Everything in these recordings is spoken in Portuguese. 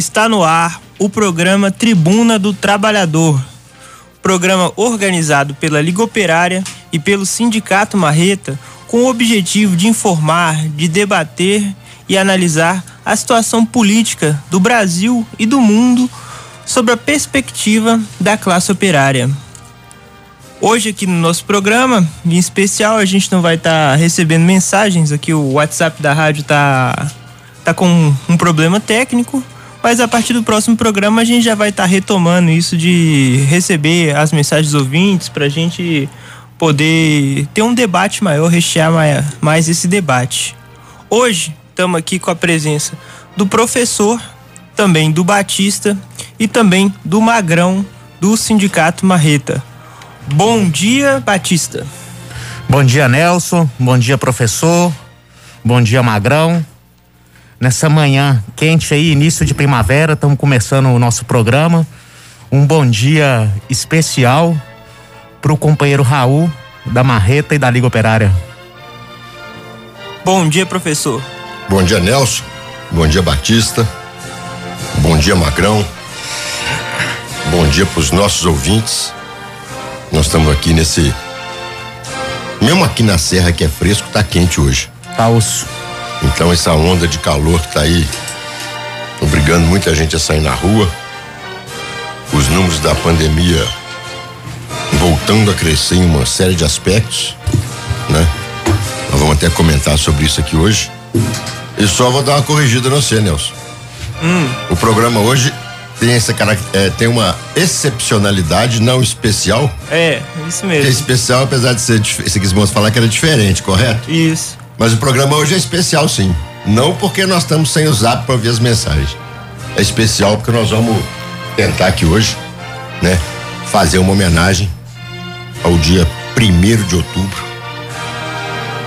Está no ar o programa Tribuna do Trabalhador, programa organizado pela Liga Operária e pelo Sindicato Marreta, com o objetivo de informar, de debater e analisar a situação política do Brasil e do mundo sobre a perspectiva da classe operária. Hoje aqui no nosso programa, em especial, a gente não vai estar tá recebendo mensagens aqui, o WhatsApp da rádio está tá com um problema técnico, mas a partir do próximo programa a gente já vai estar tá retomando isso de receber as mensagens ouvintes para a gente poder ter um debate maior, rechear mais esse debate. Hoje estamos aqui com a presença do professor, também do Batista e também do Magrão do Sindicato Marreta. Bom dia, Batista. Bom dia, Nelson. Bom dia, professor. Bom dia, Magrão. Nessa manhã quente aí, início de primavera, estamos começando o nosso programa. Um bom dia especial para o companheiro Raul, da Marreta e da Liga Operária. Bom dia, professor. Bom dia, Nelson. Bom dia, Batista. Bom dia, Magrão. Bom dia para os nossos ouvintes. Nós estamos aqui nesse. Mesmo aqui na Serra que é fresco, tá quente hoje. Tá osso. Então essa onda de calor que tá aí obrigando muita gente a sair na rua. Os números da pandemia voltando a crescer em uma série de aspectos, né? Nós vamos até comentar sobre isso aqui hoje. E só vou dar uma corrigida no você, Nelson. Hum. O programa hoje tem essa é, tem uma excepcionalidade não especial. É, isso mesmo. Que é especial, apesar de ser você quis falar que era diferente, correto? Isso. Mas o programa hoje é especial, sim. Não porque nós estamos sem o zap para ouvir as mensagens. É especial porque nós vamos tentar aqui hoje, né, fazer uma homenagem ao dia primeiro de outubro,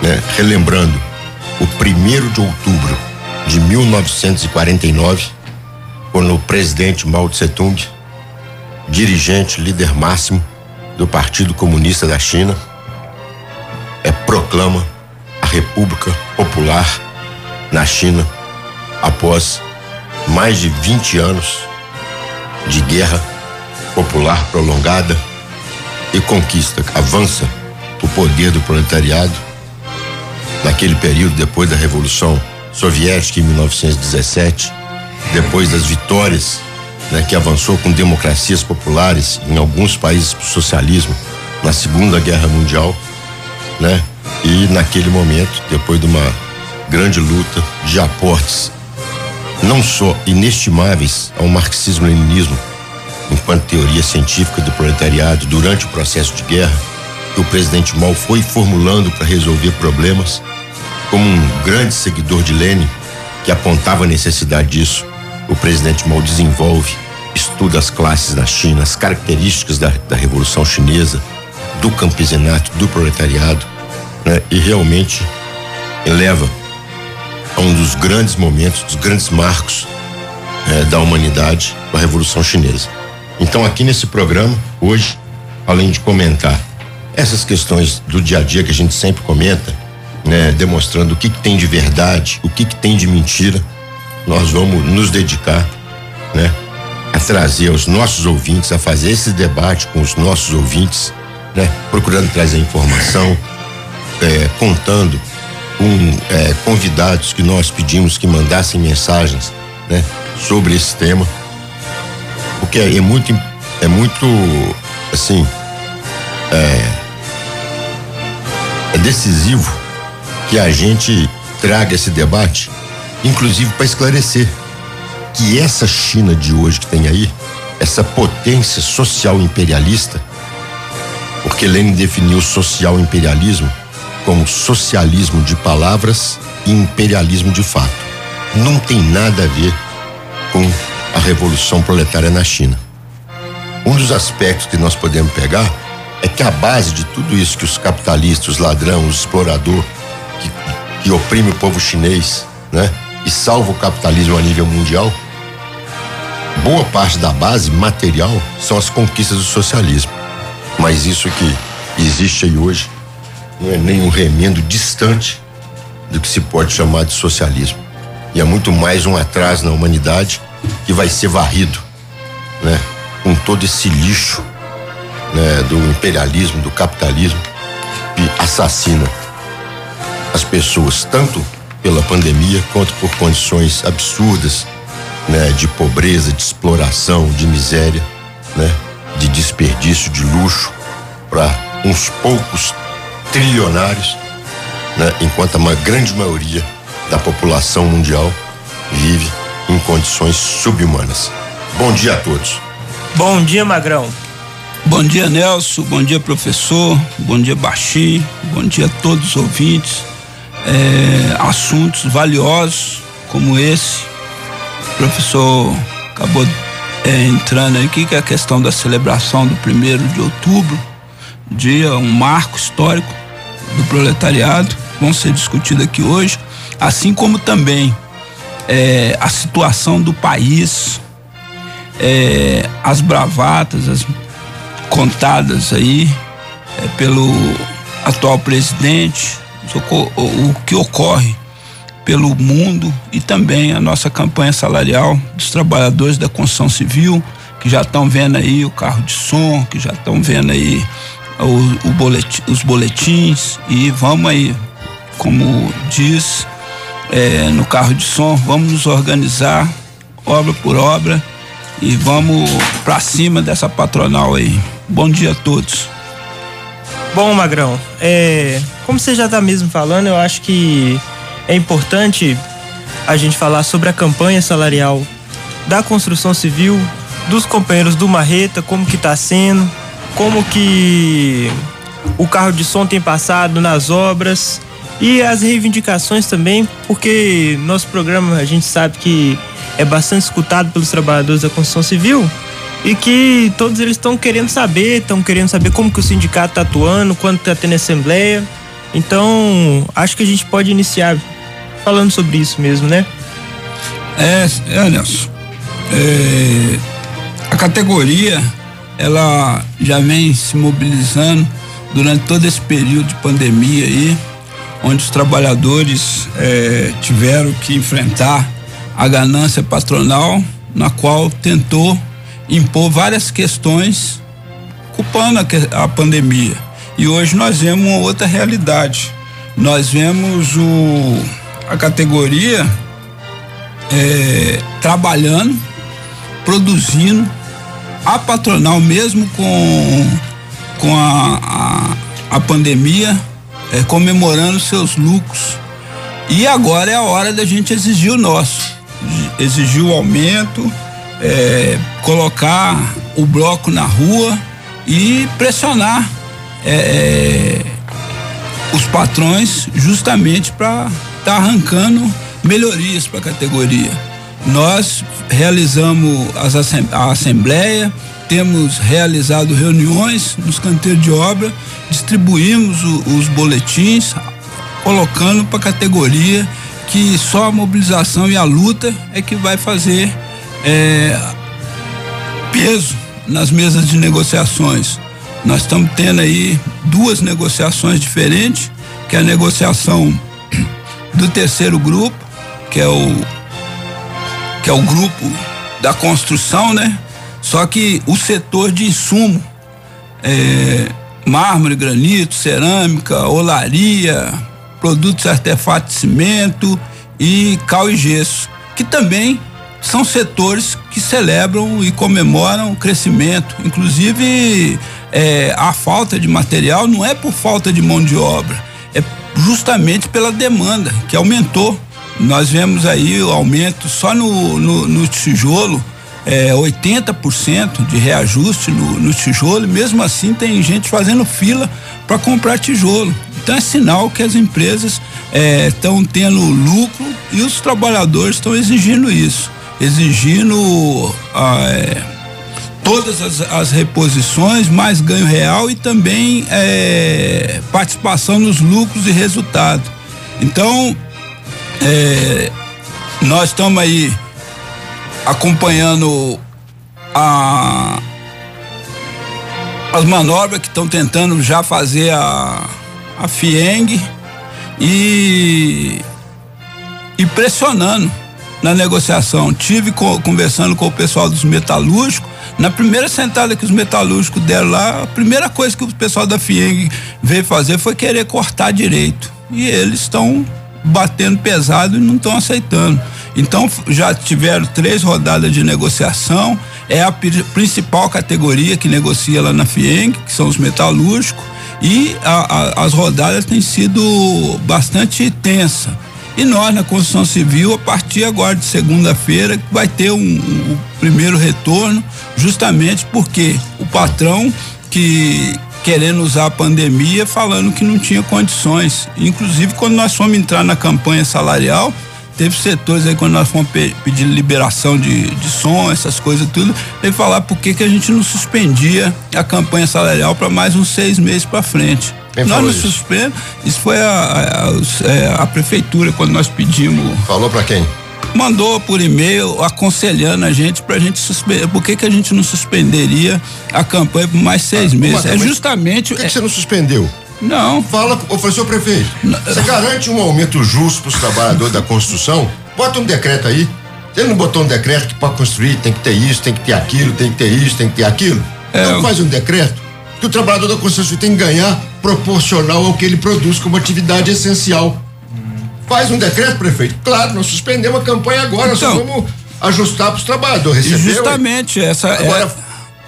né, relembrando o primeiro de outubro de 1949 quando o presidente Mao Tse Tung, dirigente, líder máximo do Partido Comunista da China, é, proclama República Popular na China após mais de 20 anos de guerra popular prolongada e conquista, avança o poder do proletariado naquele período depois da Revolução Soviética em 1917 depois das vitórias né, que avançou com democracias populares em alguns países para o socialismo na Segunda Guerra Mundial, né? E naquele momento, depois de uma grande luta de aportes não só inestimáveis ao marxismo-leninismo enquanto teoria científica do proletariado durante o processo de guerra, que o presidente Mao foi formulando para resolver problemas, como um grande seguidor de Lenin que apontava a necessidade disso o presidente Mao desenvolve, estuda as classes na China, as características da, da Revolução Chinesa, do campesinato, do proletariado, né? e realmente eleva a um dos grandes momentos, dos grandes marcos eh, da humanidade, a Revolução Chinesa. Então, aqui nesse programa, hoje, além de comentar essas questões do dia a dia que a gente sempre comenta, né, demonstrando o que, que tem de verdade, o que, que tem de mentira, nós vamos nos dedicar, né, a trazer os nossos ouvintes, a fazer esse debate com os nossos ouvintes, né, procurando trazer informação, é, contando com é, convidados que nós pedimos que mandassem mensagens, né, sobre esse tema, porque é, é muito, é muito, assim, é, é decisivo que a gente traga esse debate inclusive para esclarecer que essa China de hoje que tem aí, essa potência social imperialista, porque Lenin definiu social imperialismo como socialismo de palavras e imperialismo de fato. Não tem nada a ver com a revolução proletária na China. Um dos aspectos que nós podemos pegar é que a base de tudo isso que os capitalistas, os ladrões, os explorador que, que oprime o povo chinês, né? e salva o capitalismo a nível mundial, boa parte da base material são as conquistas do socialismo. Mas isso que existe aí hoje não é nem um remendo distante do que se pode chamar de socialismo. e é muito mais um atraso na humanidade que vai ser varrido, né? Com todo esse lixo, né? Do imperialismo, do capitalismo que assassina as pessoas tanto pela pandemia quanto por condições absurdas, né? De pobreza, de exploração, de miséria, né? De desperdício, de luxo para uns poucos trilionários, né? Enquanto a grande maioria da população mundial vive em condições subhumanas. Bom dia a todos. Bom dia, Magrão. Bom dia, Nelson. Bom dia, professor. Bom dia, Baxi. Bom dia a todos os ouvintes. É, assuntos valiosos como esse. O professor acabou é, entrando aqui, que é a questão da celebração do primeiro de outubro, dia, um marco histórico do proletariado, vão ser discutidos aqui hoje, assim como também é, a situação do país, é, as bravatas, as contadas aí é, pelo atual presidente, o que ocorre pelo mundo e também a nossa campanha salarial dos trabalhadores da construção civil, que já estão vendo aí o carro de som, que já estão vendo aí o, o os boletins e vamos aí, como diz é, no carro de som, vamos nos organizar obra por obra e vamos para cima dessa patronal aí. Bom dia a todos. Bom, Magrão, é, como você já está mesmo falando, eu acho que é importante a gente falar sobre a campanha salarial da construção civil, dos companheiros do Marreta, como que está sendo, como que o carro de som tem passado nas obras e as reivindicações também, porque nosso programa a gente sabe que é bastante escutado pelos trabalhadores da construção civil e que todos eles estão querendo saber, estão querendo saber como que o sindicato está atuando, quando está tendo assembleia. Então, acho que a gente pode iniciar falando sobre isso mesmo, né? É, é Nelson. É, a categoria ela já vem se mobilizando durante todo esse período de pandemia aí, onde os trabalhadores é, tiveram que enfrentar a ganância patronal, na qual tentou impor várias questões culpando a, a pandemia. E hoje nós vemos uma outra realidade. Nós vemos o, a categoria é, trabalhando, produzindo, a patronal mesmo com, com a, a, a pandemia, é, comemorando seus lucros. E agora é a hora da gente exigir o nosso, exigir o aumento, é, colocar o bloco na rua e pressionar é, os patrões justamente para estar tá arrancando melhorias para a categoria. Nós realizamos a assembleia, temos realizado reuniões nos canteiros de obra, distribuímos o, os boletins, colocando para a categoria que só a mobilização e a luta é que vai fazer é, peso nas mesas de negociações. Nós estamos tendo aí duas negociações diferentes, que é a negociação do terceiro grupo, que é o que é o grupo da construção, né? Só que o setor de insumo, é, mármore, granito, cerâmica, olaria, produtos artefatos de cimento e cal e gesso, que também são setores que celebram e comemoram o crescimento. Inclusive, é, a falta de material não é por falta de mão de obra, é justamente pela demanda que aumentou. Nós vemos aí o aumento só no, no, no tijolo, é, 80% de reajuste no, no tijolo, mesmo assim tem gente fazendo fila para comprar tijolo. Então é sinal que as empresas estão é, tendo lucro e os trabalhadores estão exigindo isso, exigindo ah, é, todas as, as, reposições, mais ganho real e também é, participação nos lucros e resultado. Então é, nós estamos aí acompanhando a, as manobras que estão tentando já fazer a, a FIENG e, e pressionando na negociação. Tive co conversando com o pessoal dos metalúrgicos. Na primeira sentada que os metalúrgicos deram lá, a primeira coisa que o pessoal da FIENG veio fazer foi querer cortar direito. E eles estão batendo pesado e não estão aceitando. Então já tiveram três rodadas de negociação. É a principal categoria que negocia lá na FIENG, que são os metalúrgicos, e a, a, as rodadas têm sido bastante tensas. E nós, na construção civil, a partir agora de segunda-feira, vai ter um, um, o primeiro retorno, justamente porque o patrão que querendo usar a pandemia, falando que não tinha condições. Inclusive, quando nós fomos entrar na campanha salarial, teve setores aí quando nós fomos pe pedir liberação de, de som, essas coisas tudo, ele falar por que que a gente não suspendia a campanha salarial para mais uns seis meses para frente. Quem nós não suspendemos, isso foi a, a, a, é, a prefeitura quando nós pedimos Falou pra quem? Mandou por e-mail aconselhando a gente pra gente suspender. Por que que a gente não suspenderia a campanha por mais seis meses? mas- é justamente. Por que, é- que você não suspendeu? não, Fala, ofereceu prefeito. Você garante um aumento justo para os trabalhadores da construção? Bota um decreto aí. Ele não botou um decreto que para construir tem que ter isso, tem que ter aquilo, tem que ter isso, tem que ter aquilo? É, então faz um decreto que o trabalhador da construção tem que ganhar proporcional ao que ele produz como atividade essencial. Faz um decreto, prefeito. Claro, nós suspendemos a campanha agora, nós só Então. vamos ajustar para os trabalhadores. justamente essa. é- Agora,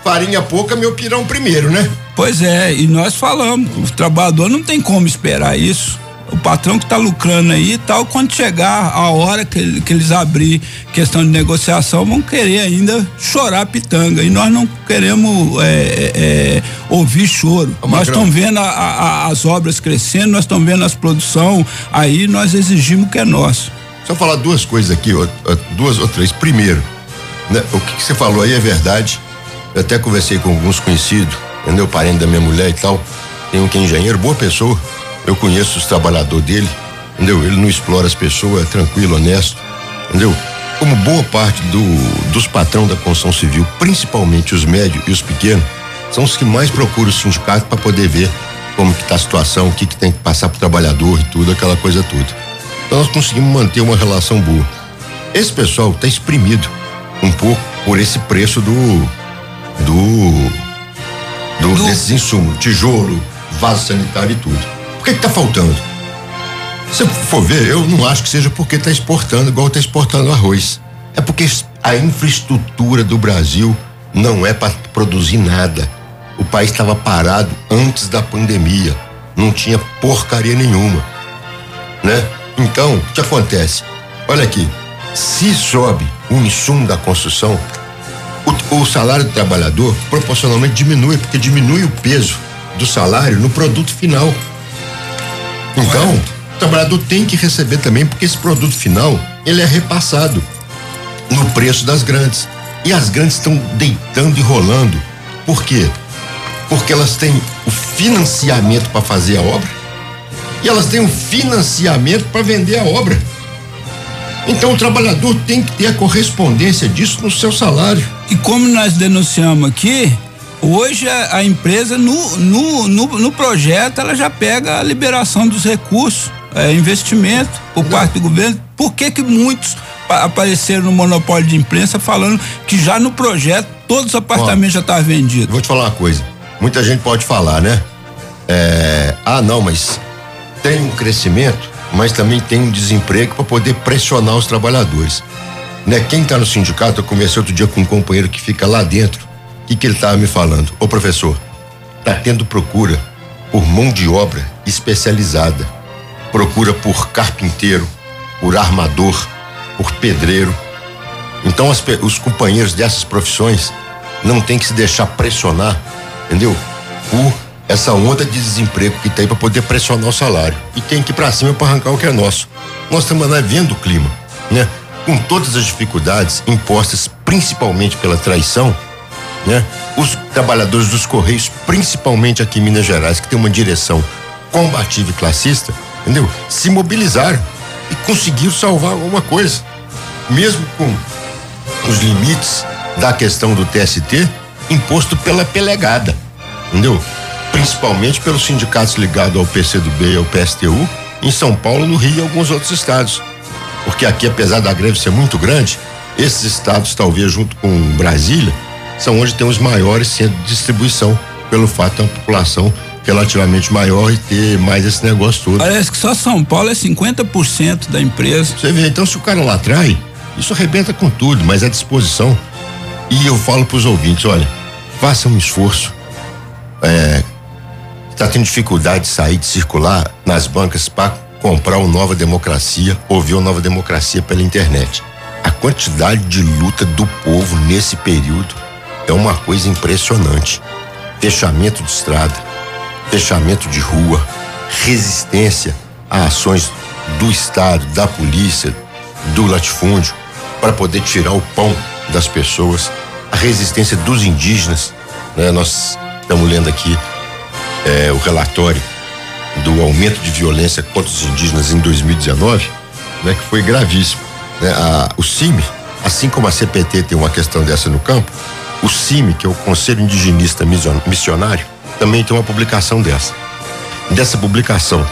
farinha pouca, meu pirão primeiro, né? Pois é, e nós falamos, o trabalhador não tem como esperar isso. O patrão que está lucrando aí e tal, quando chegar a hora que, que eles abrir questão de negociação, vão querer ainda chorar pitanga. E nós não queremos é, é, é, ouvir choro. Ô, nós estamos vendo a- a- as obras crescendo, nós estamos vendo as produção, aí nós exigimos o que é nosso. Só falar duas coisas aqui, ó, duas ou três. Primeiro, né, o que, que você falou aí é verdade. Eu até conversei com alguns conhecidos, entendeu? Parente da minha mulher e tal. Tem um que é engenheiro, boa pessoa. Eu conheço os trabalhadores dele, entendeu? Ele não explora as pessoas, é tranquilo, honesto, entendeu? Como boa parte do, dos patrão da construção civil, principalmente os médios e os pequenos, são os que mais procuram o sindicato para poder ver como que tá a situação, o que que tem que passar pro trabalhador e tudo, aquela coisa toda. Então nós conseguimos manter uma relação boa. Esse pessoal está exprimido um pouco por esse preço do do, do, Do- desses insumos, tijolo, vaso sanitário e tudo. Que que tá faltando? Se for ver, eu não acho que seja porque está exportando igual está exportando arroz. É porque a infraestrutura do Brasil não é para produzir nada. O país estava parado antes da pandemia. Não tinha porcaria nenhuma. Né? Então, o que acontece? Olha aqui, se sobe o insumo da construção, o, o salário do trabalhador proporcionalmente diminui, porque diminui o peso do salário no produto final. Então, o trabalhador tem que receber também, porque esse produto final, ele é repassado no preço das grandes. E as grandes estão deitando e rolando. Por quê? Porque elas têm o financiamento para fazer a obra e elas têm o financiamento para vender a obra. Então o trabalhador tem que ter a correspondência disso no seu salário. E como nós denunciamos aqui, hoje a, empresa no, no, no, no projeto ela já pega a liberação dos recursos, é, investimento por parte do governo. Por que que muitos pa- apareceram no monopólio de imprensa falando que já no projeto todos os apartamentos já estavam vendidos? Vou te falar uma coisa. Muita gente pode falar, né? É, ah, não, mas tem um crescimento, mas também tem um desemprego para poder pressionar os trabalhadores. Né? Quem está no sindicato, eu conversei outro dia com um companheiro que fica lá dentro. O que, que ele estava me falando? Ô professor, tá tendo procura por mão de obra especializada. Procura por carpinteiro, por armador, por pedreiro. Então as os companheiros dessas profissões não tem que se deixar pressionar, entendeu? Por essa onda de desemprego que tem para poder pressionar o salário. E tem que ir para cima para arrancar o que é nosso. Nós estamos né, vendo o clima, né? Com todas as dificuldades impostas principalmente pela traição, né? Os trabalhadores dos Correios, principalmente aqui em Minas Gerais, que tem uma direção combativa e classista, entendeu? Se mobilizaram e conseguiram salvar alguma coisa. Mesmo com os limites da questão do TST imposto pela pelegada, entendeu? Principalmente pelos sindicatos ligados ao PCdoB e ao PSTU em São Paulo, no Rio e alguns outros estados. Porque aqui, apesar da greve ser muito grande, esses estados, talvez junto com Brasília, são onde tem os maiores centros de distribuição, pelo fato uma população relativamente maior e ter mais esse negócio todo. Parece que só São Paulo é 50% da empresa. Você vê, então se o cara lá atrai, isso arrebenta com tudo, mas é disposição. E eu falo para os ouvintes, olha, faça um esforço. É, está tendo dificuldade de sair, de circular nas bancas para comprar o Nova Democracia ou ver o Nova Democracia pela internet. A quantidade de luta do povo nesse período é uma coisa impressionante. Fechamento de estrada, fechamento de rua, resistência a ações do Estado, da polícia, do latifúndio, para poder tirar o pão das pessoas, a resistência dos indígenas. Né? Nós estamos lendo aqui é, o relatório do aumento de violência contra os indígenas em 2019, né? que foi gravíssimo. Né? A, o CIMI, assim como a CPT tem uma questão dessa no campo, o CIMI, que é o Conselho Indigenista Missionário, também tem uma publicação dessa. Dessa publicação,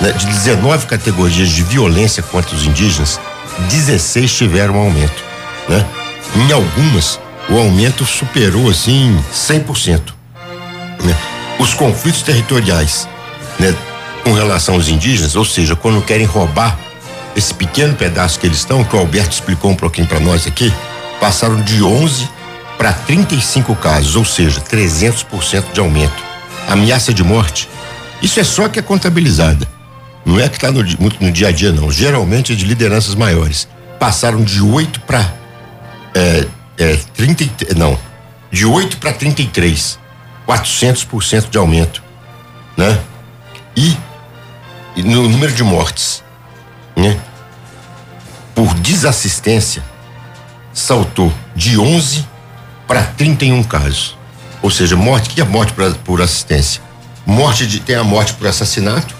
né, de 19 categorias de violência contra os indígenas, 16 tiveram aumento, né? Em algumas, o aumento superou assim 100%. Né? Os conflitos territoriais, né, com relação aos indígenas, ou seja, quando querem roubar esse pequeno pedaço que eles estão, que o Alberto explicou um pouquinho para nós aqui, passaram de 11 para 35 casos, ou seja, 300% de aumento. Ameaça de morte, isso é só que é contabilizada. Não é que está muito no dia a dia, não. Geralmente é de lideranças maiores. Passaram de 8 para é, é, 30, não, de 8 para 33. 400% de aumento, né? E, e no número de mortes, né? Por desassistência saltou de 11 para 31 casos. Ou seja, morte, que é morte por, por assistência? Morte de tem a morte por assassinato,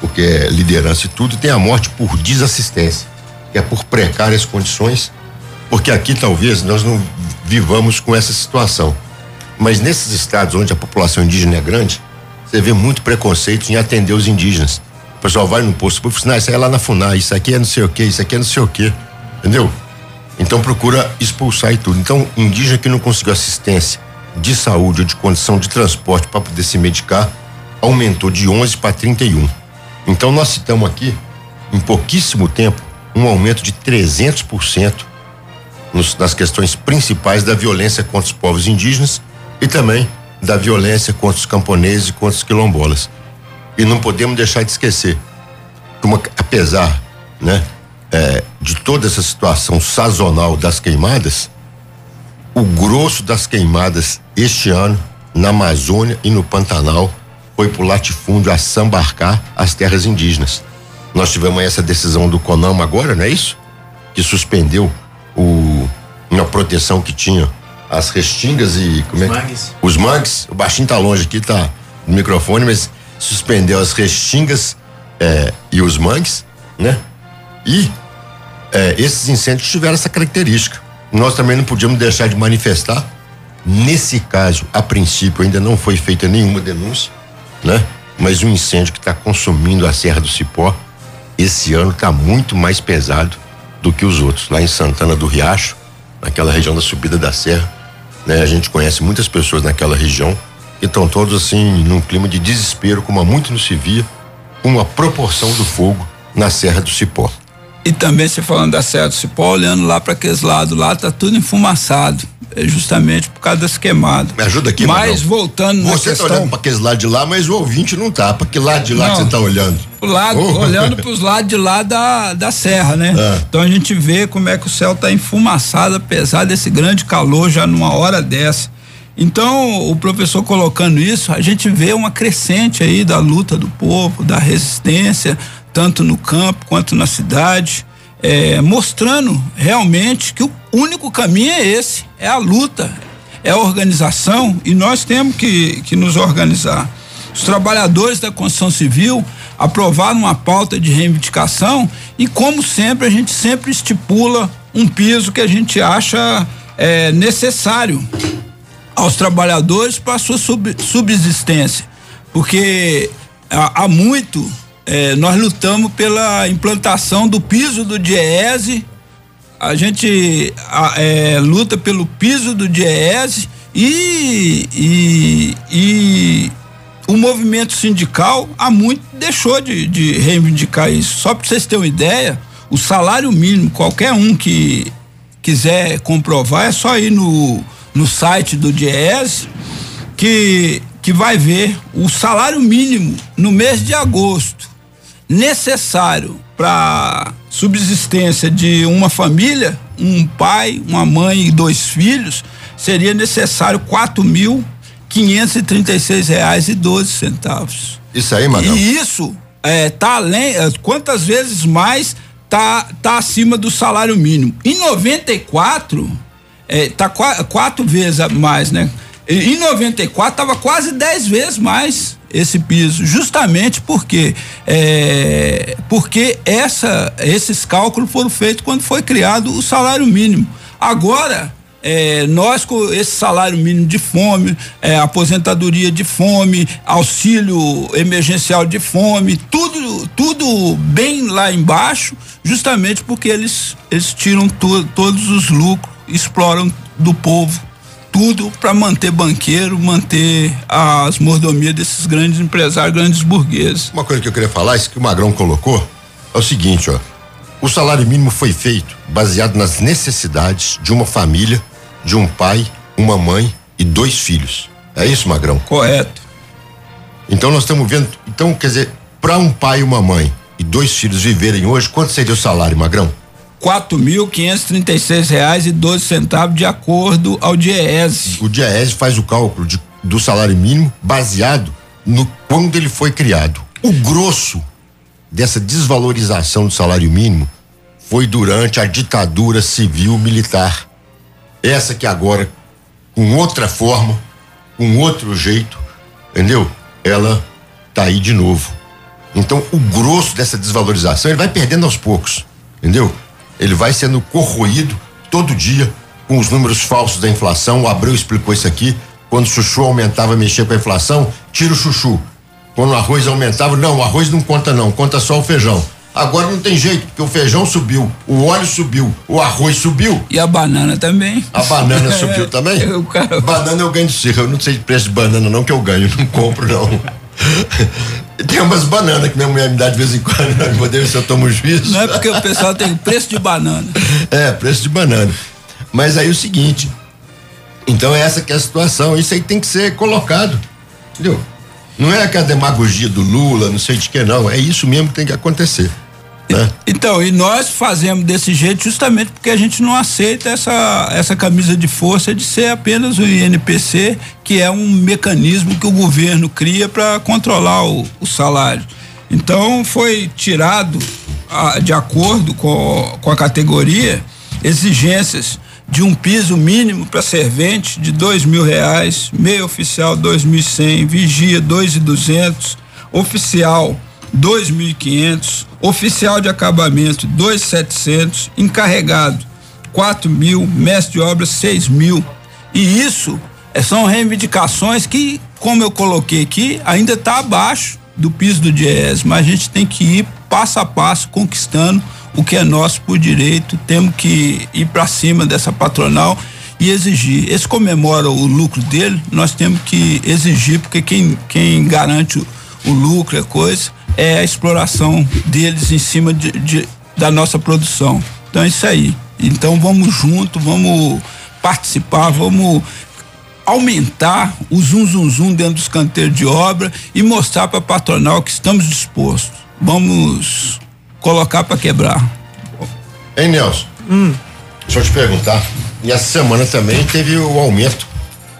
porque é liderança e tudo, tem a morte por desassistência, que é por precárias condições, porque aqui talvez nós não vivamos com essa situação. Mas nesses estados onde a população indígena é grande, você vê muito preconceito em atender os indígenas. O pessoal vai no posto público e isso aí é lá na FUNAI, isso aqui é não sei o que, isso aqui é não sei o que. Entendeu? Então procura expulsar e tudo. Então, indígena que não conseguiu assistência de saúde ou de condição de transporte para poder se medicar, aumentou de 11 para 31. Então nós citamos aqui, em pouquíssimo tempo, um aumento de 300% nos, nas questões principais da violência contra os povos indígenas e também da violência contra os camponeses e contra os quilombolas. E não podemos deixar de esquecer que, apesar né, é, de toda essa situação sazonal das queimadas, o grosso das queimadas este ano na Amazônia e no Pantanal foi para o latifúndio a sambarcar as terras indígenas. Nós tivemos essa decisão do CONAMA agora, não é isso? Que suspendeu o, uma proteção que tinha as restingas e como é os mangues. Os mangues. O baixinho tá longe aqui, tá no microfone, mas suspendeu as restingas é, e os mangues, né? E é, esses incêndios tiveram essa característica. Nós também não podíamos deixar de manifestar. Nesse caso, a princípio, ainda não foi feita nenhuma denúncia, né? Mas o incêndio que está consumindo a Serra do Cipó, esse ano está muito mais pesado do que os outros. Lá em Santana do Riacho, naquela região da subida da serra, né? A gente conhece muitas pessoas naquela região que estão todos assim num clima de desespero, como há muito não se via, com a proporção do fogo na Serra do Cipó. E também você falando da Serra do Cipó, olhando lá para aqueles lados lá, tá tudo enfumaçado. É justamente por causa das queimadas. Me ajuda aqui, Mas voltando Você está olhando para aqueles lados de lá, mas o ouvinte não tá. Para que lado de lá não, que você está olhando? O lado, oh. olhando para os lados de lá da, da serra, né? É. Então a gente vê como é que o céu está enfumaçado, apesar desse grande calor já numa hora dessa. Então, o professor colocando isso, a gente vê uma crescente aí da luta do povo, da resistência, tanto no campo quanto na cidade é, mostrando realmente que o único caminho é esse, é a luta, é a organização e nós temos que, que nos organizar. Os trabalhadores da construção civil aprovaram uma pauta de reivindicação e, como sempre, a gente sempre estipula um piso que a gente acha é, necessário aos trabalhadores para sua sub, subsistência, porque há, há muito é, nós lutamos pela implantação do piso do DIEESE, a gente a, é, luta pelo piso do DIEESE e, e, e o movimento sindical há muito deixou de, de reivindicar isso. Só para vocês terem uma ideia, o salário mínimo, qualquer um que quiser comprovar, é só ir no, no site do DIES que, que vai ver o salário mínimo no mês de agosto necessário para subsistência de uma família, um pai, uma mãe e dois filhos, seria necessário quatro mil quinhentos e trinta e seis reais e doze centavos. Isso aí, Magal. E isso é, tá além, é, quantas vezes mais tá, tá acima do salário mínimo. Em 94, é, tá qu quatro vezes mais, né? Em 94 tava quase dez vezes mais esse piso, justamente porque é, porque essa, esses cálculos foram feitos quando foi criado o salário mínimo. Agora é, nós com esse salário mínimo de fome, é, aposentadoria de fome, auxílio emergencial de fome, tudo, tudo bem lá embaixo, justamente porque eles, eles tiram to, todos os lucros, exploram do povo tudo para manter banqueiro, manter as mordomias desses grandes empresários, grandes burgueses. Uma coisa que eu queria falar, isso que o Magrão colocou, é o seguinte, ó. O salário mínimo foi feito baseado nas necessidades de uma família de um pai, uma mãe e dois filhos. É isso, Magrão? Correto. Então nós estamos vendo, então quer dizer, para um pai e uma mãe e dois filhos viverem hoje, quanto seria o salário, Magrão? Quatro mil quinhentos trinta e seis reais e doze centavos de acordo ao DIEESE. O DIEESE faz o cálculo de, do salário mínimo baseado no quando ele foi criado. O grosso dessa desvalorização do salário mínimo foi durante a ditadura civil militar. Essa que agora, com outra forma, com outro jeito, entendeu? Ela tá aí de novo. Então, o grosso dessa desvalorização, ele vai perdendo aos poucos, entendeu? Ele vai sendo corroído todo dia com os números falsos da inflação. O Abreu explicou isso aqui. Quando o chuchu aumentava, mexia com a inflação, tira o chuchu. Quando o arroz aumentava, não, o arroz não conta não, conta só o feijão. Agora não tem jeito, porque o feijão subiu, o óleo subiu, o arroz subiu. E a banana também. A banana subiu também? Eu, cara... Banana eu ganho de circo. Eu não sei de preço de banana, não, que eu ganho, não compro, não. Tem umas bananas que minha mulher me dá de vez em quando, poder ver se eu tomo juízo. Não é porque o pessoal tem preço de banana. É, preço de banana. Mas aí o seguinte, então é essa que é a situação, isso aí tem que ser colocado, entendeu? Não é aquela demagogia do Lula, não sei de que não, é isso mesmo que tem que acontecer. Né? Então, e nós fazemos desse jeito justamente porque a gente não aceita essa, essa camisa de força de ser apenas o INPC, que é um mecanismo que o governo cria para controlar o, o, salário. Então, foi tirado, a, de acordo com, com a categoria, exigências de um piso mínimo para servente de dois mil reais, meio oficial dois mil e cem, vigia dois e duzentos, oficial dois mil e quinhentos, oficial de acabamento dois setecentos, encarregado quatro mil, mestre de seis mil. E isso é, são reivindicações que, como eu coloquei aqui, ainda está abaixo do piso do DIES, mas a gente tem que ir passo a passo conquistando o que é nosso por direito, temos que ir para cima dessa patronal e exigir. Esse comemora o lucro dele, nós temos que exigir, porque quem, quem garante o, o lucro é coisa, é a exploração deles em cima de, de, da nossa produção. Então é isso aí. Então vamos junto, vamos participar, vamos aumentar o zum zum zum dentro dos canteiros de obra e mostrar para a patronal que estamos dispostos. Vamos colocar para quebrar. Hein, Nelson? Hum. Deixa eu te perguntar. E essa semana também teve o aumento,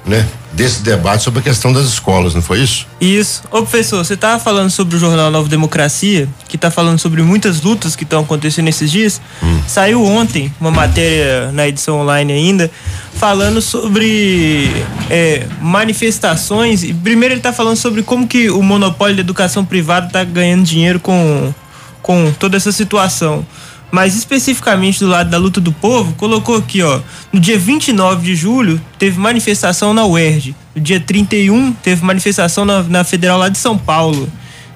né? Desse debate sobre a questão das escolas, não foi isso? Isso. Ô professor, você estava falando sobre o jornal Nova Democracia, que está falando sobre muitas lutas que estão acontecendo esses dias. Hum. Saiu ontem uma matéria na edição online ainda, falando sobre é, manifestações. E primeiro ele está falando sobre como que o monopólio da educação privada está ganhando dinheiro com, com toda essa situação mas especificamente do lado da luta do povo, colocou aqui, ó, no dia 29 de julho teve manifestação na UERJ, no dia 31 teve manifestação na, na Federal lá de São Paulo,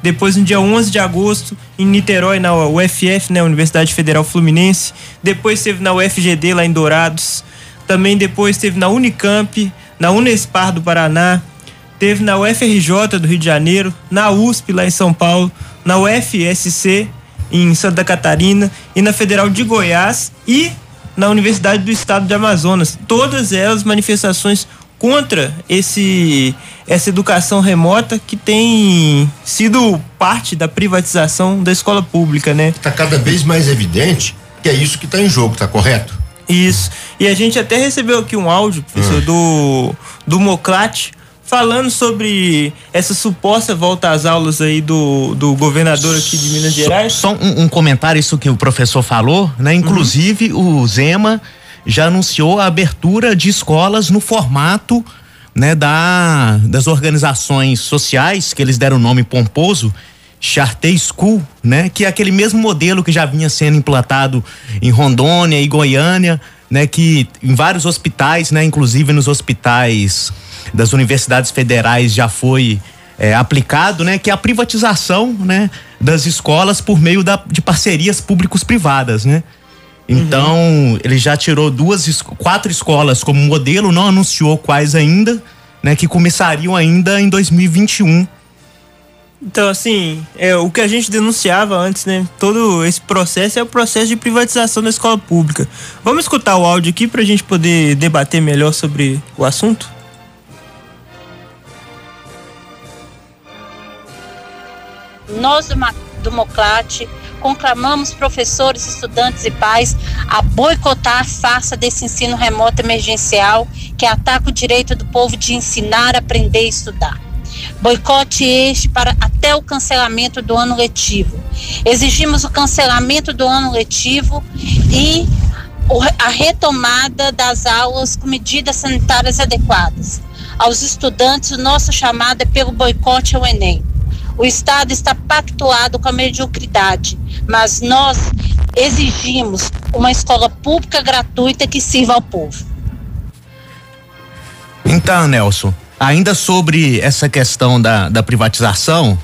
Depois, no dia 11 de agosto, em Niterói, na UFF, né, Universidade Federal Fluminense. Depois teve na UFGD, lá em Dourados. Também depois teve na Unicamp, na Unespar do Paraná. Teve na UFRJ do Rio de Janeiro, na USP, lá em São Paulo, na UFSC, em Santa Catarina, e na Federal de Goiás e na Universidade do Estado de Amazonas. Todas elas manifestações contra esse essa educação remota que tem sido parte da privatização da escola pública, né? Está cada vez mais evidente que é isso que está em jogo, tá correto? Isso. E a gente até recebeu aqui um áudio, professor, hum. do do Moclate falando sobre essa suposta volta às aulas aí do, do governador aqui de Minas Gerais. Só, só um, um, comentário isso que o professor falou, né? Inclusive uhum. o Zema já anunciou a abertura de escolas no formato né, da, das organizações sociais, que eles deram o nome pomposo, Charter School, né, que é aquele mesmo modelo que já vinha sendo implantado em Rondônia e Goiânia, né, que em vários hospitais, né, inclusive nos hospitais das universidades federais já foi é, aplicado, né, que é a privatização, né, das escolas por meio da, de parcerias públicos privadas, né? Então, uhum. ele já tirou duas, quatro escolas como modelo, não anunciou quais ainda, né? Que começariam ainda em 2021. Então, assim, é, o que a gente denunciava antes, né? Todo esse processo é o processo de privatização da escola pública. Vamos escutar o áudio aqui para a gente poder debater melhor sobre o assunto? Nós do Moclate conclamamos professores, estudantes e pais a boicotar a farsa desse ensino remoto emergencial que ataca o direito do povo de ensinar, aprender e estudar. Boicote este para até o cancelamento do ano letivo. Exigimos o cancelamento do ano letivo e a retomada das aulas com medidas sanitárias adequadas. Aos estudantes, o nosso chamado é pelo boicote ao Enem. O Estado está pactuado com a mediocridade, mas nós exigimos uma escola pública gratuita que sirva ao povo. Então, Nelson, ainda sobre essa questão da, da privatização,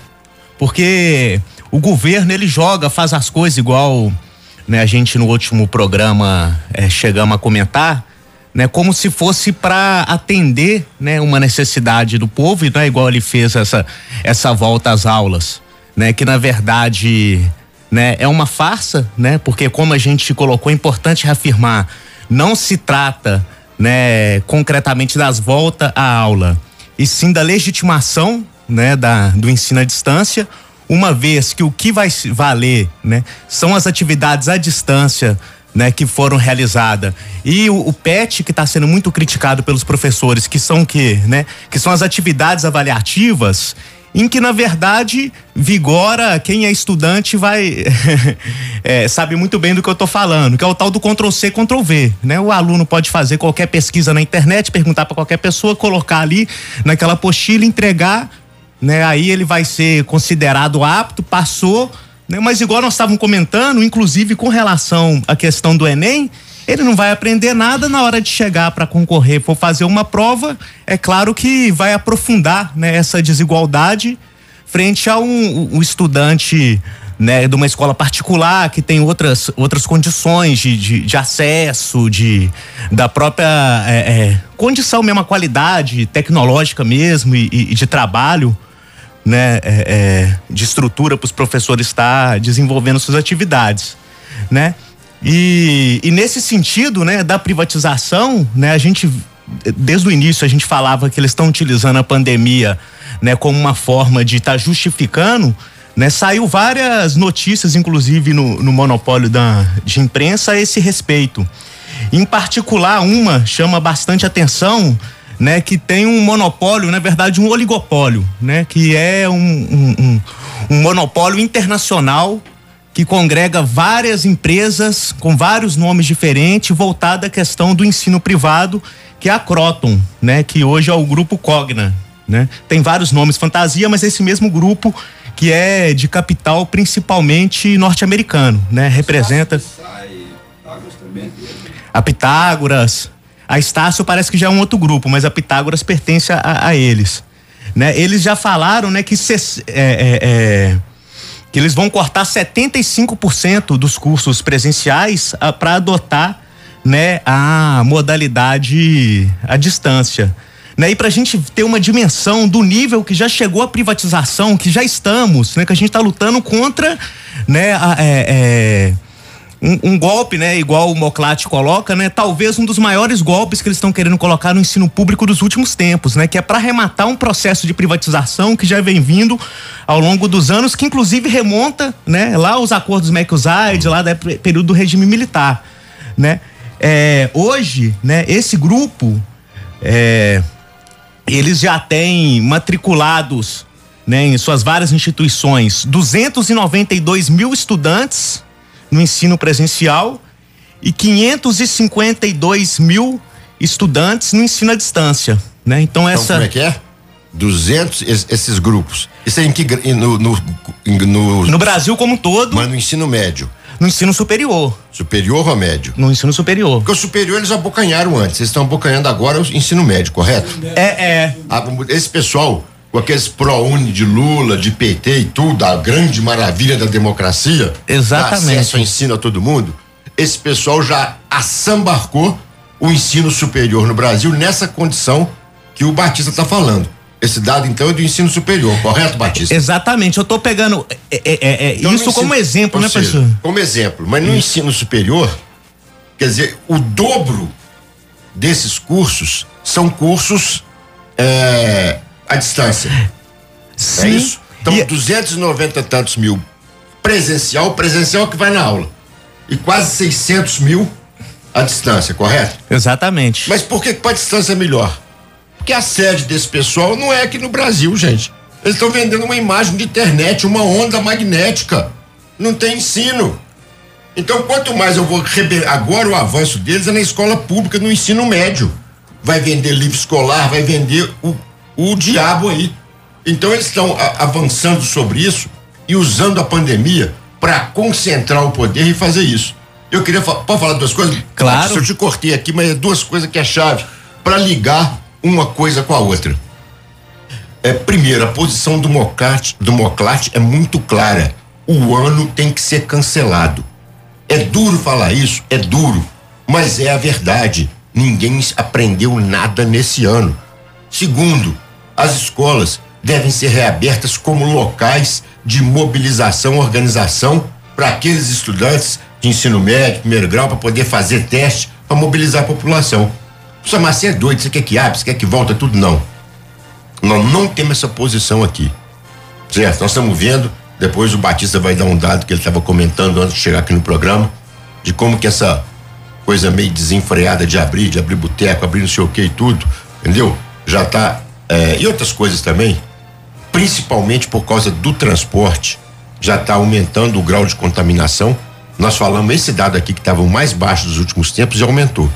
porque o governo ele joga, faz as coisas igual né, a gente no último programa é, chegamos a comentar, né, como se fosse para atender, né, uma necessidade do povo e não é igual ele fez essa essa volta às aulas, né, que na verdade, né, é uma farsa, né, porque como a gente colocou, é importante reafirmar, não se trata, né, concretamente das voltas à aula, e sim da legitimação, né, da do ensino à distância, uma vez que o que vai valer, né, são as atividades à distância né, que foram realizadas. E o, o PET, que está sendo muito criticado pelos professores, que são o quê? Né? Que são as atividades avaliativas, em que, na verdade, vigora quem é estudante vai. é, sabe muito bem do que eu estou falando, que é o tal do Ctrl C, Ctrl V. Né? O aluno pode fazer qualquer pesquisa na internet, perguntar para qualquer pessoa, colocar ali naquela apostila, entregar, né? Aí ele vai ser considerado apto, passou? Mas igual nós estávamos comentando, inclusive com relação à questão do Enem, ele não vai aprender nada na hora de chegar para concorrer, for fazer uma prova, é claro que vai aprofundar né, essa desigualdade frente a um, um estudante né, de uma escola particular que tem outras, outras condições de, de, de acesso, de, da própria é, é, condição mesmo, a qualidade tecnológica mesmo e, e de trabalho né, é, é, de estrutura para os professores estar desenvolvendo suas atividades, né? E, e nesse sentido, né, da privatização, né, a gente desde o início a gente falava que eles estão utilizando a pandemia, né, como uma forma de estar tá justificando, né? Saiu várias notícias, inclusive no, no monopólio da, de imprensa a esse respeito. Em particular, uma chama bastante atenção, né, que tem um monopólio, na verdade, um oligopólio, né, que é um, um, um, um monopólio internacional que congrega várias empresas com vários nomes diferentes, voltada à questão do ensino privado, que é a Croton, né, que hoje é o grupo Cogna, né? Tem vários nomes fantasia, mas esse mesmo grupo que é de capital principalmente norte-americano, né? Representa a Pitágoras, a Estácio parece que já é um outro grupo, mas a Pitágoras pertence a, a eles. né? Eles já falaram, né, que, se, é, é, é, que eles vão cortar 75% dos cursos presenciais ah, para adotar, né, a modalidade à distância. Né? E para a gente ter uma dimensão do nível que já chegou a privatização, que já estamos, né? Que a gente está lutando contra, né? A, é, é um, um, golpe, né, igual o Moclate coloca, né, talvez um dos maiores golpes que eles estão querendo colocar no ensino público dos últimos tempos, né, que é para arrematar um processo de privatização que já vem vindo ao longo dos anos, que inclusive remonta, né, lá os acordos McUsaid, lá do período do regime militar, né. É, hoje, né, esse grupo, é, eles já têm matriculados, né, em suas várias instituições, 292 mil estudantes no ensino presencial e 552 mil estudantes no ensino à distância, né? Então, então essa. Como é que é? 200 esses grupos. Isso é em que no, no, no, no Brasil como um todo. Mas no ensino médio. No ensino superior. Superior ou médio? No ensino superior. Porque o superior eles abocanharam antes, eles estão abocanhando agora o ensino médio, correto? É, é. Esse pessoal com aqueles ProUni de Lula, de PT e tudo, a grande maravilha da democracia, Exatamente. acesso ao ensino a todo mundo, esse pessoal já assambarcou o ensino superior no Brasil nessa condição que o Batista está falando. Esse dado, então, é do ensino superior, correto, Batista? Exatamente. Eu estou pegando é, é, é, é então, isso ensino, como exemplo, né, seja, professor? Como exemplo. Mas no ensino superior, quer dizer, o dobro desses cursos são cursos à distância. É Sim. É isso? Então, e... 290 e tantos mil presencial, presencial que vai na aula. E quase 600 mil à distância, correto? Exatamente. Mas por que para a distância é melhor? Porque a sede desse pessoal não é aqui no Brasil, gente. Eles estão vendendo uma imagem de internet, uma onda magnética. Não tem ensino. Então, quanto mais eu vou agora o avanço deles é na escola pública, no ensino médio. Vai vender livro escolar, vai vender o o diabo aí. Então eles estão avançando sobre isso e usando a pandemia para concentrar o poder e fazer isso. Eu queria pode falar duas coisas? Claro. Eu te cortei aqui, mas é duas coisas que é chave para ligar uma coisa com a outra. É, primeiro, a posição do Moclate, do Moclate é muito clara. O ano tem que ser cancelado. É duro falar isso, é duro, mas é a verdade. Ninguém aprendeu nada nesse ano. Segundo, as escolas devem ser reabertas como locais de mobilização, organização para aqueles estudantes de ensino médio, primeiro grau, para poder fazer teste, para mobilizar a população. Só mas você é doido, você quer que abre, você quer que volta, tudo não. Nós não temos essa posição aqui. Certo? Nós estamos vendo, depois o Batista vai dar um dado que ele estava comentando antes de chegar aqui no programa, de como que essa coisa meio desenfreada de abrir, de abrir boteco, abrir não sei o que e tudo, entendeu? Já está é, e outras coisas também, principalmente por causa do transporte, já está aumentando o grau de contaminação. Nós falamos esse dado aqui que estava o mais baixo dos últimos tempos e aumentou.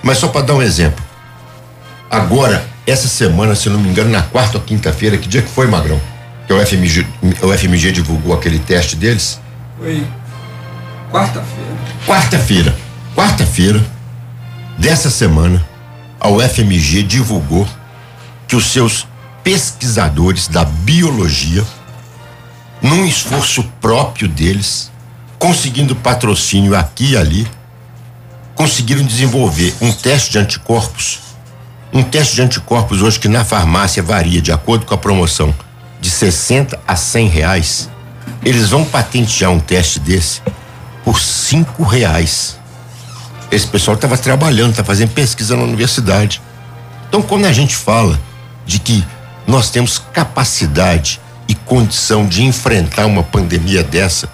Mas só para dar um exemplo. Agora, essa semana, se não me engano, na quarta ou quinta-feira, que dia que foi, Magrão? Que o FMG, o FMG divulgou aquele teste deles? Foi quarta-feira. Quarta-feira. Quarta-feira dessa semana, a UFMG divulgou que os seus pesquisadores da biologia, num esforço próprio deles, conseguindo patrocínio aqui e ali, conseguiram desenvolver um teste de anticorpos. Um teste de anticorpos hoje que na farmácia varia, de acordo com a promoção, de 60 a 100 reais. Eles vão patentear um teste desse por cinco reais. Esse pessoal estava trabalhando, está fazendo pesquisa na universidade. Então, quando a gente fala de que nós temos capacidade e condição de enfrentar uma pandemia dessa,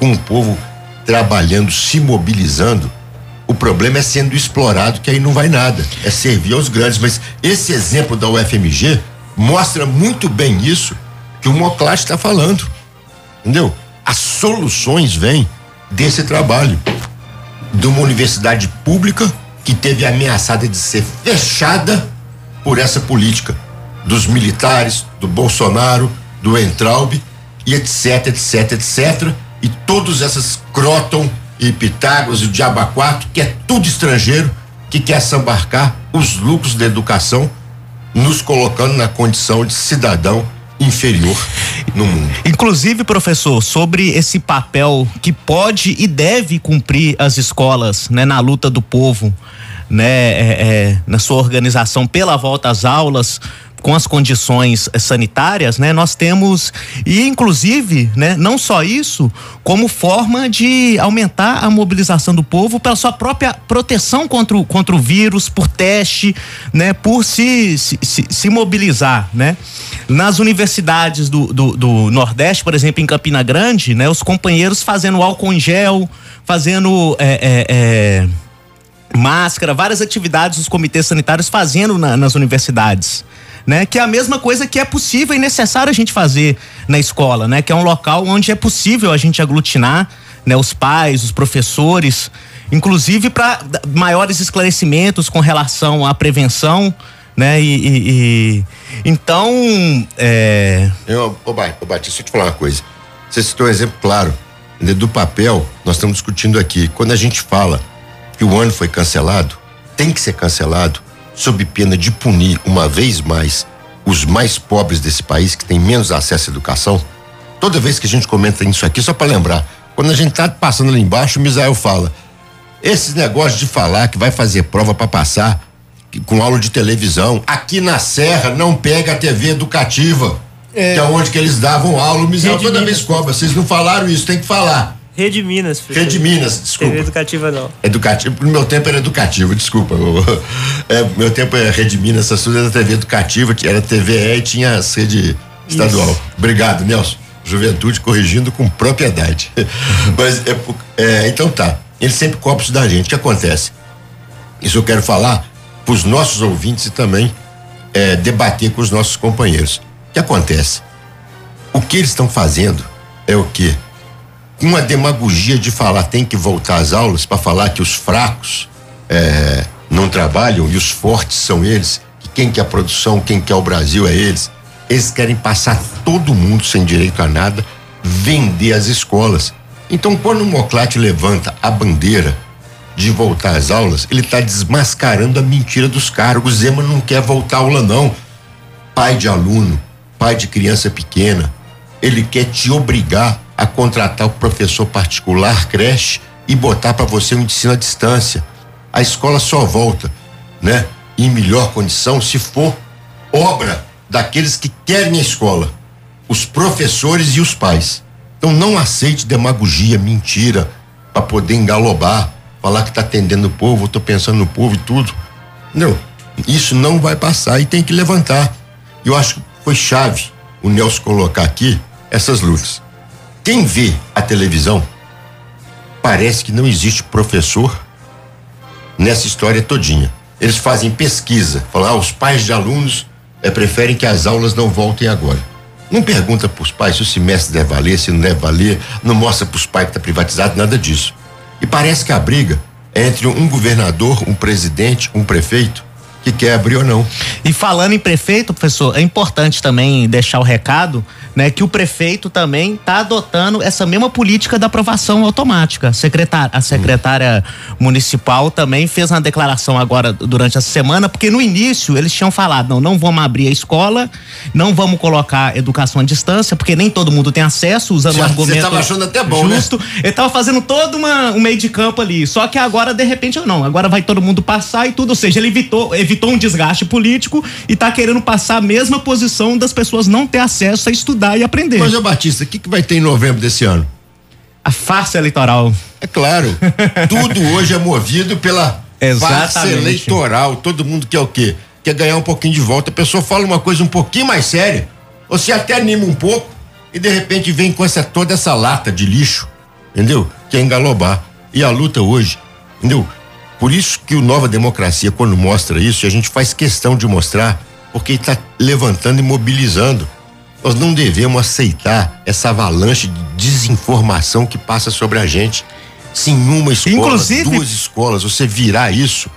com o povo trabalhando, se mobilizando. O problema é sendo explorado, que aí não vai nada. É servir aos grandes. Mas esse exemplo da UFMG mostra muito bem isso que o Moclate está falando. Entendeu? As soluções vêm desse trabalho. De uma universidade pública que teve ameaçada de ser fechada por essa política dos militares, do Bolsonaro, do Entraub e etc, etc, etc. E todos essas Croton e Pitágoras e o Diabaquato, que é tudo estrangeiro, que quer sambarcar os lucros da educação nos colocando na condição de cidadão inferior no mundo. Inclusive, professor, sobre esse papel que pode e deve cumprir as escolas, né, na luta do povo, né, é, é, na sua organização pela volta às aulas, com as condições eh, sanitárias, né, nós temos e inclusive, né, não só isso, como forma de aumentar a mobilização do povo pela sua própria proteção contra o, contra o vírus, por teste, né, por se, se, se, se mobilizar, né. Nas universidades do, do, do, Nordeste, por exemplo, em Campina Grande, né, os companheiros fazendo álcool em gel, fazendo é, é, é, máscara, várias atividades dos comitês sanitários fazendo na, nas universidades né? Que é a mesma coisa que é possível e necessário a gente fazer na escola, né? Que é um local onde é possível a gente aglutinar, né? Os pais, os professores, inclusive para maiores esclarecimentos com relação à prevenção, né? E, e, e então, é... Eu, ô, Batista, deixa eu te falar uma coisa. Você citou um exemplo claro do papel. Nós estamos discutindo aqui. Quando a gente fala que o ano foi cancelado, tem que ser cancelado sob pena de punir uma vez mais os mais pobres desse país que têm menos acesso à educação. Toda vez que a gente comenta isso aqui, só para lembrar, quando a gente tá passando ali embaixo, o Misael fala: esses negócios de falar que vai fazer prova para passar que, com aula de televisão, aqui na Serra não pega a TV educativa, é. que é onde que eles davam aula. O Misael toda vez cobra, vocês não falaram isso, tem que falar. Rede Minas. Professor. Rede Minas, desculpa. TV educativa não. Educativo, no meu tempo era educativo, desculpa. é, meu tempo é Rede Minas, essa sua era TV educativa, que era TVE e tinha a sede estadual. Isso. Obrigado, Nelson. Juventude corrigindo com propriedade. Mas é, é, então tá. Ele sempre cobra isso da gente. O que acontece? Isso eu quero falar para os nossos ouvintes e também é, debater com os nossos companheiros. O que acontece? O que eles estão fazendo é o quê? Uma demagogia de falar tem que voltar às aulas para falar que os fracos é, não trabalham e os fortes são eles, que quem quer a produção, quem quer o Brasil é eles. Eles querem passar todo mundo sem direito a nada, vender as escolas. Então, quando o Moclate levanta a bandeira de voltar às aulas, ele está desmascarando a mentira dos caras. O Zema não quer voltar à aula, não. Pai de aluno, pai de criança pequena, ele quer te obrigar a contratar o professor particular, creche e botar para você um ensino à distância. A escola só volta, né? Em melhor condição se for obra daqueles que querem a escola, os professores e os pais. Então não aceite demagogia, mentira, para poder engalobar, falar que está atendendo o povo, estou pensando no povo e tudo. Não, isso não vai passar e tem que levantar. Eu acho que foi chave o Nelson colocar aqui essas lutas. Quem vê a televisão parece que não existe professor nessa história todinha. Eles fazem pesquisa, falam, ah, os pais de alunos é, preferem que as aulas não voltem agora. Não pergunta para os pais se o semestre deve valer, se não deve valer, não mostra para os pais que está privatizado, nada disso. E parece que a briga é entre um governador, um presidente, um prefeito que quer abrir ou não. E falando em prefeito, professor, é importante também deixar o recado né, que o prefeito também está adotando essa mesma política da aprovação automática. Secretária, a secretária hum. municipal também fez uma declaração agora durante essa semana, porque no início eles tinham falado, não, não vamos abrir a escola, não vamos colocar educação à distância, porque nem todo mundo tem acesso, usando o argumento. Você estava achando até bom, né? justo. né? Ele estava fazendo todo uma, um meio de campo ali. Só que agora, de repente, não, agora vai todo mundo passar e tudo, ou seja, ele evitou, evitou um desgaste político e está querendo passar a mesma posição das pessoas não ter acesso a estudar e aprender. Mas, ô Batista, o que, que vai ter em novembro desse ano? A farsa eleitoral. É claro. tudo hoje é movido pela Exatamente. farsa eleitoral. Todo mundo quer o quê? Quer ganhar um pouquinho de volta. A pessoa fala uma coisa um pouquinho mais séria. Você até anima um pouco e de repente vem com essa toda essa lata de lixo, entendeu? Que é engalobar. E a luta hoje, entendeu? Por isso que o Nova Democracia, quando mostra isso, a gente faz questão de mostrar, porque está levantando e mobilizando. Nós não devemos aceitar essa avalanche de desinformação que passa sobre a gente. Se em uma escola, Inclusive, duas escolas, você virar isso,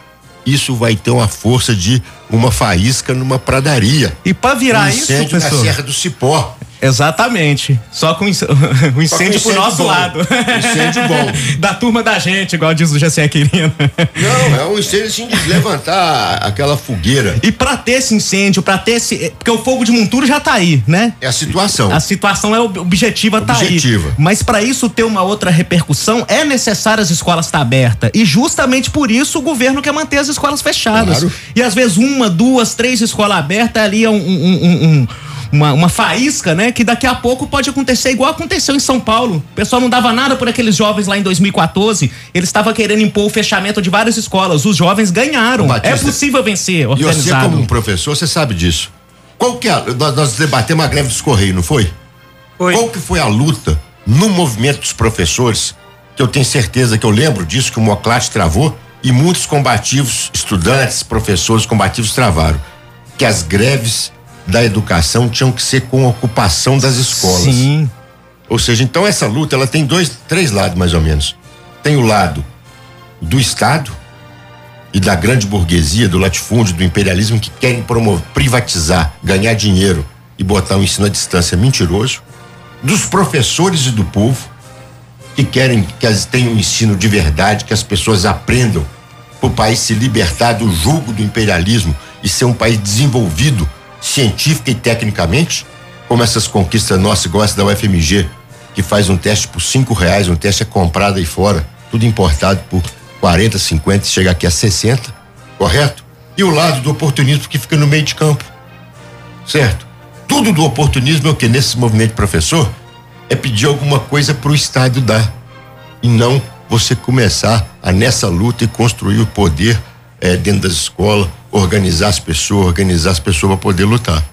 isso vai ter uma força de uma faísca numa pradaria. E para virar um isso, professor? na Serra do Cipó. Exatamente. Só com o incêndio, o incêndio pro nosso bom. lado. Incêndio bom. da turma da gente, igual diz o Jessé Quirino. Não, é um incêndio assim de levantar aquela fogueira. E pra ter esse incêndio, pra ter esse. Porque o fogo de monturo já tá aí, né? É a situação. A situação é ob- objetiva, tá Objetiva. aí. Mas pra isso ter uma outra repercussão, é necessário as escolas estar abertas. E justamente por isso o governo quer manter as escolas fechadas. Claro. E às vezes uma, duas, três escolas abertas ali é um. um- um- um- uma, uma faísca, né? Que daqui a pouco pode acontecer igual aconteceu em São Paulo. O pessoal não dava nada por aqueles jovens lá em 2014. Eles estavam querendo impor o fechamento de várias escolas. Os jovens ganharam. Batista, é possível vencer E você, organizado. como um professor, você sabe disso. Qual que é? a- Nós, nós debatemos a greve dos Correios, não foi? Foi. Qual que foi a luta no movimento dos professores? Que eu tenho certeza que eu lembro disso, que o Moclate travou e muitos combativos, estudantes, professores combativos travaram. Que as greves da educação tinham que ser com ocupação das escolas. Sim. Ou seja, então essa luta ela tem dois, três lados mais ou menos. Tem o lado do Estado e da grande burguesia, do latifúndio, do imperialismo que querem promover, privatizar, ganhar dinheiro e botar o ensino à distância mentiroso. Dos professores e do povo que querem que as, tenham um ensino de verdade, que as pessoas aprendam para o país se libertar do jugo do imperialismo e ser um país desenvolvido científica e tecnicamente, como essas conquistas nossas, igual essa da UFMG, que faz um teste por cinco reais, um teste é comprado aí fora, tudo importado por 40, 50, chega aqui a 60, correto? E o lado do oportunismo que fica no meio de campo, certo? Tudo do oportunismo é o que nesse movimento professor é pedir alguma coisa para o Estado dar e não você começar a nessa luta e construir o poder eh, dentro das escolas, organizar as pessoas, organizar as pessoas para poder lutar.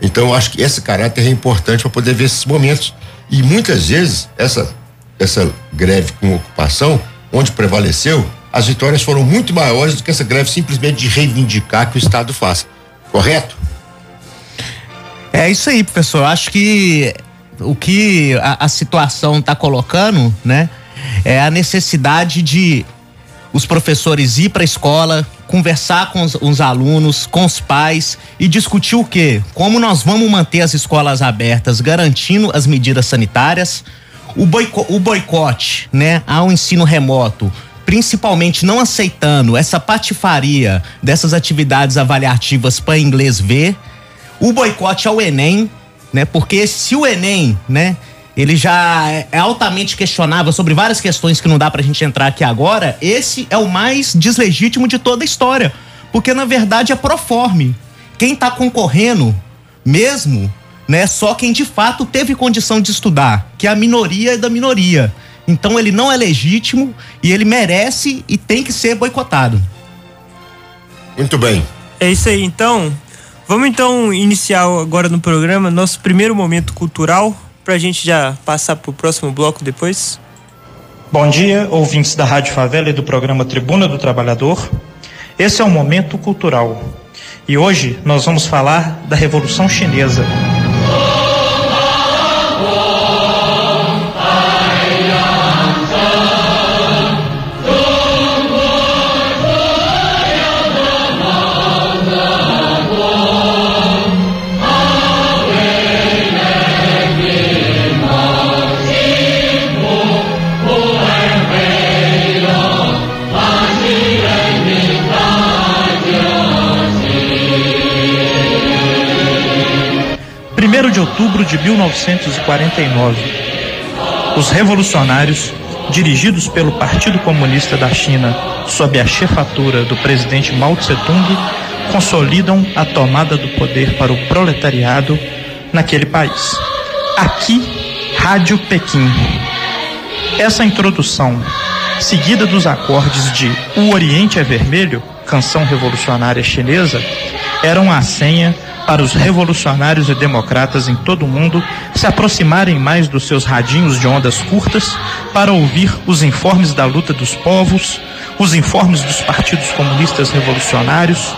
Então eu acho que esse caráter é importante para poder ver esses momentos e muitas vezes essa essa greve com ocupação, onde prevaleceu, as vitórias foram muito maiores do que essa greve simplesmente de reivindicar que o Estado faça. Correto? É isso aí, professor. Acho que o que a, a situação está colocando, né, é a necessidade de os professores ir para a escola, conversar com os, os alunos, com os pais e discutir o quê? Como nós vamos manter as escolas abertas, garantindo as medidas sanitárias, o, boico, o boicote, né, ao ensino remoto, principalmente não aceitando essa patifaria dessas atividades avaliativas para inglês ver, o boicote ao Enem, né? Porque se o Enem, né, ele já é é altamente questionável sobre várias questões que não dá pra gente entrar aqui agora, esse é o mais deslegítimo de toda a história. Porque na verdade é proforme. Quem tá concorrendo mesmo, né, só quem de fato teve condição de estudar, que é a minoria da minoria. Então ele não é legítimo e ele merece e tem que ser boicotado. Muito bem. É isso aí, então. Vamos então iniciar agora no programa nosso primeiro momento cultural, pra gente já passar pro próximo bloco depois. Bom dia, ouvintes da Rádio Favela e do programa Tribuna do Trabalhador. Esse é o Momento Cultural. E hoje nós vamos falar da Revolução Chinesa. De outubro de 1949. Os revolucionários, dirigidos pelo Partido Comunista da China sob a chefatura do presidente Mao Tse-tung, consolidam a tomada do poder para o proletariado naquele país. Aqui, Rádio Pequim. Essa introdução, seguida dos acordes de O Oriente é Vermelho, canção revolucionária chinesa, eram a senha para os revolucionários e democratas em todo o mundo se aproximarem mais dos seus radinhos de ondas curtas para ouvir os informes da luta dos povos, os informes dos partidos comunistas revolucionários,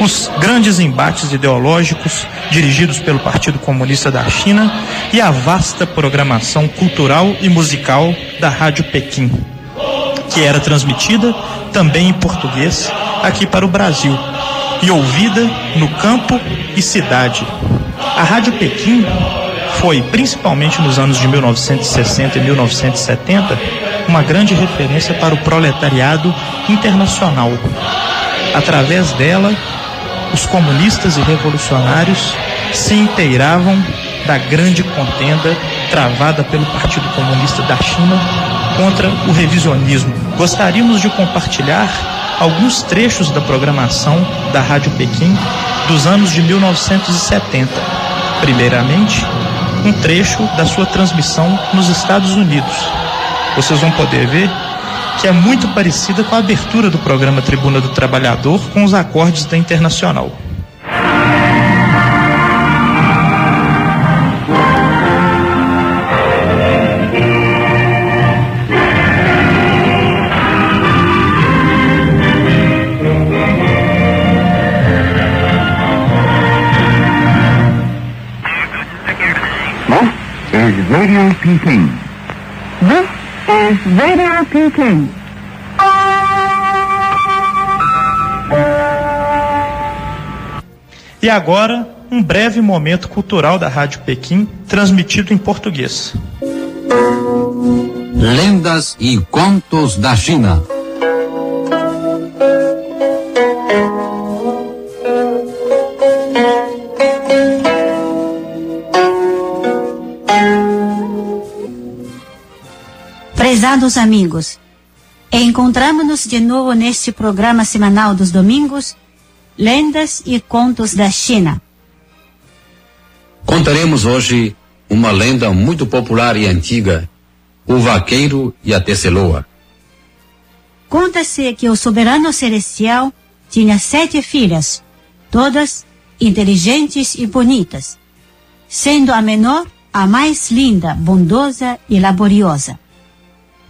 os grandes embates ideológicos dirigidos pelo Partido Comunista da China e a vasta programação cultural e musical da Rádio Pequim, que era transmitida também em português aqui para o Brasil e ouvida no campo e cidade. A Rádio Pequim foi, principalmente nos anos de 1960 e 1970, uma grande referência para o proletariado internacional. Através dela, os comunistas e revolucionários se inteiravam da grande contenda travada pelo Partido Comunista da China contra o revisionismo. Gostaríamos de compartilhar alguns trechos da programação da Rádio Pequim dos anos de 1970. Primeiramente, um trecho da sua transmissão nos Estados Unidos. Vocês vão poder ver que é muito parecida com a abertura do programa Tribuna do Trabalhador com os acordes da Internacional. Radio Peking. This is Radio Peking. E agora, um breve momento cultural da Rádio Pequim, transmitido em português. Lendas e contos da China. Prezados amigos, encontramos-nos de novo neste programa semanal dos domingos, Lendas e Contos da China. Contaremos hoje uma lenda muito popular e antiga, o vaqueiro e a teceloa. Conta-se que o soberano celestial tinha sete filhas, todas inteligentes e bonitas, sendo a menor a mais linda, bondosa e laboriosa.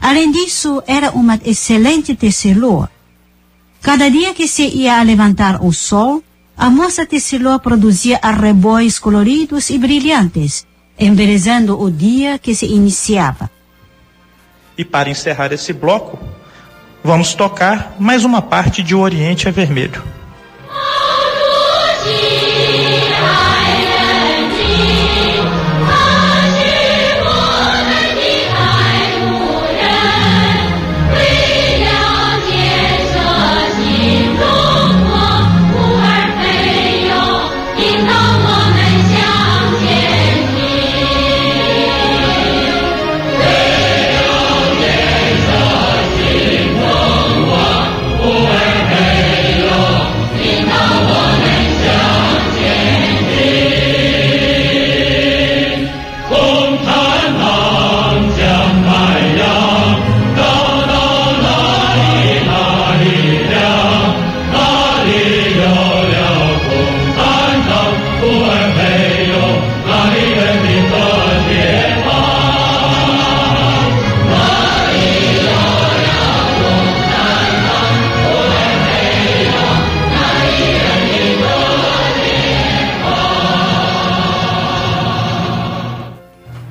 Além disso, era uma excelente tecelua. Cada dia que se ia levantar o sol, a moça tecelua produzia arrebóis coloridos e brilhantes, embelezando o dia que se iniciava. E para encerrar esse bloco, vamos tocar mais uma parte de O Oriente é Vermelho.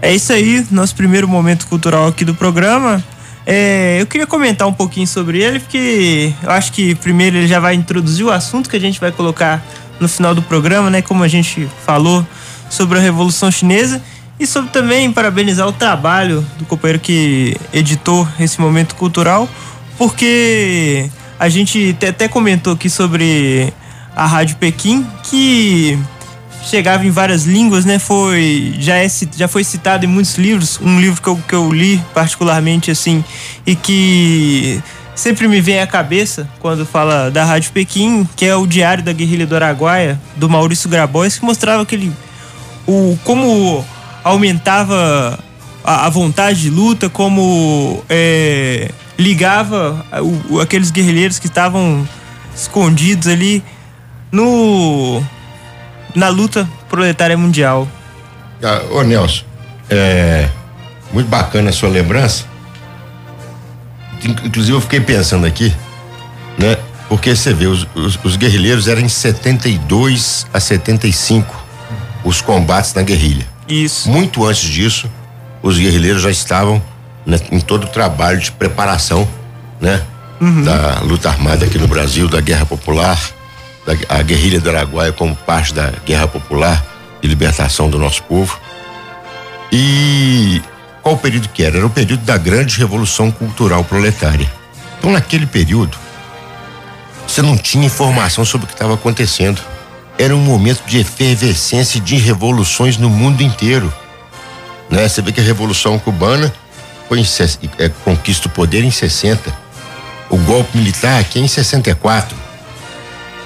É isso aí, nosso primeiro momento cultural aqui do programa. É, eu queria comentar um pouquinho sobre ele, porque eu acho que primeiro ele já vai introduzir o assunto que a gente vai colocar no final do programa, né? Como a gente falou sobre a Revolução Chinesa e sobre também parabenizar o trabalho do companheiro que editou esse momento cultural, porque a gente até comentou aqui sobre a Rádio Pequim que chegava em várias línguas, né? Foi já é já foi citado em muitos livros, um livro que eu, que eu li particularmente assim e que sempre me vem à cabeça quando fala da Rádio Pequim, que é o Diário da Guerrilha do Araguaia, do Maurício Grabois, que mostrava aquele o como aumentava a, a vontade de luta, como é, ligava o, aqueles guerrilheiros que estavam escondidos ali no na luta proletária mundial. Ah, ô Nelson, é muito bacana a sua lembrança. Inclusive eu fiquei pensando aqui, né? Porque você vê, os, os, os guerrilheiros eram em 72 a 75 os combates na guerrilha. Isso. Muito antes disso, os guerrilheiros já estavam né, em todo o trabalho de preparação, né? Uhum. Da luta armada aqui no Brasil, da guerra popular, da, a guerrilha do Araguaia como parte da guerra popular de libertação do nosso povo. E qual o período que era? Era o período da grande revolução cultural proletária. Então, naquele período, você não tinha informação sobre o que estava acontecendo. Era um momento de efervescência de revoluções no mundo inteiro. Né? Você vê que a Revolução Cubana foi em, é, conquista o poder em 60. O golpe militar aqui é em 64.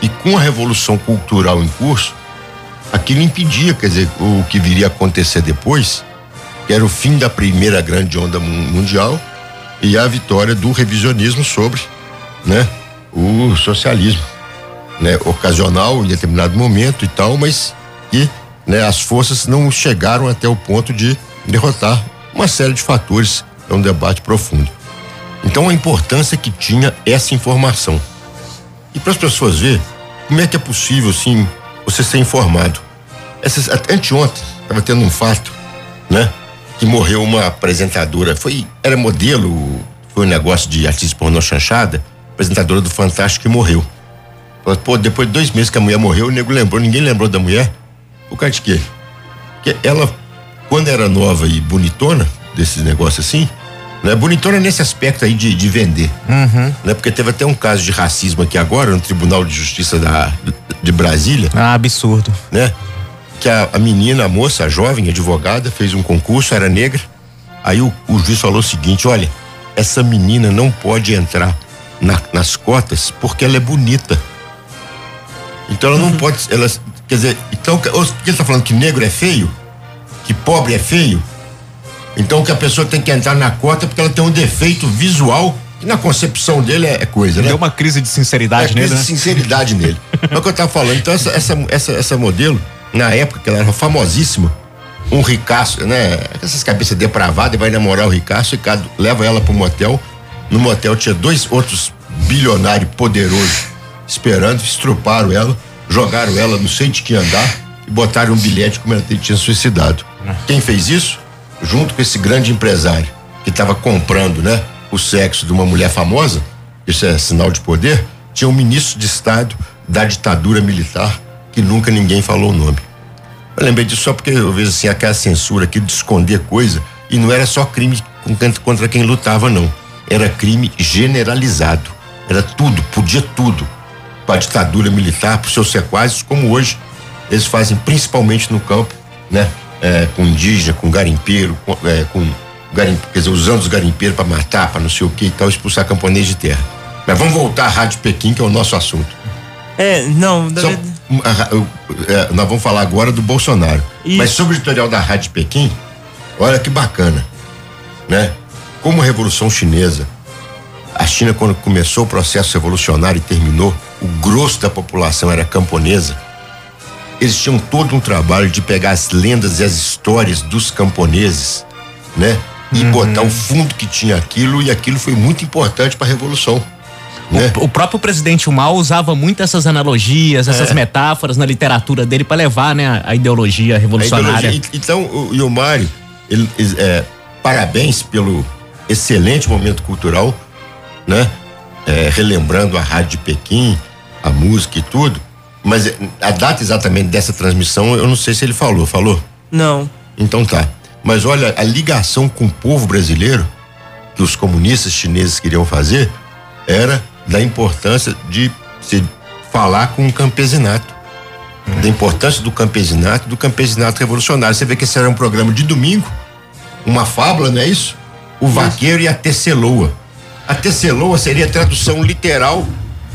E com a Revolução Cultural em curso, aquilo impedia, quer dizer, o que viria a acontecer depois, que era o fim da primeira grande onda mundial e a vitória do revisionismo sobre, né, o socialismo, né, ocasional em determinado momento e tal, mas que, né, as forças não chegaram até o ponto de derrotar uma série de fatores, é um debate profundo. Então a importância que tinha essa informação. E para as pessoas ver como é que é possível, assim, você ser informado. Essas, anteontem, estava tendo um fato, né? Que morreu uma apresentadora, foi, era modelo, foi um negócio de artista pornô chanchada, apresentadora do Fantástico que morreu. Pô, depois de dois meses que a mulher morreu, o nego lembrou, ninguém lembrou da mulher. O cara de quê? Porque ela, quando era nova e bonitona, desses negócios assim, né? Bonitona nesse aspecto aí de, de vender. Uhum. Né? Porque teve até um caso de racismo aqui agora no Tribunal de Justiça da, de Brasília. Ah, absurdo. Né? Que a, a menina, a moça, a jovem advogada, fez um concurso, era negra. Aí o, o juiz falou o seguinte: olha, essa menina não pode entrar na, nas cotas porque ela é bonita. Então ela não uhum. pode. Ela, quer dizer, então, o que ele está falando que negro é feio? Que pobre é feio? Então que a pessoa tem que entrar na cota porque ela tem um defeito visual que na concepção dele é, é coisa, né? Deu uma crise de sinceridade é, nele, crise né? de sinceridade nele. É o que eu tava falando. Então essa, essa, essa, essa modelo, na época que ela era famosíssima, um ricaço, né? Essas cabeças depravadas, vai namorar o ricaço e leva ela pro motel. No motel tinha dois outros bilionários poderosos esperando, estruparam ela, jogaram ela não sei de que andar e botaram um bilhete como ela tinha suicidado. Ah. Quem fez isso? Junto com esse grande empresário que estava comprando, né, o sexo de uma mulher famosa, isso é sinal de poder, tinha um ministro de Estado da ditadura militar que nunca ninguém falou o nome. Eu lembrei disso só porque eu vejo assim aquela censura aqui de esconder coisa e não era só crime contra quem lutava não, era crime generalizado, era tudo, podia tudo para a ditadura militar, para os seus sequazes, como hoje eles fazem principalmente no campo, né? É, com indígena, com garimpeiro, com, é, com quer dizer, usando os garimpeiros para matar, para não sei o que e tal, expulsar camponês de terra. Mas vamos voltar à Rádio Pequim, que é o nosso assunto. É, não. Só, é, nós vamos falar agora do Bolsonaro. Isso. Mas sobre o editorial da Rádio Pequim, olha que bacana, né? Como a Revolução Chinesa, a China quando começou o processo revolucionário e terminou, o grosso da população era camponesa eles tinham todo um trabalho de pegar as lendas e as histórias dos camponeses, né? E uhum. botar o fundo que tinha aquilo e aquilo foi muito importante para a revolução. Né? O, o, próprio presidente Mao usava muito essas analogias, essas é. metáforas na literatura dele para levar, né, a, a ideologia revolucionária. A ideologia, então, o, e o Mário, ele, é, parabéns pelo excelente momento cultural, né? É, relembrando a rádio de Pequim, a música e tudo. Mas a data exatamente dessa transmissão, eu não sei se ele falou. Falou? Não. Então tá. Mas olha, a ligação com o povo brasileiro que os comunistas chineses queriam fazer era da importância de se falar com o campesinato. Hum. Da importância do campesinato, do campesinato revolucionário. Você vê que esse era um programa de domingo, uma fábula, não é isso? O vaqueiro e a teceloa. A teceloa seria a tradução literal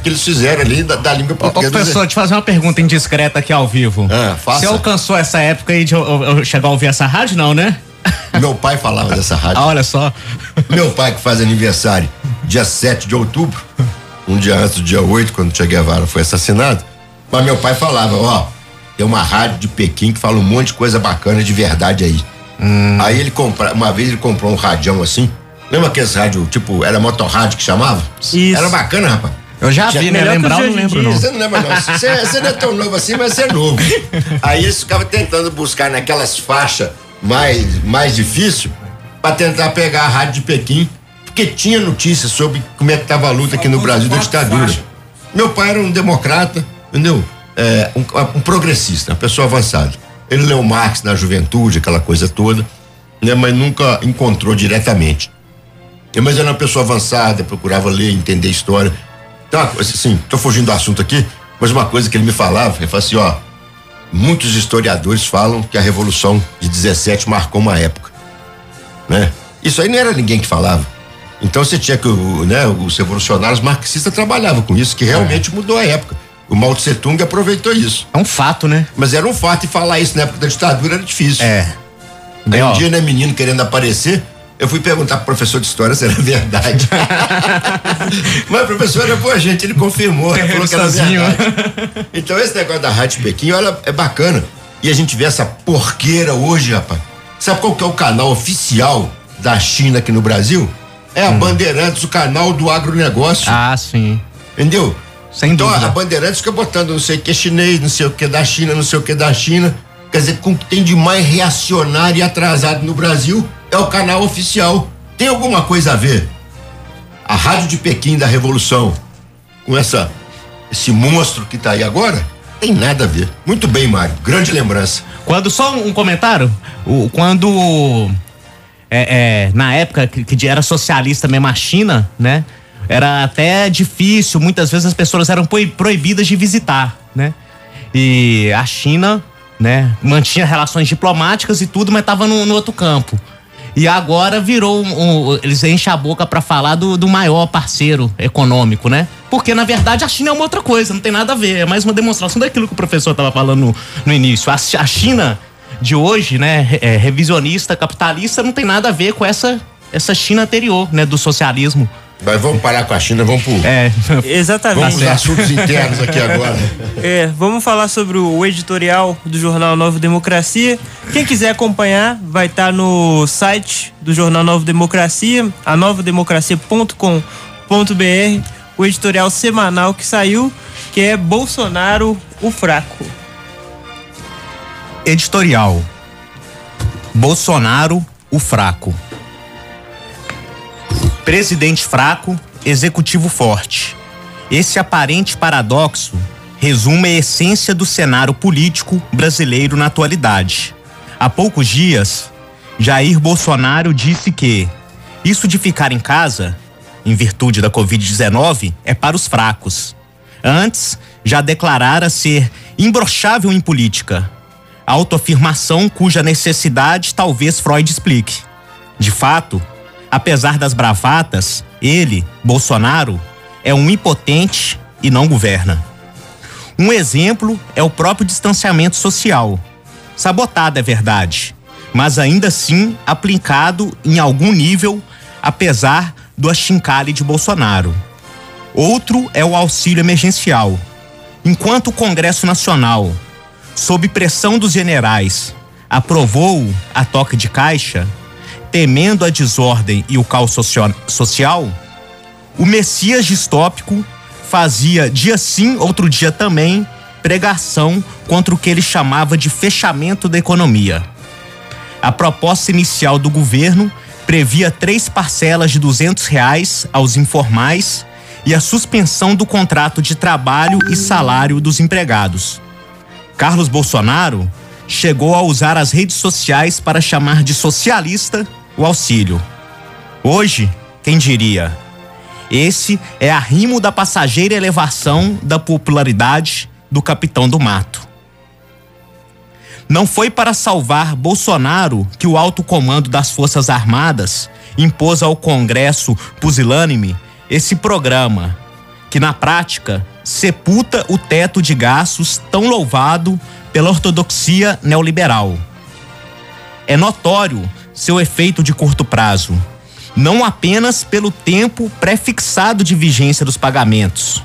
que eles fizeram ali da, da língua portuguesa. Ô, professor, te fazer uma pergunta indiscreta aqui ao vivo. Ah, faça. Você alcançou essa época aí de eu, eu chegar a ouvir essa rádio, não, né? Meu pai falava dessa rádio. Ah, olha só. Meu pai que faz aniversário dia 7 de outubro, um dia antes do dia 8, quando Che Guevara foi assassinado. Mas meu pai falava, ó, tem uma rádio de Pequim que fala um monte de coisa bacana de verdade aí. Hum. Aí ele comprou, uma vez ele comprou um radião assim. Lembra aqueles rádio, tipo, era motorrádio que chamava? Isso. Era bacana, rapaz. Eu já, já vi, né? Lembrar eu não lembro, não. Você não lembra, não. Você, você não é tão novo assim, mas você é novo. Aí eles ficavam tentando buscar naquelas faixas mais, mais difícil para tentar pegar a rádio de Pequim, porque tinha notícias sobre como é que tava a luta aqui no Brasil da ditadura. Meu pai era um democrata, entendeu? É, um, um progressista, uma pessoa avançada. Ele leu Marx na juventude, aquela coisa toda. né, mas nunca encontrou diretamente. Mas era uma pessoa avançada, procurava ler, entender história. Então, assim, tô fugindo do assunto aqui, mas uma coisa que ele me falava, ele falava assim, ó, muitos historiadores falam que a Revolução de 17 marcou uma época, né? Isso aí não era ninguém que falava. Então você tinha que, né, os revolucionários marxistas trabalhavam com isso, que realmente é. mudou a época. O Mao Tse Tung aproveitou isso. É um fato, né? Mas era um fato e falar isso na época da ditadura era difícil. É. Aí um dia, né, menino querendo aparecer, eu fui perguntar pro professor de história se era verdade. Mas o professor era boa gente, ele confirmou, ele falou que era verdade. Então esse negócio da Rádio Pequim, olha, é bacana. E a gente vê essa porqueira hoje, rapaz. Sabe qual que é o canal oficial da China aqui no Brasil? É a hum. Bandeirantes, o canal do agronegócio. Ah, sim. Entendeu? Sem então, dúvida. a Bandeirantes fica botando não sei o que chinês, não sei o que da China, não sei o que da China. Quer dizer, com o que tem de mais reacionário e atrasado no Brasil é o canal oficial. Tem alguma coisa a ver? A Rádio de Pequim da Revolução com essa esse monstro que está aí agora? Tem nada a ver. Muito bem, Mário. Grande lembrança. Quando só um comentário, o, quando é, é, na época que, que era socialista mesmo a China, né? Era até difícil, muitas vezes as pessoas eram proibidas de visitar, né? E a China, né, mantinha relações diplomáticas e tudo, mas estava no, no outro campo. E agora virou um, um, eles enchem a boca para falar do, do maior parceiro econômico, né? Porque na verdade a China é uma outra coisa, não tem nada a ver. É mais uma demonstração daquilo que o professor estava falando no, no início. A, a, China de hoje, né, é, revisionista, capitalista, não tem nada a ver com essa essa China anterior, né, do socialismo. Mas vamos parar com a China, vamos pro. É, exatamente. Vamos aos assuntos internos aqui agora. É, vamos falar sobre o editorial do jornal Nova Democracia. Quem quiser acompanhar, vai estar tá no site do jornal Nova Democracia, a novademocracia.com.br, o editorial semanal que saiu, que é Bolsonaro o Fraco. Editorial Bolsonaro o Fraco. Presidente fraco, executivo forte. Esse aparente paradoxo resume a essência do cenário político brasileiro na atualidade. Há poucos dias, Jair Bolsonaro disse que isso de ficar em casa, em virtude da Covid-19, é para os fracos. Antes, já declarara ser imbrochável em política, autoafirmação cuja necessidade talvez Freud explique. De fato, Apesar das bravatas, ele, Bolsonaro, é um impotente e não governa. Um exemplo é o próprio distanciamento social. Sabotado é verdade, mas ainda assim aplicado em algum nível, apesar do achincalhe de Bolsonaro. Outro é o auxílio emergencial. Enquanto o Congresso Nacional, sob pressão dos generais, aprovou a toque de caixa, temendo a desordem e o caos social, o Messias distópico fazia dia sim, outro dia também, pregação contra o que ele chamava de fechamento da economia. A proposta inicial do governo previa três parcelas de duzentos reais aos informais e a suspensão do contrato de trabalho e salário dos empregados. Carlos Bolsonaro chegou a usar as redes sociais para chamar de socialista o auxílio. Hoje, quem diria? Esse é arrimo da passageira elevação da popularidade do capitão do mato. Não foi para salvar Bolsonaro que o alto comando das Forças Armadas impôs ao Congresso pusilânime esse programa, que na prática sepulta o teto de gastos tão louvado pela ortodoxia neoliberal. É notório seu efeito de curto prazo, não apenas pelo tempo pré-fixado de vigência dos pagamentos,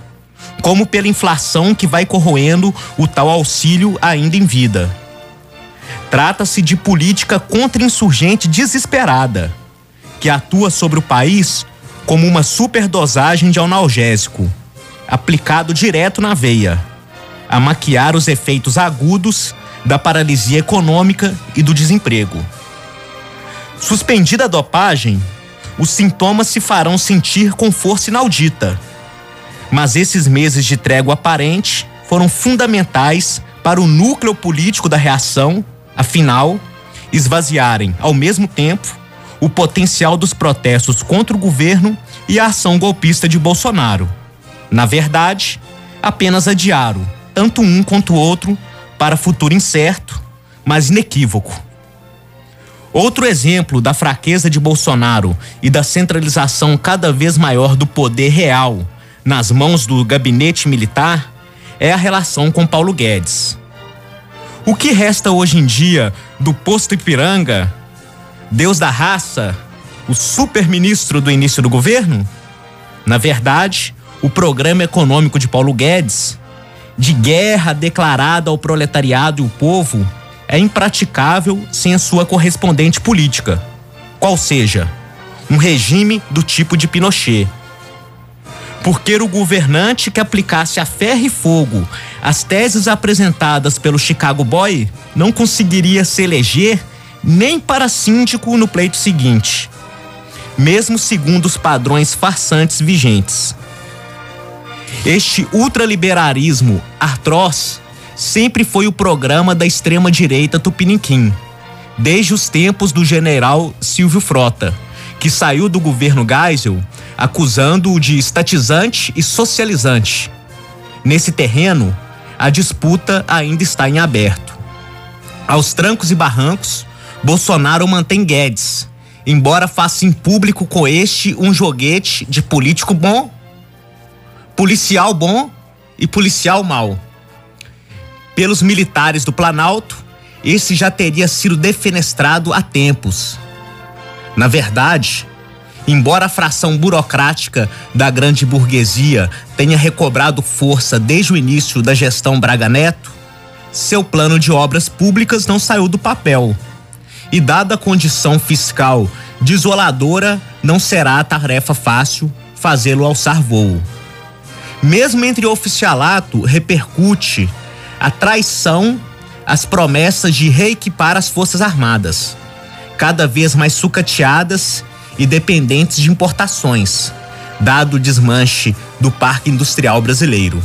como pela inflação que vai corroendo o tal auxílio ainda em vida. Trata-se de política contra-insurgente desesperada, que atua sobre o país como uma superdosagem de analgésico, aplicado direto na veia, a maquiar os efeitos agudos da paralisia econômica e do desemprego. Suspendida a dopagem, os sintomas se farão sentir com força inaudita. Mas esses meses de trégua aparente foram fundamentais para o núcleo político da reação, afinal, esvaziarem, ao mesmo tempo, o potencial dos protestos contra o governo e a ação golpista de Bolsonaro. Na verdade, apenas adiaram, tanto um quanto o outro, para futuro incerto, mas inequívoco. Outro exemplo da fraqueza de Bolsonaro e da centralização cada vez maior do poder real nas mãos do gabinete militar é a relação com Paulo Guedes. O que resta hoje em dia do posto Ipiranga, Deus da raça, o super-ministro do início do governo? Na verdade, o programa econômico de Paulo Guedes, de guerra declarada ao proletariado e o povo, é impraticável sem a sua correspondente política, qual seja, um regime do tipo de Pinochet porque o governante que aplicasse a ferro e fogo as teses apresentadas pelo Chicago Boy não conseguiria se eleger nem para síndico no pleito seguinte, mesmo segundo os padrões farsantes vigentes. Este ultraliberalismo atroz sempre foi o programa da extrema-direita tupiniquim, desde os tempos do general Silvio Frota, que saiu do governo Geisel acusando-o de estatizante e socializante. Nesse terreno, a disputa ainda está em aberto. Aos trancos e barrancos, Bolsonaro mantém Guedes, embora faça em público com este um joguete de político bom, policial bom e policial mau. Pelos militares do Planalto, esse já teria sido defenestrado há tempos. Na verdade, Embora a fração burocrática da grande burguesia tenha recobrado força desde o início da gestão Braga Neto, seu plano de obras públicas não saiu do papel. E dada a condição fiscal desoladora, não será tarefa fácil fazê-lo alçar voo. Mesmo entre o oficialato, repercute a traição, as promessas de reequipar as Forças Armadas, cada vez mais sucateadas e dependentes de importações, dado o desmanche do parque industrial brasileiro.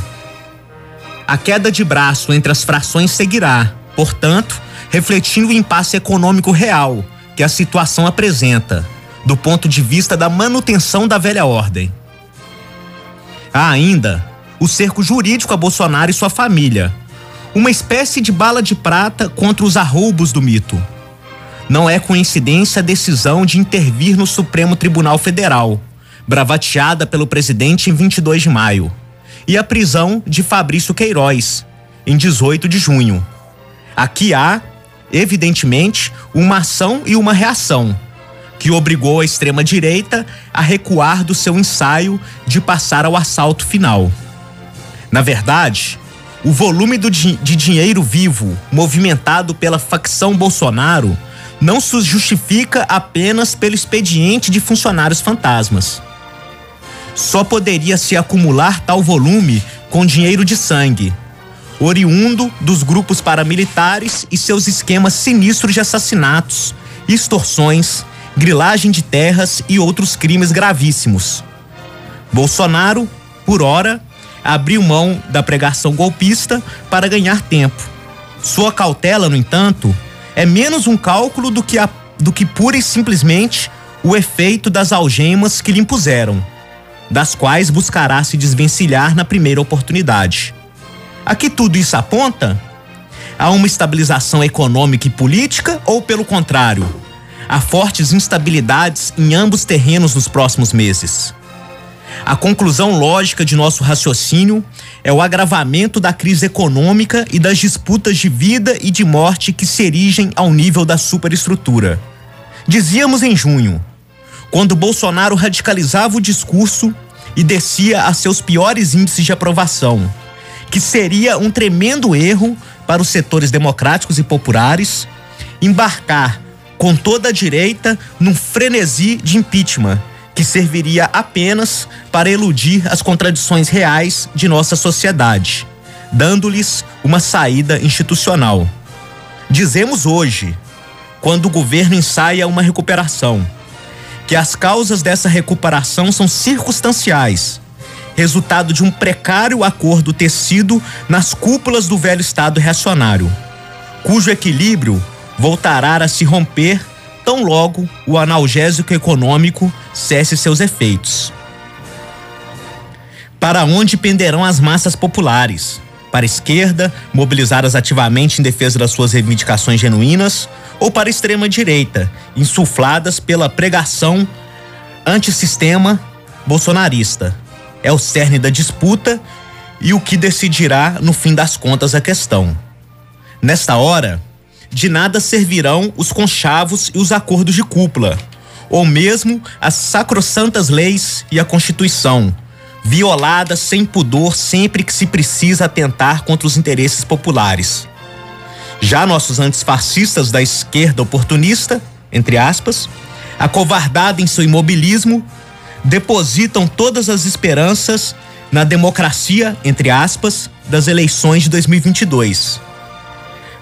A queda de braço entre as frações seguirá, portanto, refletindo o impasse econômico real que a situação apresenta, do ponto de vista da manutenção da velha ordem. Há ainda o cerco jurídico a Bolsonaro e sua família, uma espécie de bala de prata contra os arroubos do mito não é coincidência a decisão de intervir no Supremo Tribunal Federal, bravateada pelo presidente em 22 de maio, e a prisão de Fabrício Queiroz, em 18 de junho. Aqui há, evidentemente, uma ação e uma reação, que obrigou a extrema-direita a recuar do seu ensaio de passar ao assalto final. Na verdade, o volume do, de dinheiro vivo movimentado pela facção Bolsonaro não se justifica apenas pelo expediente de funcionários fantasmas. Só poderia se acumular tal volume com dinheiro de sangue, oriundo dos grupos paramilitares e seus esquemas sinistros de assassinatos, extorsões, grilagem de terras e outros crimes gravíssimos. Bolsonaro, por hora, abriu mão da pregação golpista para ganhar tempo. Sua cautela, no entanto, é menos um cálculo do que, a, do que pura e simplesmente o efeito das algemas que lhe impuseram, das quais buscará se desvencilhar na primeira oportunidade. A que tudo isso aponta? A uma estabilização econômica e política ou, pelo contrário, a fortes instabilidades em ambos terrenos nos próximos meses? A conclusão lógica de nosso raciocínio é o agravamento da crise econômica e das disputas de vida e de morte que se erigem ao nível da superestrutura. Dizíamos em junho, quando Bolsonaro radicalizava o discurso e descia a seus piores índices de aprovação, que seria um tremendo erro para os setores democráticos e populares embarcar com toda a direita num frenesi de impeachment que serviria apenas para eludir as contradições reais de nossa sociedade, dando-lhes uma saída institucional. Dizemos hoje, quando o governo ensaia uma recuperação, que as causas dessa recuperação são circunstanciais, resultado de um precário acordo tecido nas cúpulas do velho Estado reacionário, cujo equilíbrio voltará a se romper tão logo o analgésico econômico cesse seus efeitos. Para onde penderão as massas populares? Para a esquerda, mobilizadas ativamente em defesa das suas reivindicações genuínas, ou para a extrema direita, insufladas pela pregação antissistema bolsonarista? É o cerne da disputa e o que decidirá, no fim das contas, a questão. Nesta hora, de nada servirão os conchavos e os acordos de cúpula, ou mesmo as sacrossantas leis e a Constituição, violadas sem pudor sempre que se precisa atentar contra os interesses populares. Já nossos antifascistas da esquerda oportunista, entre aspas, acovardada em seu imobilismo, depositam todas as esperanças na democracia, entre aspas, das eleições de 2022.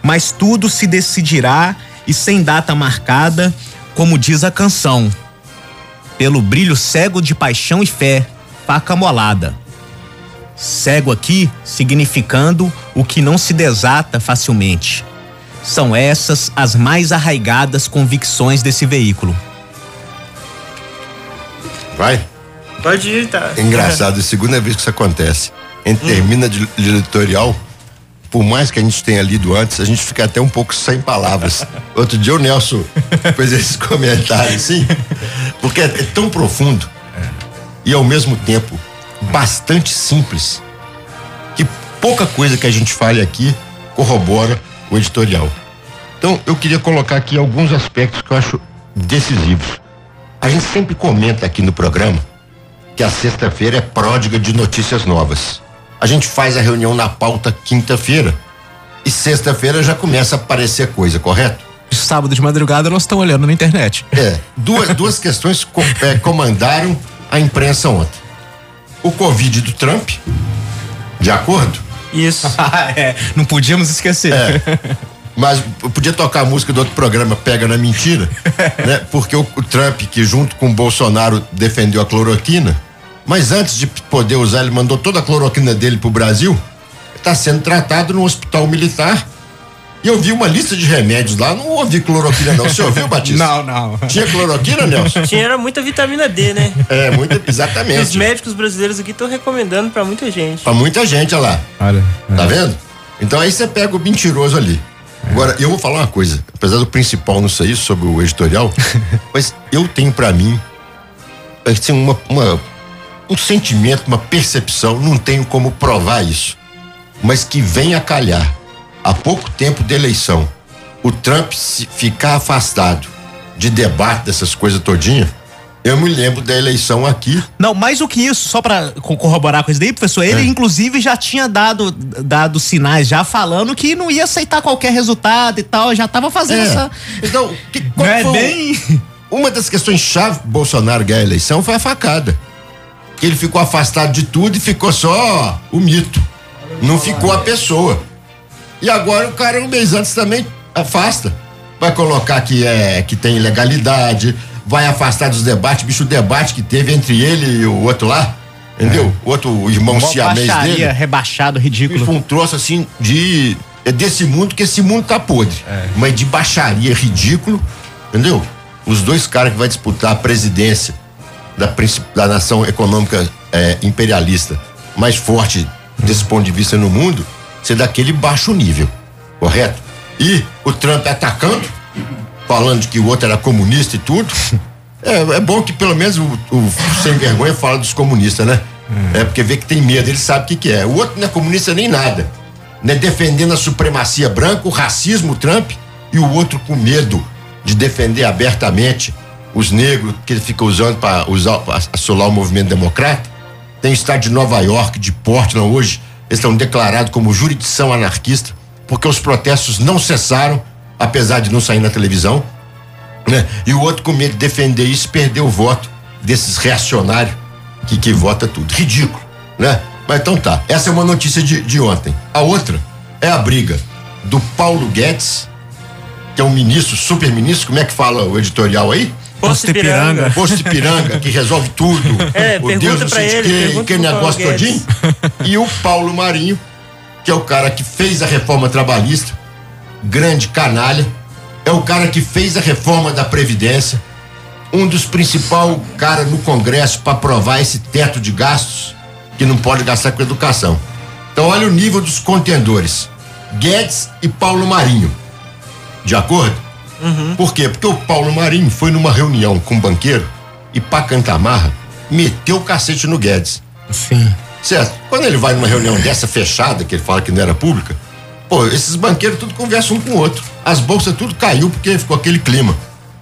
Mas tudo se decidirá e sem data marcada, como diz a canção. Pelo brilho cego de paixão e fé, faca molada. Cego aqui significando o que não se desata facilmente. São essas as mais arraigadas convicções desse veículo. Vai. Pode ir, tá. Engraçado, é a segunda vez que isso acontece. A gente termina de de editorial, por mais que a gente tenha lido antes, a gente fica até um pouco sem palavras. Outro dia o Nelson fez esse comentário assim, porque é, é tão profundo e ao mesmo tempo bastante simples que pouca coisa que a gente fale aqui corrobora o editorial. Então eu queria colocar aqui alguns aspectos que eu acho decisivos. A gente sempre comenta aqui no programa que a sexta-feira é pródiga de notícias novas. A gente faz a reunião na pauta quinta-feira e sexta-feira já começa a aparecer coisa, correto? Sábado de madrugada nós estamos olhando na internet. É, duas, duas questões co- é, comandaram a imprensa ontem. O Covid do Trump, de acordo? Isso. é, não podíamos esquecer. É. Mas eu podia tocar a música do outro programa, Pega na Mentira, né? Porque o, o Trump, que junto com o Bolsonaro defendeu a cloroquina, mas antes de poder usar, ele mandou toda a cloroquina dele pro Brasil, está sendo tratado no hospital militar. E eu vi uma lista de remédios lá, não ouvi cloroquina não. Você ouviu, Batista? Não, não. Tinha cloroquina, Nelson? Tinha era muita vitamina D, né? É, muito, E os exatamente. médicos brasileiros aqui estão recomendando pra muita gente. Pra muita gente, olha lá. Olha. Tá vendo? Então aí você pega o mentiroso ali. Agora, eu vou falar uma coisa, apesar do principal não isso sobre o editorial, mas eu tenho pra mim assim, uma, uma- um sentimento, uma percepção, não tenho como provar isso, mas que vem a calhar, há pouco tempo da eleição, o Trump se ficar afastado de debate dessas coisas todinha, eu me lembro da eleição aqui, Não, mais do que isso, só co- corroborar com isso daí, professor, ele É. inclusive já tinha dado, dado sinais, já falando que não ia aceitar qualquer resultado e tal, já tava fazendo É. essa. Então, que, qual Não é foi o- bem. Uma das questões chave Bolsonaro ganhar a eleição foi a facada. Que ele ficou afastado de tudo e ficou só o mito. Não ficou a pessoa. E agora o cara um mês antes também afasta. Vai colocar que é que tem ilegalidade, vai afastar dos debates, bicho, o debate que teve entre ele e o outro lá, entendeu? O outro irmão Uma siamês baixaria, dele. rebaixado, ridículo. foi um troço assim de. É desse mundo que esse mundo tá podre. Mas de baixaria ridículo, entendeu? Os dois caras que vai disputar a presidência da, da nação econômica eh, imperialista mais forte desse ponto de vista no mundo, ser daquele baixo nível, correto? E o Trump atacando, falando que o outro era comunista e tudo. É, é bom que pelo menos o, o sem vergonha fala dos comunistas, né? É porque vê que tem medo, ele sabe o que, que é. O outro não é comunista nem nada. Né? Defendendo a supremacia branca, o racismo, o Trump, e o outro com medo de defender abertamente os negros que ele fica usando para usar pra assolar o movimento democrata. Tem o estado de Nova York, de Portland hoje, eles estão declarados como jurisdição anarquista, porque os protestos não cessaram, apesar de não sair na televisão né? E o outro com medo de defender isso perdeu o voto desses reacionários que, que vota tudo. Ridículo, né? Mas então tá. Essa é uma notícia de, de ontem. A outra é a briga do Paulo Guedes, que é um ministro, super ministro, como é que fala o editorial aí? Posto Ipiranga. Posto Ipiranga, que resolve tudo. É, o pergunta Deus não sei de ele, quê, pergunta que Paulo negócio todinho. E o Paulo Marinho, que é o cara que fez a reforma trabalhista, grande canalha, é o cara que fez a reforma da Previdência, um dos principais caras no Congresso para aprovar esse teto de gastos que não pode gastar com educação. Então, olha o nível dos contendores: Guedes e Paulo Marinho. De acordo? Por quê? Porque o Paulo Marinho foi numa reunião com um banqueiro e, pra cantar marra, meteu o cacete no Guedes. Sim. Certo? Quando ele vai numa reunião dessa fechada, que ele fala que não era pública, pô, esses banqueiros tudo conversam um com o outro. As bolsas tudo caiu porque ficou aquele clima.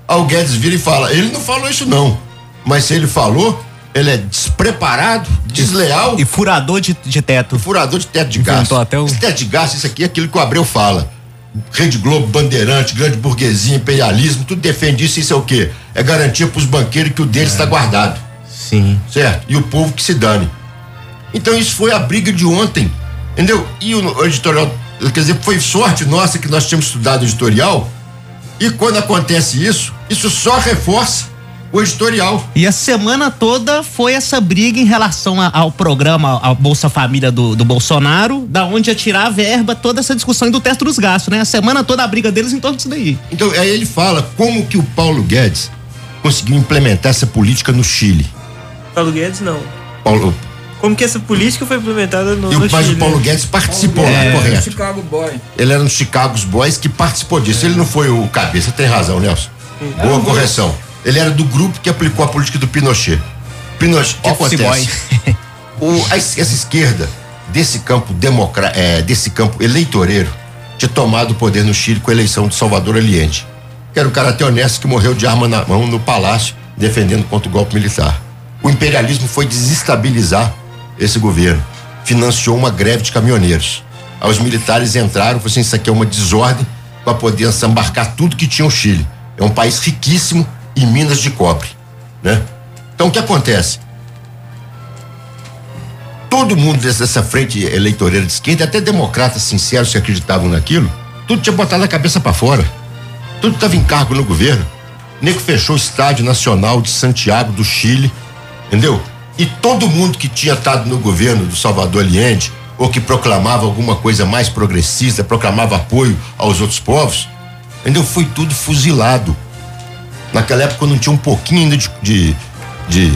Aí o Guedes vira e fala: ele não falou isso não. Mas se ele falou, ele é despreparado, desleal. E furador de, de teto. Furador de teto de Inventou gasto. até o- Esse teto de gasto, isso aqui é aquilo que o Abreu fala. Rede Globo, Bandeirante, grande burguesia, imperialismo, tudo defende isso. Isso é o quê? É garantia para os banqueiros que o deles está guardado. Sim. Certo? E o povo que se dane. Então isso foi a briga de ontem. Entendeu? E o, o editorial, quer dizer, foi sorte nossa que nós tínhamos estudado editorial. E quando acontece isso, isso só reforça o editorial. E a semana toda foi essa briga em relação a- ao programa, ao Bolsa Família do, do Bolsonaro, da onde ia tirar a verba, toda essa discussão do teto dos gastos, né? A semana toda a briga deles em torno disso daí. Então, aí ele fala como que o Paulo Guedes conseguiu implementar essa política no Chile. Paulo Guedes não. Paulo, Como que essa política foi implementada no, e no o, mas Chile? o Paulo Guedes participou lá, É, correto? Chicago Boy. Ele era no Chicago Boys que participou disso. Ele não foi o cabeça, tem razão, Nelson. Boa correção. Ele era do grupo que aplicou a política do Pinochet. Pinochet, o que Office acontece? O- a es- essa esquerda desse campo democra, é, desse campo eleitoreiro tinha tomado o poder no Chile com a eleição de Salvador Allende, que era um cara até honesto que morreu de arma na mão no palácio defendendo contra o golpe militar. O imperialismo foi desestabilizar esse governo, financiou uma greve de caminhoneiros. Aí os militares entraram, falaram assim, isso aqui é uma desordem para poder embarcar tudo que tinha o Chile. É um país riquíssimo em minas de cobre, né? Então o que acontece? todo mundo dessa, frente eleitoreira de esquerda, até democratas sinceros que acreditavam naquilo, tudo tinha botado a cabeça para fora. Tudo estava em cargo no governo. Nego fechou o Estádio Nacional de Santiago do Chile, entendeu? E todo mundo que tinha estado no governo do Salvador Allende, ou que proclamava alguma coisa mais progressista, proclamava apoio aos outros povos, entendeu? Foi tudo fuzilado. Naquela época não tinha um pouquinho ainda de, de, de,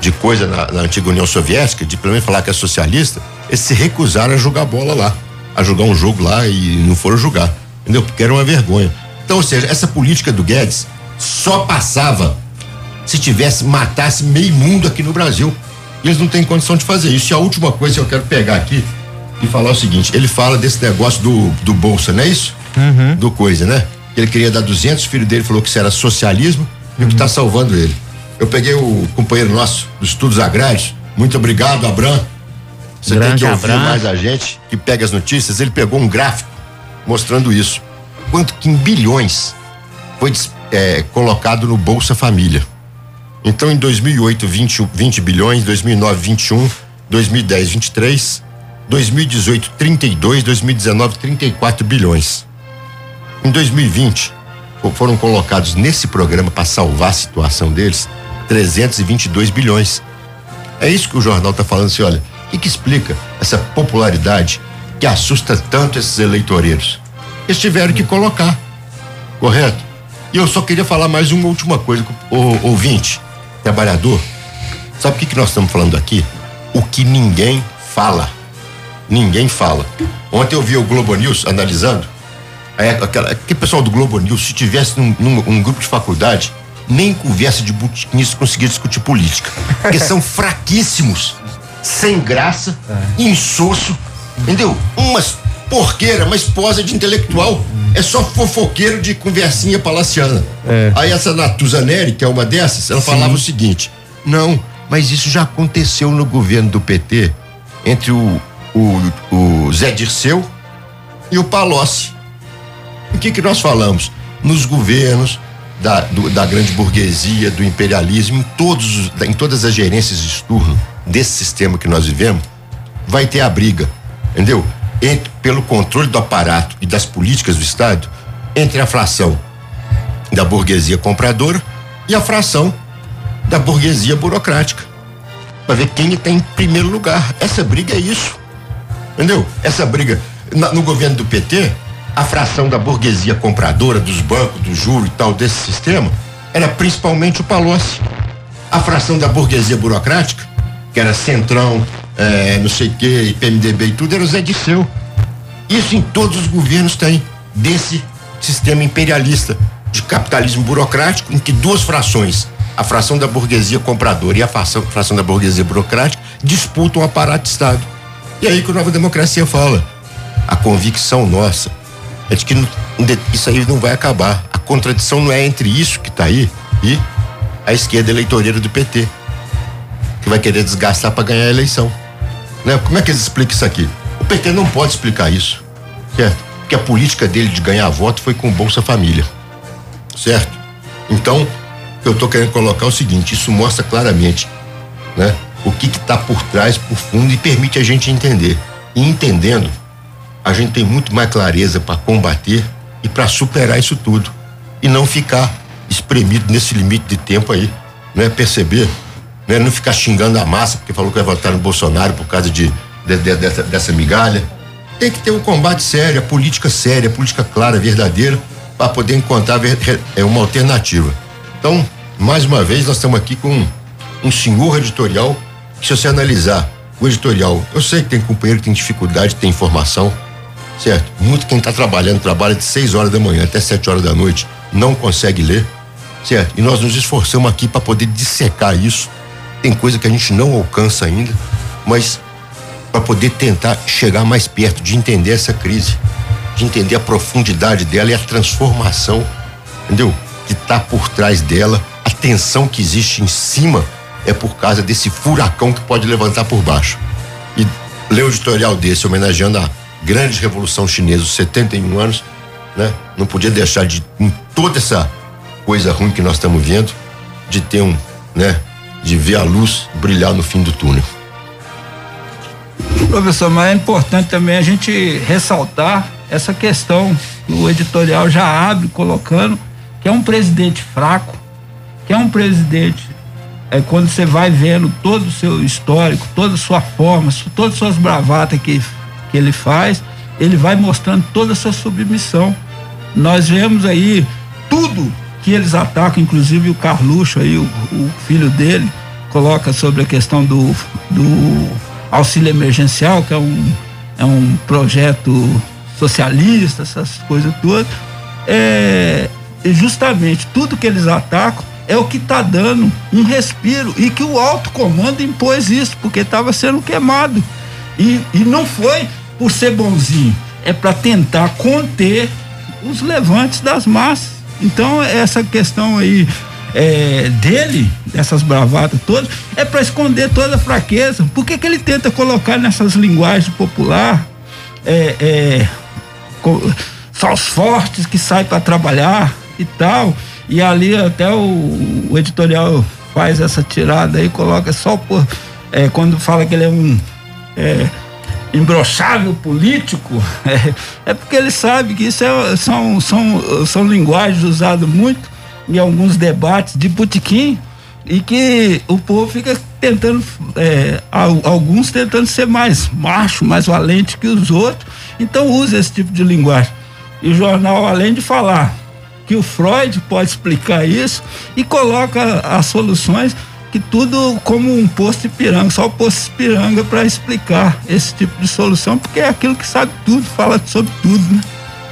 de coisa na, na antiga União Soviética, de pelo menos falar que é socialista, eles se recusaram a jogar bola lá, a jogar um jogo lá e não foram jogar, entendeu? Porque era uma vergonha. Então, ou seja, essa política do Guedes só passava se tivesse, matasse meio mundo aqui no Brasil. E eles não têm condição de fazer isso. E a última coisa que eu quero pegar aqui e falar é o seguinte: ele fala desse negócio do, do Bolsa, não é isso? Do coisa, né? Ele queria dar 200, o filho dele falou que isso era socialismo e o que está salvando ele. Eu peguei o companheiro nosso dos estudos agrários. Muito obrigado, Abram. Você tem Grande que ouvir Abram. mais a gente que pega as notícias. Ele pegou um gráfico mostrando isso. Quanto que em bilhões foi é, colocado no Bolsa Família. Então, em 2008, 20, 20 bilhões, 2009, 21, 2010, 23, 2018, 32, 2019, 34 bilhões. Em 2020, fo- foram colocados nesse programa para salvar a situação deles 322 bilhões. É isso que o jornal está falando assim, olha, que, que explica essa popularidade que assusta tanto esses eleitoreiros? Eles tiveram que colocar, correto? E eu só queria falar mais uma última coisa, o ouvinte, trabalhador. Sabe o que, que nós estamos falando aqui? O que ninguém fala. Ninguém fala. Ontem eu vi o Globo News analisando. Aí aquela, aquele pessoal do Globo News, se tivesse num, num- um grupo de faculdade, nem conversa de botiquinista conseguia discutir política. Porque são fraquíssimos, sem graça, insosso, entendeu? Umas porqueira, uma esposa de intelectual. É só fofoqueiro de conversinha palaciana. Aí essa Natuza Neri, que é uma dessas, ela falava o seguinte: não, mas isso já aconteceu no governo do PT entre o, o, o Zé Dirceu e o Palocci. O que que nós falamos? Nos governos da, do- da grande burguesia, do imperialismo, em, todos, os- em todas as gerências de turno desse sistema que nós vivemos, vai ter a briga, entendeu? Entre, pelo controle do aparato e das políticas do Estado, entre a fração da burguesia compradora e a fração da burguesia burocrática. Para ver quem está em primeiro lugar. Essa briga é isso. Entendeu? Essa briga. na- no governo do PT, a fração da burguesia compradora, dos bancos, do juro e tal, desse sistema, era principalmente o Palocci. A fração da burguesia burocrática, que era Centrão, é, não sei o que, PMDB e tudo, era o Zé Disseu. Isso em todos os governos tem, desse sistema imperialista de capitalismo burocrático, em que duas frações, a fração da burguesia compradora e a fração, fração da burguesia burocrática, disputam o aparato de Estado. E aí que a nova democracia fala. A convicção nossa é de que isso aí não vai acabar. A contradição não é entre isso que está aí e a esquerda eleitoreira do PT, que vai querer desgastar para ganhar a eleição. Né? Como é que eles explicam isso aqui? O PT não pode explicar isso, certo? Porque a política dele de ganhar voto foi com Bolsa Família, certo? Então, eu estou querendo colocar é o seguinte: isso mostra claramente, né? O que está por trás, por fundo e permite a gente entender. E entendendo, a gente tem muito mais clareza para combater e para superar isso tudo e não ficar espremido nesse limite de tempo aí, né? Perceber, né? Não ficar xingando a massa porque falou que vai votar no Bolsonaro por causa de, de, de dessa, dessa migalha. Tem que ter um combate sério, a política séria, a política clara, verdadeira, para poder encontrar é uma alternativa. Então, mais uma vez, nós estamos aqui com um, um senhor editorial que, se você analisar o editorial, eu sei que tem companheiro que tem dificuldade, tem informação, certo? Muito quem está trabalhando, trabalha de 6 horas da manhã até 7 horas da noite, não consegue ler, certo? E nós nos esforçamos aqui para poder dissecar isso. Tem coisa que a gente não alcança ainda, mas para poder tentar chegar mais perto de entender essa crise, de entender a profundidade dela e a transformação, entendeu? Que está por trás dela, a tensão que existe em cima é por causa desse furacão que pode levantar por baixo. E ler o editorial desse homenageando a grande revolução chinesa, os 71 anos, né? Não podia deixar de, em toda essa coisa ruim que nós estamos vendo, de ter um, né? De ver a luz brilhar no fim do túnel. Professor, mas é importante também a gente ressaltar essa questão que o editorial já abre colocando que é um presidente fraco, que é um presidente é quando você vai vendo todo o seu histórico, toda a sua forma, todas as suas bravatas que que ele faz, ele vai mostrando toda a sua submissão. Nós vemos aí tudo que eles atacam, inclusive o Carluxo aí, o, o filho dele, coloca sobre a questão do, do auxílio emergencial, que é um, é um projeto socialista, essas coisas todas. É, justamente tudo que eles atacam é o que está dando um respiro e que o alto comando impôs isso, porque estava sendo queimado. E, e não foi por ser bonzinho, é para tentar conter os levantes das massas. Então, essa questão aí é, dele, dessas bravatas todas, é para esconder toda a fraqueza. Por que, que ele tenta colocar nessas linguagens popular é, é, só os fortes que saem para trabalhar e tal? E ali até o, o, editorial faz essa tirada aí, coloca só por. É, quando fala que ele é um. Imbrochável político, é, é, porque ele sabe que isso é, são, são, são linguagens usadas muito em alguns debates de botequim e que o povo fica tentando, é, alguns tentando ser mais macho, mais valente que os outros, então usa esse tipo de linguagem. E o jornal, além de falar que o Freud pode explicar isso e coloca as soluções que tudo como um posto de piranga, só o posto de piranga para explicar esse tipo de solução, porque é aquilo que sabe tudo, fala sobre tudo, né?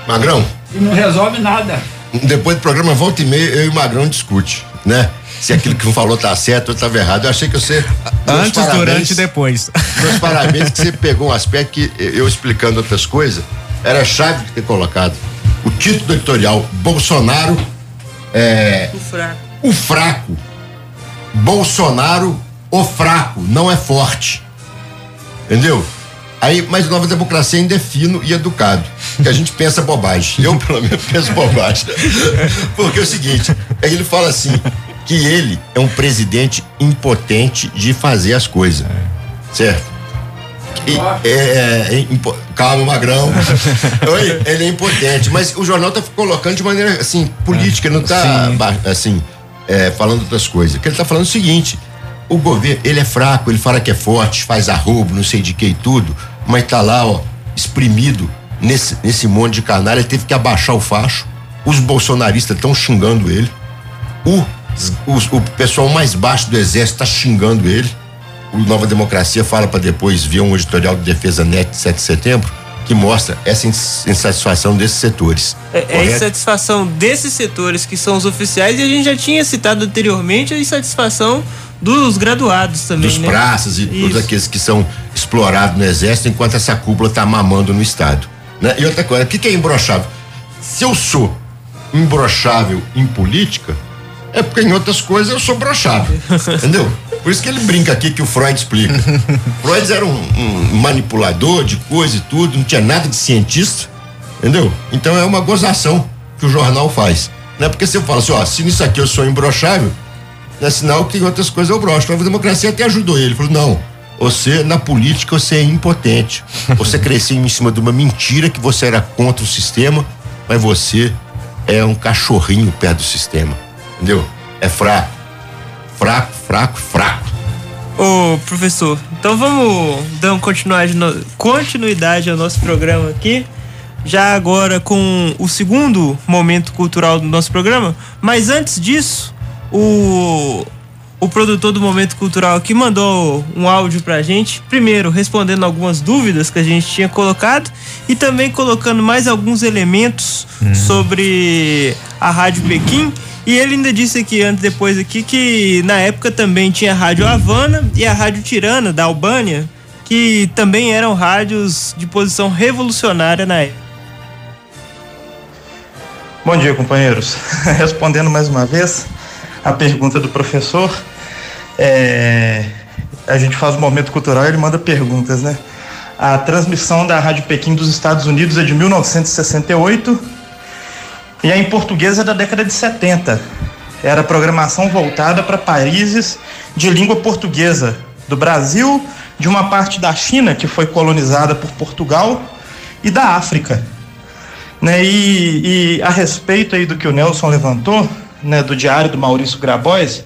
Magrão. E não resolve nada. Depois do programa Volta e Meia, eu e o Magrão discute, né? Se aquilo que falou tá certo ou estava errado. Eu achei que você. Antes, parabéns, durante e depois. Meus parabéns que você pegou um aspecto que eu explicando outras coisas, era chave de ter colocado. O título do editorial, Bolsonaro é. O fraco. O fraco Bolsonaro, o fraco, não é forte. Entendeu? Aí, mas nova democracia ainda é fino e educado. Que a gente pensa bobagem. Eu, pelo menos, penso bobagem. Porque é o seguinte, ele fala assim, que ele é um presidente impotente de fazer as coisas. Certo? E, é, é, é, calma, Magrão. Ele é impotente, mas o jornal tá colocando de maneira assim, política, não tá Sim. assim é, falando outras coisas. Que ele está falando o seguinte: o governo, ele é fraco, ele fala que é forte, faz arrobo, não sei de que e tudo, mas está lá, ó, exprimido nesse, nesse monte de canalha, ele teve que abaixar o facho. Os bolsonaristas estão xingando ele. O, o, o pessoal mais baixo do exército está xingando ele. O Nova Democracia fala para depois ver um editorial de defesa net de 7 de setembro que mostra essa insatisfação desses setores. É, é a insatisfação desses setores que são os oficiais e a gente já tinha citado anteriormente a insatisfação dos graduados também, dos né? praças e Isso. todos aqueles que são explorados no exército enquanto essa cúpula está mamando no estado. Né? E outra coisa, o que, que é imbrochável? Se eu sou imbrochável em política, é porque em outras coisas eu sou brochável. entendeu? Por isso que ele brinca aqui que o Freud explica. Freud era um, um, manipulador de coisa e tudo, não tinha nada de cientista, entendeu? Então é uma gozação que o jornal faz. Não é porque você fala assim, ó, se nisso aqui eu sou imbrochável, é sinal que em outras coisas eu brocho. A democracia até ajudou ele. Ele falou, não, você na política você é impotente. Você cresceu em cima de uma mentira que você era contra o sistema, mas você é um cachorrinho perto do sistema. Entendeu? É fraco. Fraco, fraco, fraco. Ô, professor, então vamos dar continuidade, continuidade ao nosso programa aqui. Já agora com o segundo momento cultural do nosso programa. Mas antes disso, o, o produtor do Momento Cultural aqui mandou um áudio pra gente. Primeiro, respondendo algumas dúvidas que a gente tinha colocado e também colocando mais alguns elementos hum. sobre a Rádio Pequim e ele ainda disse aqui antes, depois aqui, que na época também tinha a Rádio Havana e a Rádio Tirana, da Albânia, que também eram rádios de posição revolucionária na época. Bom dia, companheiros. Respondendo mais uma vez a pergunta do professor, é, a gente faz o momento cultural e ele manda perguntas, né? A transmissão da Rádio Pequim dos Estados Unidos é de 1968 e a em portuguesa é da década de 70. Era programação voltada para países de língua portuguesa, do Brasil, de uma parte da China, que foi colonizada por Portugal, e da África. Né? E, e a respeito aí do que o Nelson levantou, né, do diário do Maurício Grabois,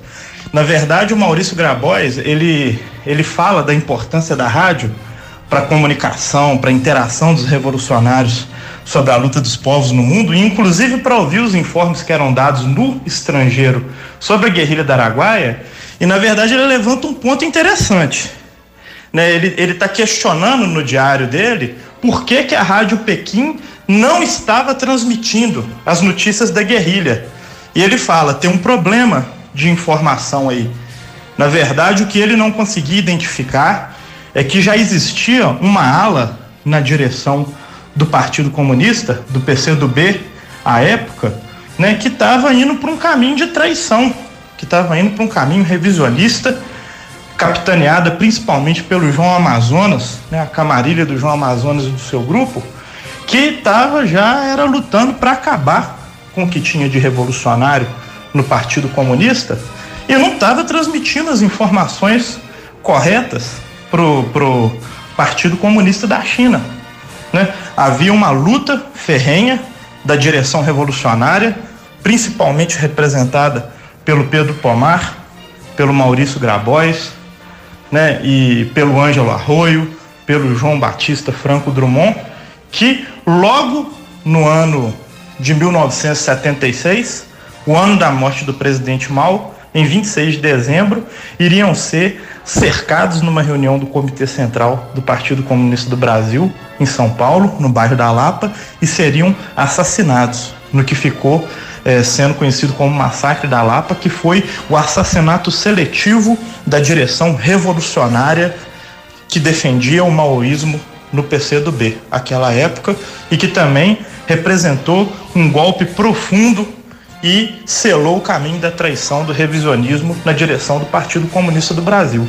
na verdade o Maurício Grabois, ele, ele fala da importância da rádio para a comunicação, para a interação dos revolucionários sobre a luta dos povos no mundo, e inclusive para ouvir os informes que eram dados no estrangeiro sobre a guerrilha da Araguaia, e na verdade ele levanta um ponto interessante. Né? Ele está questionando no diário dele por que, que a Rádio Pequim não estava transmitindo as notícias da guerrilha. E ele fala: tem um problema de informação aí. Na verdade, o que ele não conseguia identificar é que já existia uma ala na direção do Partido Comunista, do PCdoB, à época, né, que estava indo para um caminho de traição, que estava indo para um caminho revisionista, capitaneada principalmente pelo João Amazonas, né, a camarilha do João Amazonas e do seu grupo, que estava já era lutando para acabar com o que tinha de revolucionário no Partido Comunista e não estava transmitindo as informações corretas pro pro Partido Comunista da China. Né? Havia uma luta ferrenha da direção revolucionária, principalmente representada pelo Pedro Pomar, pelo Maurício Grabois, né, e pelo Ângelo Arroio, pelo João Batista Franco Drummond, que logo no ano de 1976, o ano da morte do presidente Mao, em 26 de dezembro, iriam ser cercados numa reunião do Comitê Central do Partido Comunista do Brasil, em São Paulo, no bairro da Lapa, e seriam assassinados no que ficou eh, sendo conhecido como Massacre da Lapa, que foi o assassinato seletivo da direção revolucionária que defendia o maoísmo no PCdoB, aquela época, e que também representou um golpe profundo e selou o caminho da traição do revisionismo na direção do Partido Comunista do Brasil.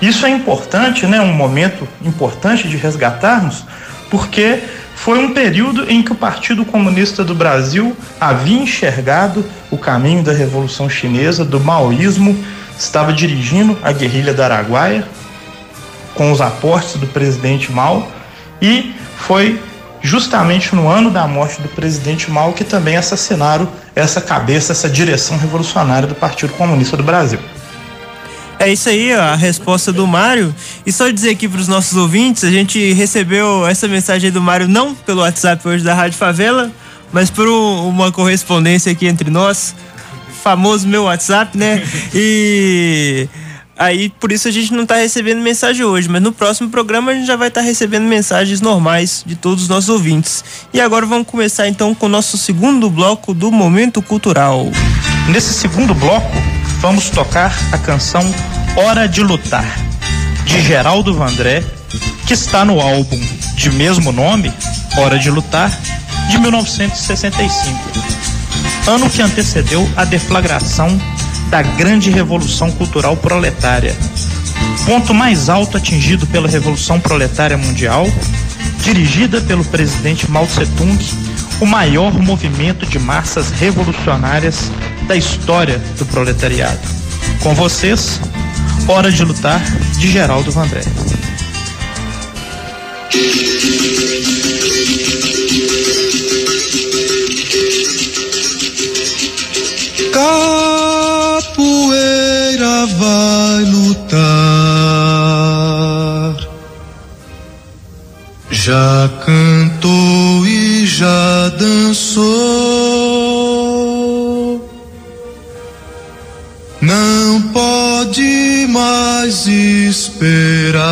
Isso é importante, né, um momento importante de resgatarmos, porque foi um período em que o Partido Comunista do Brasil havia enxergado o caminho da Revolução Chinesa, do maoísmo, estava dirigindo a guerrilha da Araguaia com os aportes do presidente Mao e foi justamente no ano da morte do presidente Mao que também assassinaram essa cabeça, essa direção revolucionária do Partido Comunista do Brasil. É isso aí, ó, a resposta do Mário. E só dizer aqui para os nossos ouvintes, a gente recebeu essa mensagem do Mário não pelo WhatsApp hoje da Rádio Favela, mas por um, uma correspondência aqui entre nós, famoso meu WhatsApp, né? E aí por isso a gente não está recebendo mensagem hoje, mas no próximo programa a gente já vai estar tá recebendo mensagens normais de todos os nossos ouvintes. E agora vamos começar então com o nosso segundo bloco do Momento Cultural. Nesse segundo bloco, vamos tocar a canção Hora de Lutar, de Geraldo Vandré, que está no álbum de mesmo nome, Hora de Lutar, de 1965, ano que antecedeu a deflagração da grande Revolução Cultural Proletária, ponto mais alto atingido pela Revolução Proletária Mundial, dirigida pelo presidente Mao Tse-tung, o maior movimento de massas revolucionárias da história do proletariado. Com vocês, Hora de Lutar, de Geraldo Vandré. Capoeira vai lutar. Já cantou e já dançou. não pode mais esperar.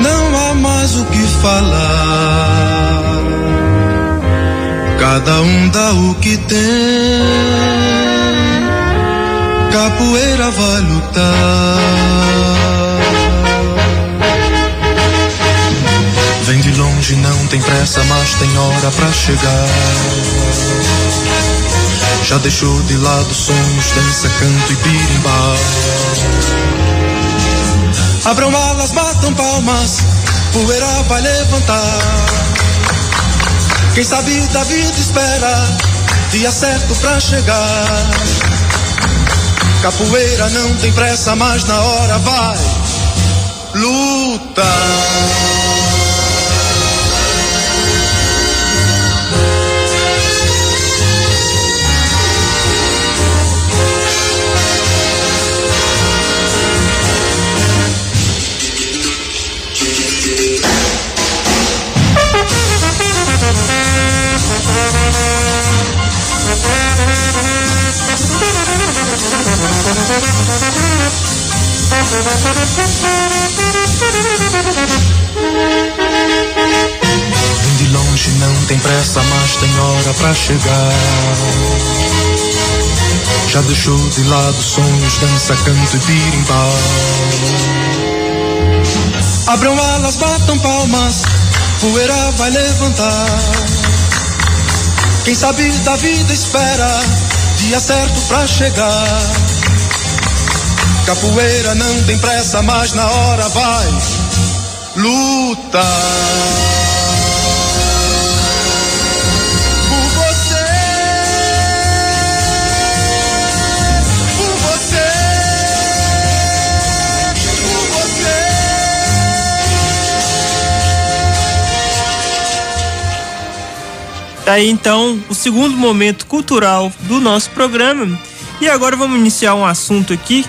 Não há mais o que falar, cada um dá o que tem. Capoeira vai lutar. Vem de longe, não tem pressa, mas tem hora pra chegar. Já deixou de lado sonhos, dança, canto e birimbau. Abram alas, batam palmas, poeira vai levantar. Quem sabe da vida espera, dia certo pra chegar. Capoeira não tem pressa, mas na hora vai lutar. Pra chegar. Já deixou de lado sonhos, dança, canto e birimbau. Abram alas, batam palmas, poeira vai levantar. Quem sabe da vida espera, dia certo pra chegar. Capoeira não tem pressa, mas na hora vai lutar. Tá aí então o segundo momento cultural do nosso programa. E agora vamos iniciar um assunto aqui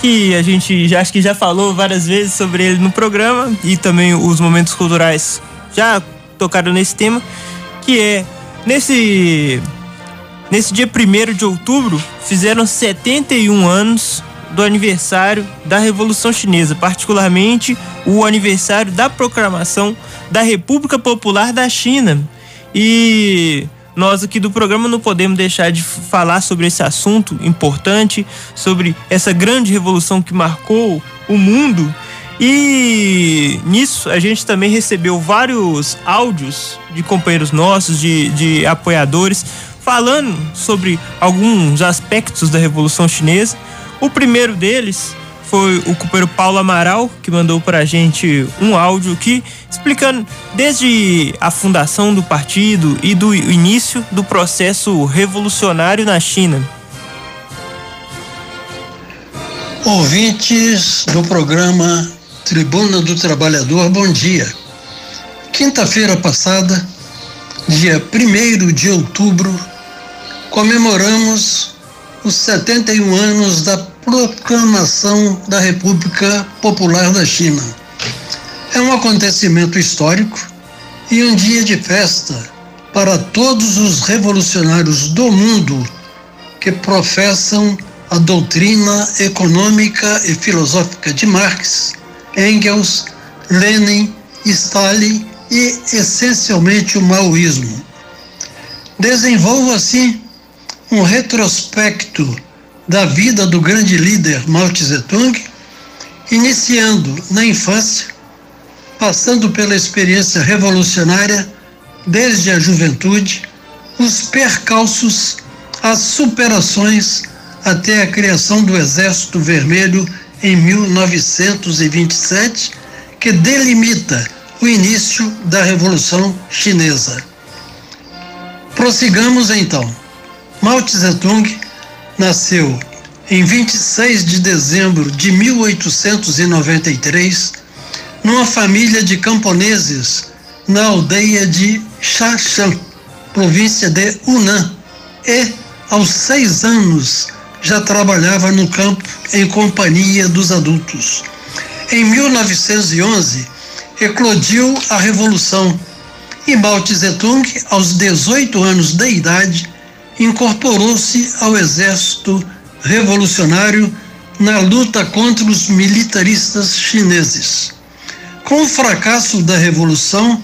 que a gente já acho que já falou várias vezes sobre ele no programa e também os momentos culturais já tocaram nesse tema, que é nesse nesse dia 1 de outubro fizeram 71 anos do aniversário da Revolução Chinesa, particularmente o aniversário da proclamação da República Popular da China. E nós aqui do programa não podemos deixar de falar sobre esse assunto importante, sobre essa grande revolução que marcou o mundo. E nisso a gente também recebeu vários áudios de companheiros nossos, de, de apoiadores, falando sobre alguns aspectos da Revolução Chinesa. O primeiro deles foi o companheiro Paulo Amaral, que mandou para a gente um áudio aqui explicando desde a fundação do partido e do início do processo revolucionário na China. Ouvintes do programa Tribuna do Trabalhador, bom dia. Quinta-feira passada, dia 1 de outubro, comemoramos os 71 anos da proclamação da República Popular da China. É um acontecimento histórico e um dia de festa para todos os revolucionários do mundo que professam a doutrina econômica e filosófica de Marx, Engels, Lenin, Stalin e, essencialmente, o maoísmo. Desenvolvo, assim, um retrospecto da vida do grande líder Mao Tse-tung, iniciando na infância, passando pela experiência revolucionária desde a juventude, os percalços, as superações até a criação do Exército Vermelho em 1927, que delimita o início da Revolução Chinesa. Prossigamos então. Mao Tse-tung nasceu em 26 de dezembro de 1893 numa família de camponeses na aldeia de Shashan, província de Hunan, e aos seis anos já trabalhava no campo em companhia dos adultos. Em 1911, eclodiu a Revolução e Mao Tse-tung, aos 18 anos de idade, incorporou-se ao exército revolucionário na luta contra os militaristas chineses. Com o fracasso da revolução,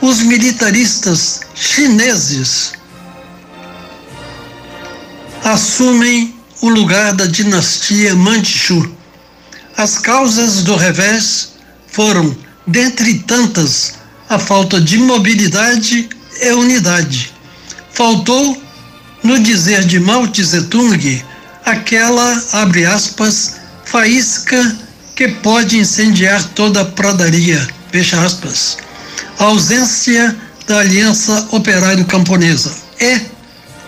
os militaristas chineses assumem o lugar da dinastia Manchu. As causas do revés foram, dentre tantas, a falta de mobilidade e unidade Faltou, no dizer de Mao Tse-tung, aquela, abre aspas, faísca que pode incendiar toda a pradaria, fecha aspas. A ausência da Aliança Operário Camponesa e,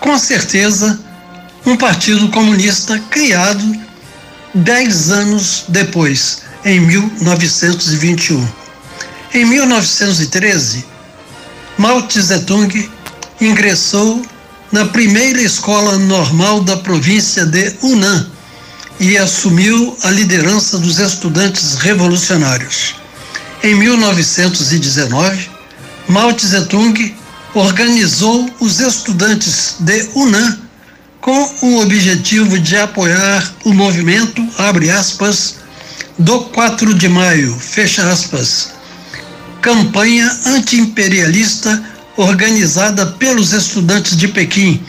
com certeza, um partido comunista criado dez anos depois, em 1921. Em 1913, Mao Tse-tung ingressou na primeira escola normal da província de Hunan e assumiu a liderança dos estudantes revolucionários. Em 1919, Mao Tse-tung organizou os estudantes de Hunan com o objetivo de apoiar o movimento, abre aspas, do 4 de maio, fecha aspas, campanha antiimperialista organizada pelos estudantes de Pequim,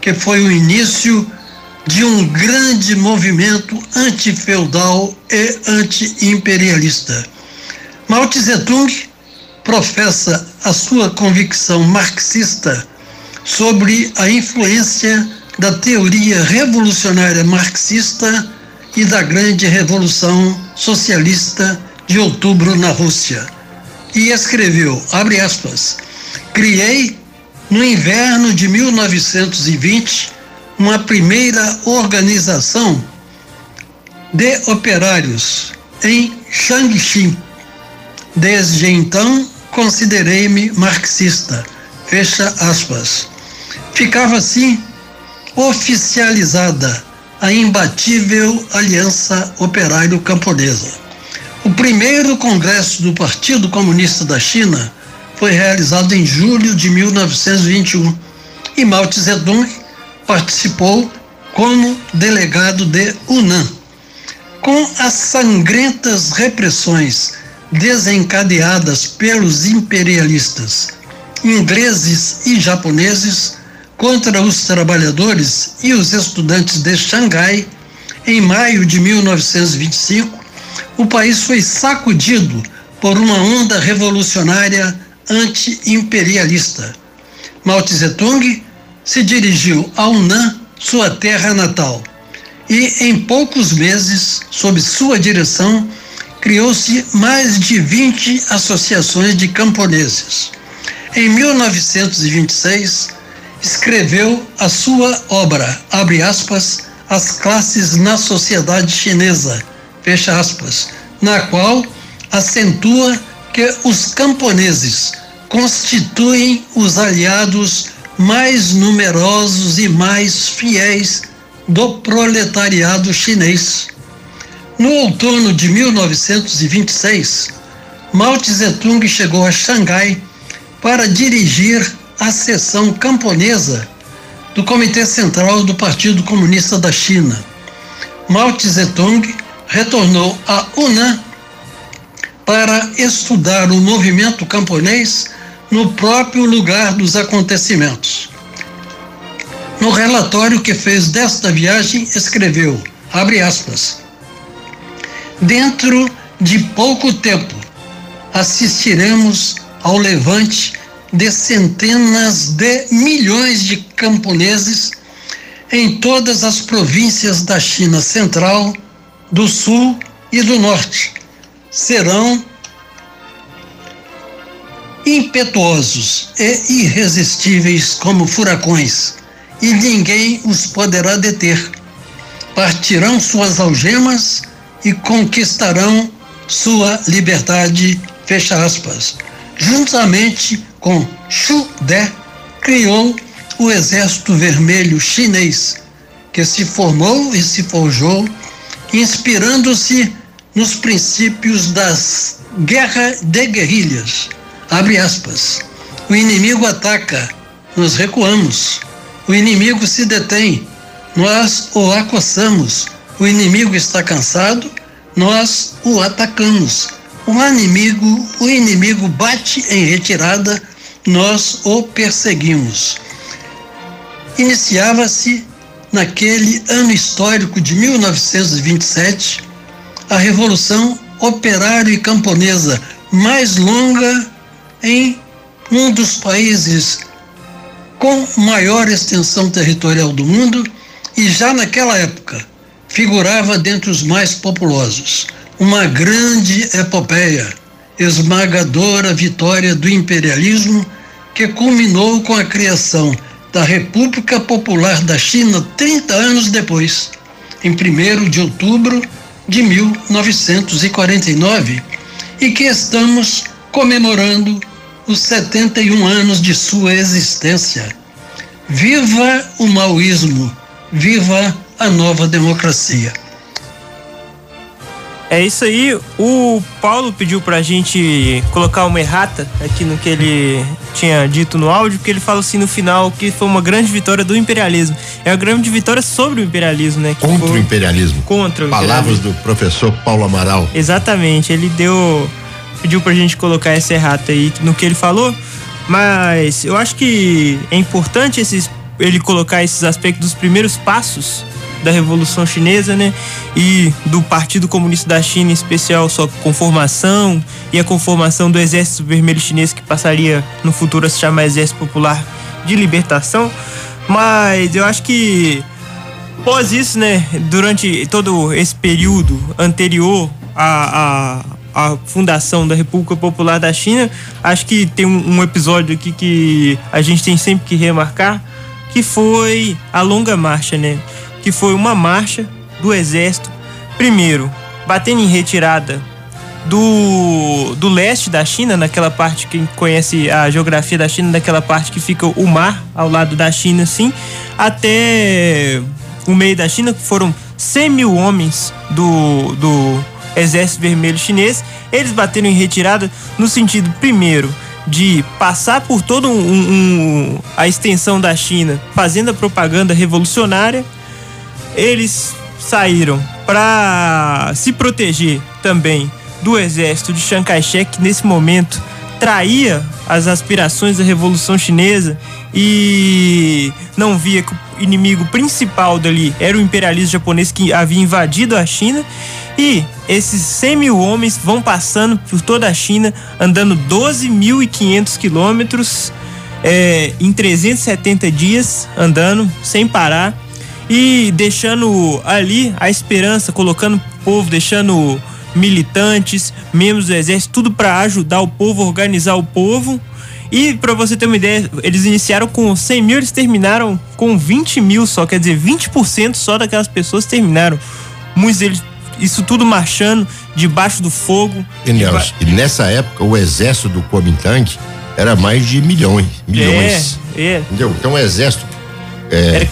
que foi o início de um grande movimento antifeudal e anti-imperialista. Mao Tse-tung professa a sua convicção marxista sobre a influência da teoria revolucionária marxista e da grande revolução socialista de outubro na Rússia. E escreveu, abre aspas, criei, no inverno de 1920, uma primeira organização de operários em Shangxi. Desde então, considerei-me marxista. Fecha aspas. Ficava assim oficializada a imbatível Aliança Operário Camponesa. O primeiro congresso do Partido Comunista da China foi realizado em julho de 1921 e Mao Tse-tung participou como delegado de Hunan. Com as sangrentas repressões desencadeadas pelos imperialistas ingleses e japoneses contra os trabalhadores e os estudantes de Xangai, em maio de 1925, o país foi sacudido por uma onda revolucionária anti-imperialista. Mao Tse-tung se dirigiu a Hunan, sua terra natal, e em poucos meses, sob sua direção, criou-se mais de 20 associações de camponeses. Em 1926, escreveu a sua obra, abre aspas, As classes na sociedade chinesa, fecha aspas, na qual acentua que os camponeses constituem os aliados mais numerosos e mais fiéis do proletariado chinês. No outono de 1926, Mao Tse-tung chegou a Xangai para dirigir a seção camponesa do Comitê Central do Partido Comunista da China. Mao Tse-tung retornou a Hunan para estudar o movimento camponês no próprio lugar dos acontecimentos. No relatório que fez desta viagem, escreveu, abre aspas, dentro de pouco tempo assistiremos ao levante de centenas de milhões de camponeses em todas as províncias da China Central, do Sul e do Norte. Serão impetuosos e irresistíveis como furacões, e ninguém os poderá deter. Partirão suas algemas e conquistarão sua liberdade. Fecha aspas. Juntamente com Xu De, criou o Exército Vermelho Chinês, que se formou e se forjou, inspirando-se nos princípios das guerra de guerrilhas. Abre aspas. O inimigo ataca, nós recuamos. O inimigo se detém, nós o acossamos. O inimigo está cansado, nós o atacamos. O inimigo, o inimigo bate em retirada, nós o perseguimos. Iniciava-se naquele ano histórico de 1927 a revolução operário e camponesa mais longa em um dos países com maior extensão territorial do mundo e já naquela época figurava dentre os mais populosos. Uma grande epopeia, esmagadora vitória do imperialismo que culminou com a criação da República Popular da China 30 anos depois, em 1 de outubro de 1949, e que estamos comemorando os 71 anos de sua existência. Viva o maoísmo, viva a nova democracia. É isso aí. O Paulo pediu pra gente colocar uma errata aqui no que ele tinha dito no áudio, porque ele fala assim no final que foi uma grande vitória do imperialismo. É uma grande vitória sobre o imperialismo, né? contra foi... o imperialismo. Contra o Palavras do professor Paulo Amaral. Exatamente. Ele deu. pediu pra gente colocar essa errata aí no que ele falou. Mas eu acho que é importante esses, ele colocar esses aspectos dos primeiros passos da Revolução Chinesa, né? E do Partido Comunista da China, em especial, sua conformação e a conformação do Exército Vermelho Chinês, que passaria no futuro a se chamar Exército Popular de Libertação. Mas eu acho que após isso, né, durante todo esse período anterior à, à, à, fundação da República Popular da China, acho que tem um, um episódio aqui que a gente tem sempre que remarcar, que foi a longa marcha, né? Que foi uma marcha do exército, primeiro, batendo em retirada do, do leste da China, naquela parte, quem conhece a geografia da China, daquela parte que fica o mar ao lado da China, assim, até o meio da China, que foram 100 mil homens do, do Exército Vermelho Chinês. Eles bateram em retirada no sentido, primeiro, de passar por toda um, um, a extensão da China fazendo a propaganda revolucionária eles saíram para se proteger também do exército de Chiang Kai-shek, que nesse momento traía as aspirações da Revolução Chinesa e não via que o inimigo principal dali era o imperialismo japonês que havia invadido a China. E esses 100 mil homens vão passando por toda a China, andando 12.500 quilômetros é, em 370 dias, andando sem parar e deixando ali a esperança, colocando o povo, deixando militantes, membros do exército, tudo para ajudar o povo, organizar o povo. E para você ter uma ideia, eles iniciaram com 100 mil, eles terminaram com 20 mil só, quer dizer, 20% só daquelas pessoas terminaram. Muitos deles, isso tudo marchando debaixo do fogo. E, e nessa época, o exército do Kuomintang era mais de milhões, milhões. É, é. Entendeu? Então o exército é,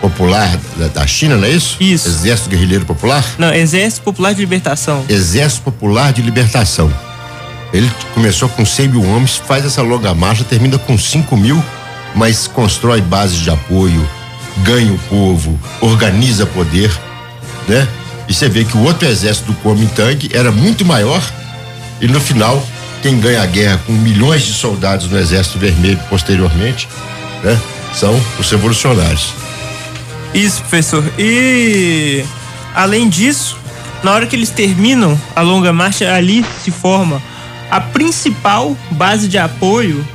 popular da, da China, não é isso? Isso. Exército Guerrilheiro Popular? Não, Exército Popular de Libertação. Exército Popular de Libertação. Ele começou com 100 mil homens, faz essa longa marcha, termina com 5 mil, mas constrói bases de apoio, ganha o povo, organiza poder, né? E você vê que o outro exército do Kuomintang era muito maior e no final quem ganha a guerra com milhões de soldados no exército vermelho posteriormente, né? São os revolucionários. Isso, professor. E além disso, na hora que eles terminam a longa marcha, ali se forma a principal base de apoio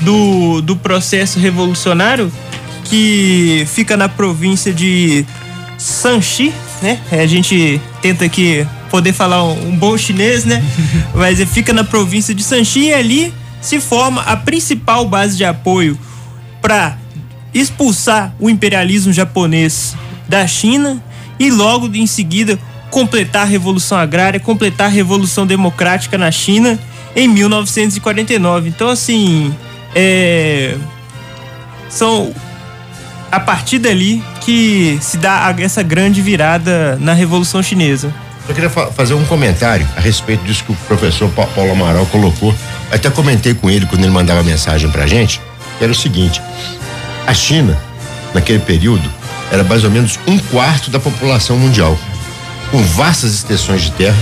do, do processo revolucionário que fica na província de Sanxi, né? A gente tenta aqui poder falar um, um bom chinês, né? Mas fica na província de Sanxi e ali se forma a principal base de apoio para expulsar o imperialismo japonês da China e logo em seguida completar a revolução agrária, completar a revolução democrática na China em 1949. Então assim, é, são a partir dali que se dá essa grande virada na Revolução Chinesa. Eu queria fa fazer um comentário a respeito disso que o professor pa Paulo Amaral colocou. Até comentei com ele quando ele mandava mensagem pra gente, que era o seguinte: a China, naquele período, era mais ou menos um quarto da população mundial, com vastas extensões de terra.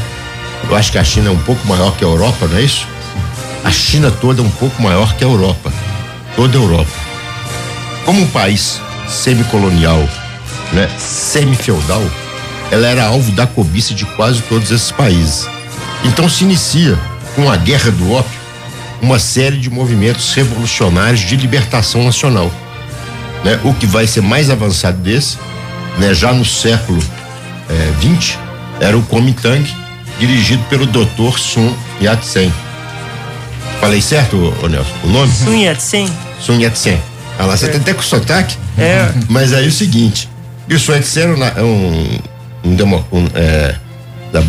Eu acho que a China é um pouco maior que a Europa, não é isso? A China toda é um pouco maior que a Europa, toda a Europa. Como um país semicolonial, né, semi-feudal, ela era alvo da cobiça de quase todos esses países. Então se inicia com a Guerra do Ópio uma série de movimentos revolucionários de libertação nacional. Né? O que vai ser mais avançado desse, né? já no século XX, eh, era o Kuomintang, dirigido pelo Dr. Sun Yat-sen. Falei certo, ô Nelson? O nome? Sun Yat-sen. Sun Yat-sen. Ah lá, você É. tem até com sotaque. É. Mas aí é o seguinte, e o Sun Yat-sen era um, um, um, demo- um, é, da-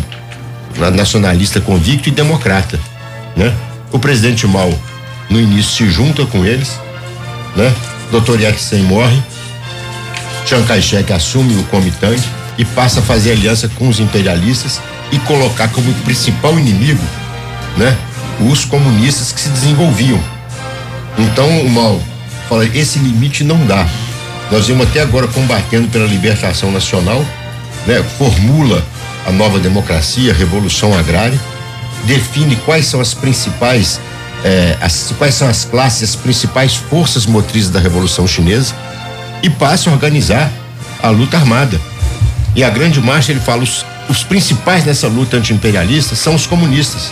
na- nacionalista convicto e democrata, né? O presidente Mao, no início, se junta com eles, né? Dr. Yat-sen morre, Chiang Kai-shek assume o Kuomintang e passa a fazer aliança com os imperialistas e colocar como principal inimigo, né? Os comunistas que se desenvolviam. Então o Mao fala, esse limite não dá. Nós vimos até agora combatendo pela libertação nacional, né? Formula a nova democracia, a revolução agrária, define quais são as principais, eh, as, quais são as classes, as principais forças motrizes da revolução chinesa e passa a organizar a luta armada. E a grande marcha ele fala os, os principais nessa luta anti-imperialista são os comunistas.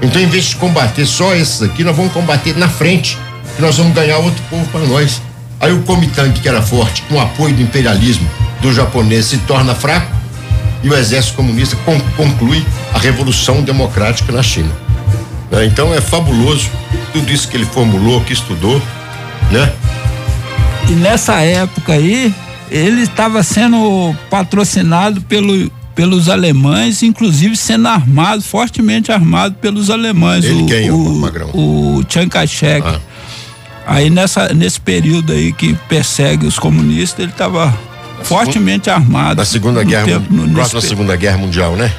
Então, em vez de combater só esses aqui, nós vamos combater na frente, que nós vamos ganhar outro povo para nós. Aí o Kuomintang, que era forte, com o apoio do imperialismo do japonês, se torna fraco e o exército comunista con- conclui a revolução democrática na China. Né? Então é fabuloso tudo isso que ele formulou, que estudou, né? E nessa época aí, ele estava sendo patrocinado pelo, pelos alemães, inclusive sendo armado, fortemente armado pelos alemães. Ele o, quem, o o, Magrão? o Chiang Kai-shek. Ah. Aí nessa, nesse período aí que persegue os comunistas, ele estava fortemente armado. Na Segunda Guerra, tempo- no- pe- Segunda Guerra Mundial, né?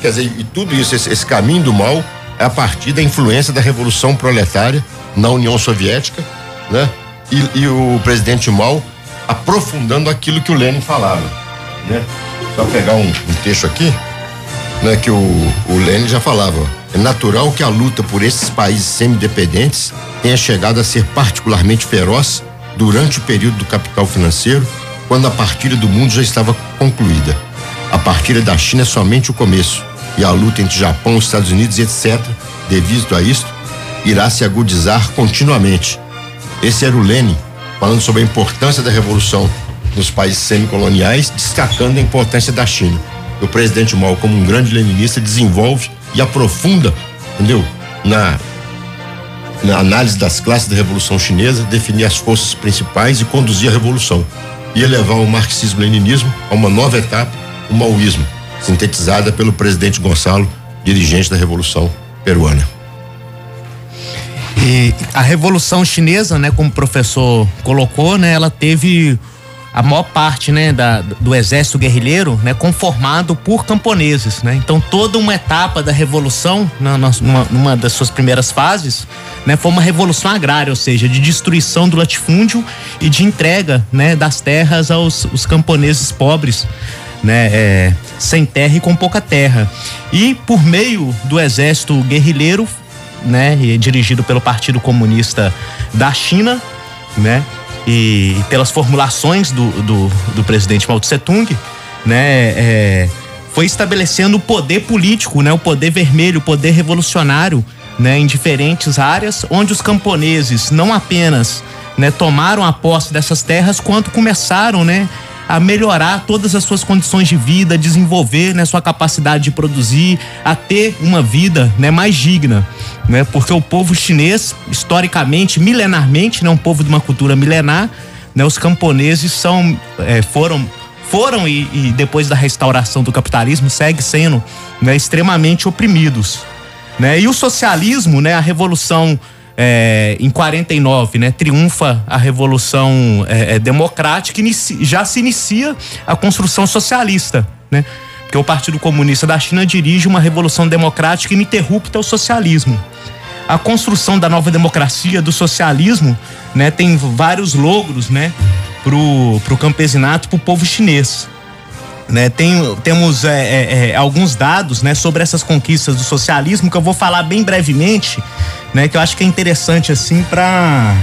Quer dizer, e tudo isso, esse, esse caminho do mal é a partir da influência da Revolução Proletária na União Soviética, né? E, e o presidente Mao aprofundando aquilo que o Lenin falava, né? Só pegar um, um texto aqui, né? Que o, o Lenin já falava, é natural que a luta por esses países semidependentes tenha chegado a ser particularmente feroz durante o período do capital financeiro, quando a partilha do mundo já estava concluída. A partilha da China é somente o começo e a luta entre Japão, Estados Unidos etc., devido a isto, irá se agudizar continuamente. Esse era o Lenin falando sobre a importância da revolução nos países semicoloniais, destacando a importância da China. O presidente Mao, como um grande leninista, desenvolve e aprofunda, entendeu? Na, na análise das classes da Revolução Chinesa, definir as forças principais e conduzir a revolução. E elevar o marxismo-leninismo a uma nova etapa, o maoísmo, sintetizada pelo presidente Gonçalo, dirigente da Revolução Peruana. E a Revolução Chinesa, né, como o professor colocou, né, ela teve a maior parte, né, da, do exército guerrilheiro, né, conformado por camponeses, né? Então toda uma etapa da revolução, na, numa, numa das suas primeiras fases, né, foi uma revolução agrária, ou seja, de destruição do latifúndio e de entrega, né, das terras aos os camponeses pobres, né, é, sem terra e com pouca terra. E por meio do exército guerrilheiro né, dirigido pelo Partido Comunista da China, né, e pelas formulações do, do, do presidente Mao Tse Tung, né, é, foi estabelecendo o poder político, né, o poder vermelho, o poder revolucionário, né, em diferentes áreas, onde os camponeses não apenas né, tomaram a posse dessas terras, quanto começaram, né, a melhorar todas as suas condições de vida, desenvolver né, sua capacidade de produzir, a ter uma vida né, mais digna. Né? Porque o povo chinês, historicamente, milenarmente, né, um povo de uma cultura milenar, né, os camponeses são, é, foram foram e, e, depois da restauração do capitalismo segue sendo né, extremamente oprimidos. Né? E o socialismo, né, a revolução é, em 49, né, triunfa a revolução é, é, democrática e já se inicia a construção socialista, né? Porque o Partido Comunista da China dirige uma revolução democrática ininterrupta ao socialismo. A construção da nova democracia, do socialismo, né, tem vários logros, né, pro, pro campesinato, pro povo chinês. Né, tem, temos é, é, é, alguns dados né, sobre essas conquistas do socialismo que eu vou falar bem brevemente, né, que eu acho que é interessante assim para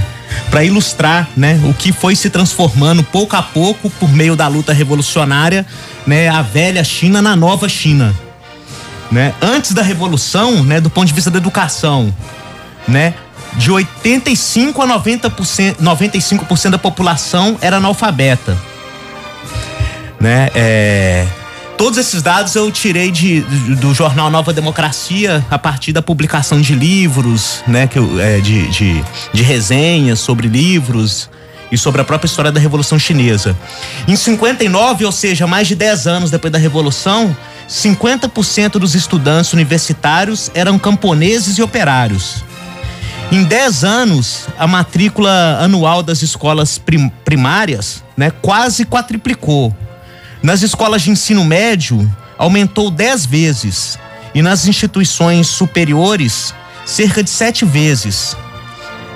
para ilustrar, né, o que foi se transformando pouco a pouco por meio da luta revolucionária, né, a velha China na nova China, né? Antes da revolução, né, do ponto de vista da educação, né, de 85 a 90%, 95% da população era analfabeta né? É, todos esses dados eu tirei de, do jornal Nova Democracia a partir da publicação de livros, né? Que eu, é, de, de, de resenhas sobre livros e sobre a própria história da Revolução Chinesa. Em 59, ou seja, mais de 10 anos depois da Revolução, 50% dos estudantes universitários eram camponeses e operários. Em 10 anos, a matrícula anual das escolas prim primárias né, quase quadriplicou. Nas escolas de ensino médio, aumentou 10 vezes. E nas instituições superiores, cerca de sete vezes.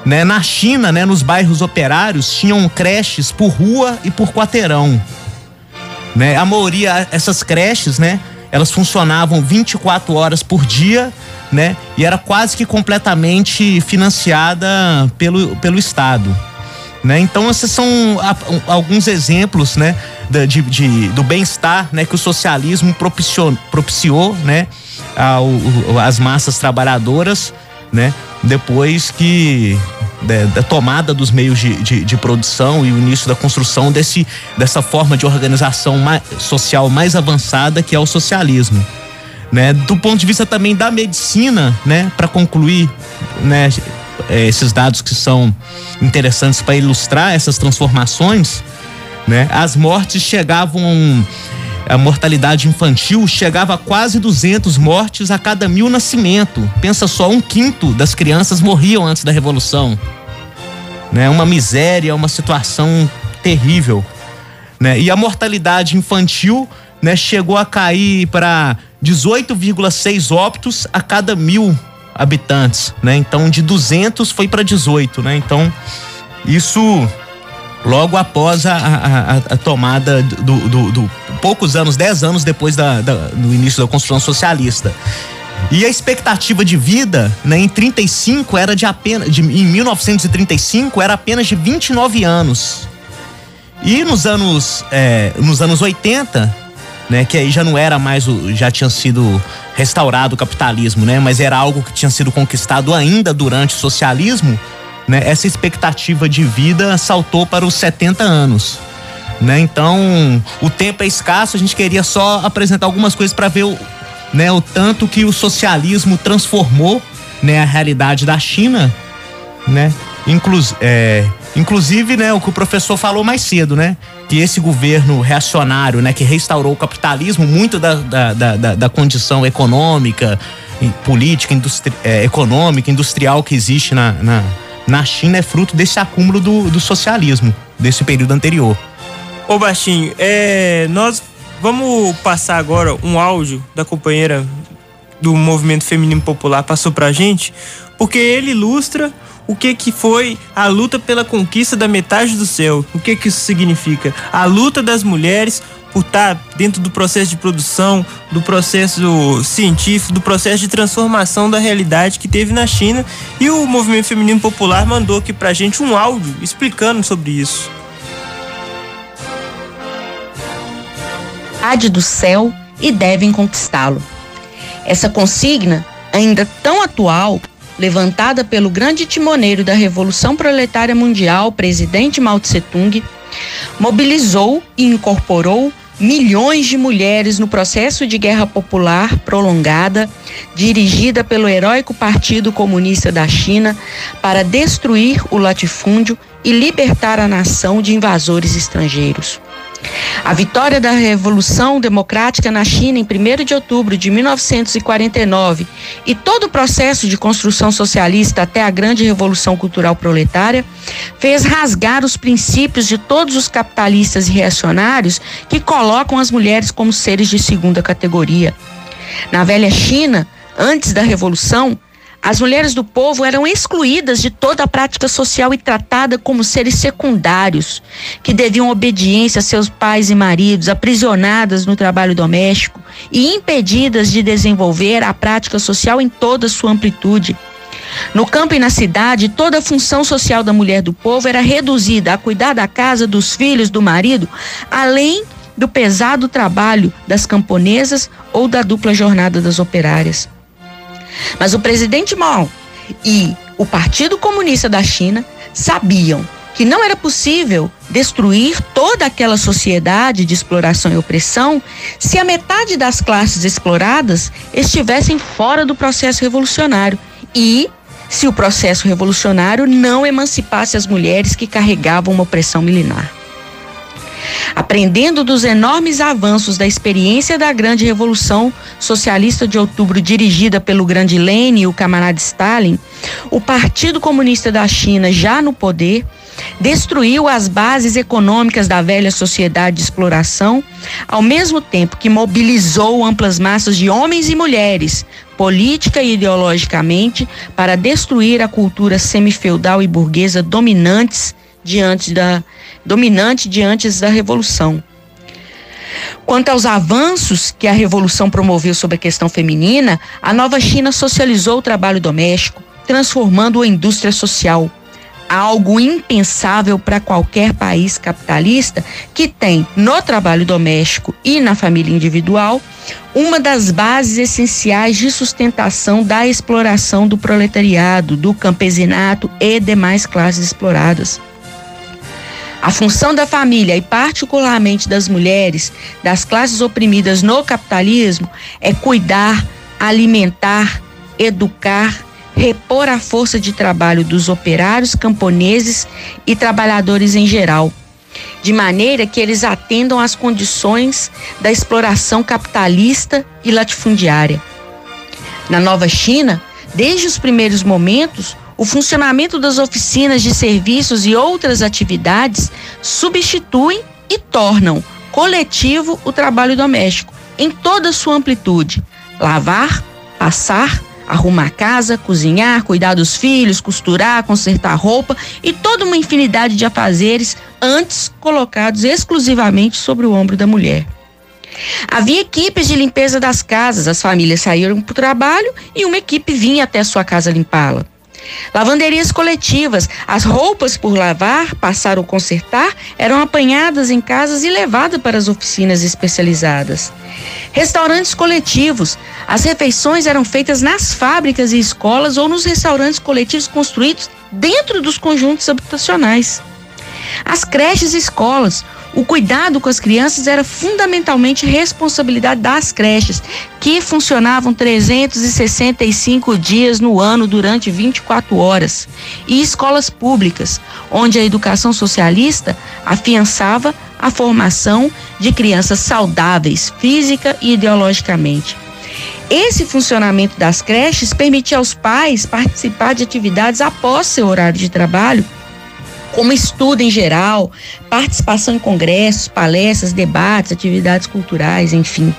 Né? Na China, né, nos bairros operários, tinham creches por rua e por quarteirão. Né? A maioria, essas creches, né, elas funcionavam 24 horas por dia, né? E era quase que completamente financiada pelo, pelo Estado. Né? Então, esses são alguns exemplos né, de, de do bem-estar né, que o socialismo propiciou, propiciou né, ao, às massas trabalhadoras né, depois que da, da, tomada dos meios de, de, de, produção e o início da construção desse, dessa forma de organização mais, social mais avançada que é o socialismo. Né? Do ponto de vista também da medicina, né, para concluir, né, esses dados que são interessantes para ilustrar essas transformações, né? As mortes chegavam a mortalidade infantil chegava a quase 200 mortes a cada mil nascimento. Pensa só, um quinto das crianças morriam antes da revolução. Né? Uma miséria, uma situação terrível. Né? E a mortalidade infantil né, chegou a cair para 18,6 óbitos a cada mil habitantes, né? Então de 200 foi para 18, né? Então isso logo após a, a, a tomada do, do, do, poucos anos, 10 anos depois da, da, do início da construção socialista. E a expectativa de vida, né, em 35 era de apenas de, em 1935 era apenas de 29 anos. E nos anos é, nos anos 80, né, que aí já não era mais o já tinha sido restaurado o capitalismo, né? Mas era algo que tinha sido conquistado ainda durante o socialismo, né? Essa expectativa de vida saltou para os 70 anos. Né? Então, o tempo é escasso, a gente queria só apresentar algumas coisas para ver o, né, o tanto que o socialismo transformou né, a realidade da China, né? Inclus, é, inclusive, né, o que o professor falou mais cedo, né? Que esse governo reacionário, né, que restaurou o capitalismo, muito da, da, da, da condição econômica, política, industri, é, econômica, industrial que existe na, na, na China é fruto desse acúmulo do, do socialismo, desse período anterior. Ô Baixinho, é, nós vamos passar agora um áudio da companheira do movimento feminino popular passou pra gente, porque ele ilustra o que que foi a luta pela conquista da metade do céu. O que que isso significa? A luta das mulheres por estar dentro do processo de produção, do processo científico, do processo de transformação da realidade que teve na China. E o movimento feminino popular mandou aqui pra gente um áudio explicando sobre isso. do céu e devem conquistá-lo. Essa consigna, ainda tão atual, levantada pelo grande timoneiro da Revolução Proletária Mundial, presidente Mao Tse Tung, mobilizou e incorporou milhões de mulheres no processo de guerra popular prolongada, dirigida pelo heróico Partido Comunista da China para destruir o latifúndio e libertar a nação de invasores estrangeiros. A vitória da Revolução Democrática na China em 1 de outubro de 1949 e todo o processo de construção socialista até a grande Revolução Cultural Proletária fez rasgar os princípios de todos os capitalistas e reacionários que colocam as mulheres como seres de segunda categoria. Na velha China, antes da Revolução, as mulheres do povo eram excluídas de toda a prática social e tratadas como seres secundários, que deviam obediência a seus pais e maridos, aprisionadas no trabalho doméstico e impedidas de desenvolver a prática social em toda sua amplitude. No campo e na cidade, toda a função social da mulher do povo era reduzida a cuidar da casa, dos filhos, do marido, além do pesado trabalho das camponesas ou da dupla jornada das operárias. Mas o presidente Mao e o Partido Comunista da China sabiam que não era possível destruir toda aquela sociedade de exploração e opressão se a metade das classes exploradas estivessem fora do processo revolucionário e se o processo revolucionário não emancipasse as mulheres que carregavam uma opressão milenar. Aprendendo dos enormes avanços da experiência da grande revolução socialista de outubro dirigida pelo grande Lenin e o camarada Stalin, o Partido Comunista da China, já no poder, destruiu as bases econômicas da velha sociedade de exploração, ao mesmo tempo que mobilizou amplas massas de homens e mulheres, política e ideologicamente, para destruir a cultura semifeudal e burguesa dominantes diante da dominante diante da revolução. Quanto aos avanços que a revolução promoveu sobre a questão feminina, a nova China socializou o trabalho doméstico, transformando a indústria social, algo impensável para qualquer país capitalista que tem no trabalho doméstico e na família individual uma das bases essenciais de sustentação da exploração do proletariado, do campesinato e demais classes exploradas. A função da família e, particularmente, das mulheres, das classes oprimidas no capitalismo, é cuidar, alimentar, educar, repor a força de trabalho dos operários, camponeses e trabalhadores em geral, de maneira que eles atendam às condições da exploração capitalista e latifundiária. Na Nova China, desde os primeiros momentos, o funcionamento das oficinas de serviços e outras atividades substituem e tornam coletivo o trabalho doméstico em toda sua amplitude. Lavar, passar, arrumar a casa, cozinhar, cuidar dos filhos, costurar, consertar roupa e toda uma infinidade de afazeres antes colocados exclusivamente sobre o ombro da mulher. Havia equipes de limpeza das casas, as famílias saíram para o trabalho e uma equipe vinha até sua casa limpá-la. Lavanderias coletivas. As roupas por lavar, passar ou consertar eram apanhadas em casas e levadas para as oficinas especializadas. Restaurantes coletivos. As refeições eram feitas nas fábricas e escolas ou nos restaurantes coletivos construídos dentro dos conjuntos habitacionais. As creches e escolas. O cuidado com as crianças era fundamentalmente responsabilidade das creches, que funcionavam 365 dias no ano durante 24 horas, e escolas públicas, onde a educação socialista afiançava a formação de crianças saudáveis, física e ideologicamente. Esse funcionamento das creches permitia aos pais participar de atividades após seu horário de trabalho, como estudo em geral, participação em congressos, palestras, debates, atividades culturais, enfim.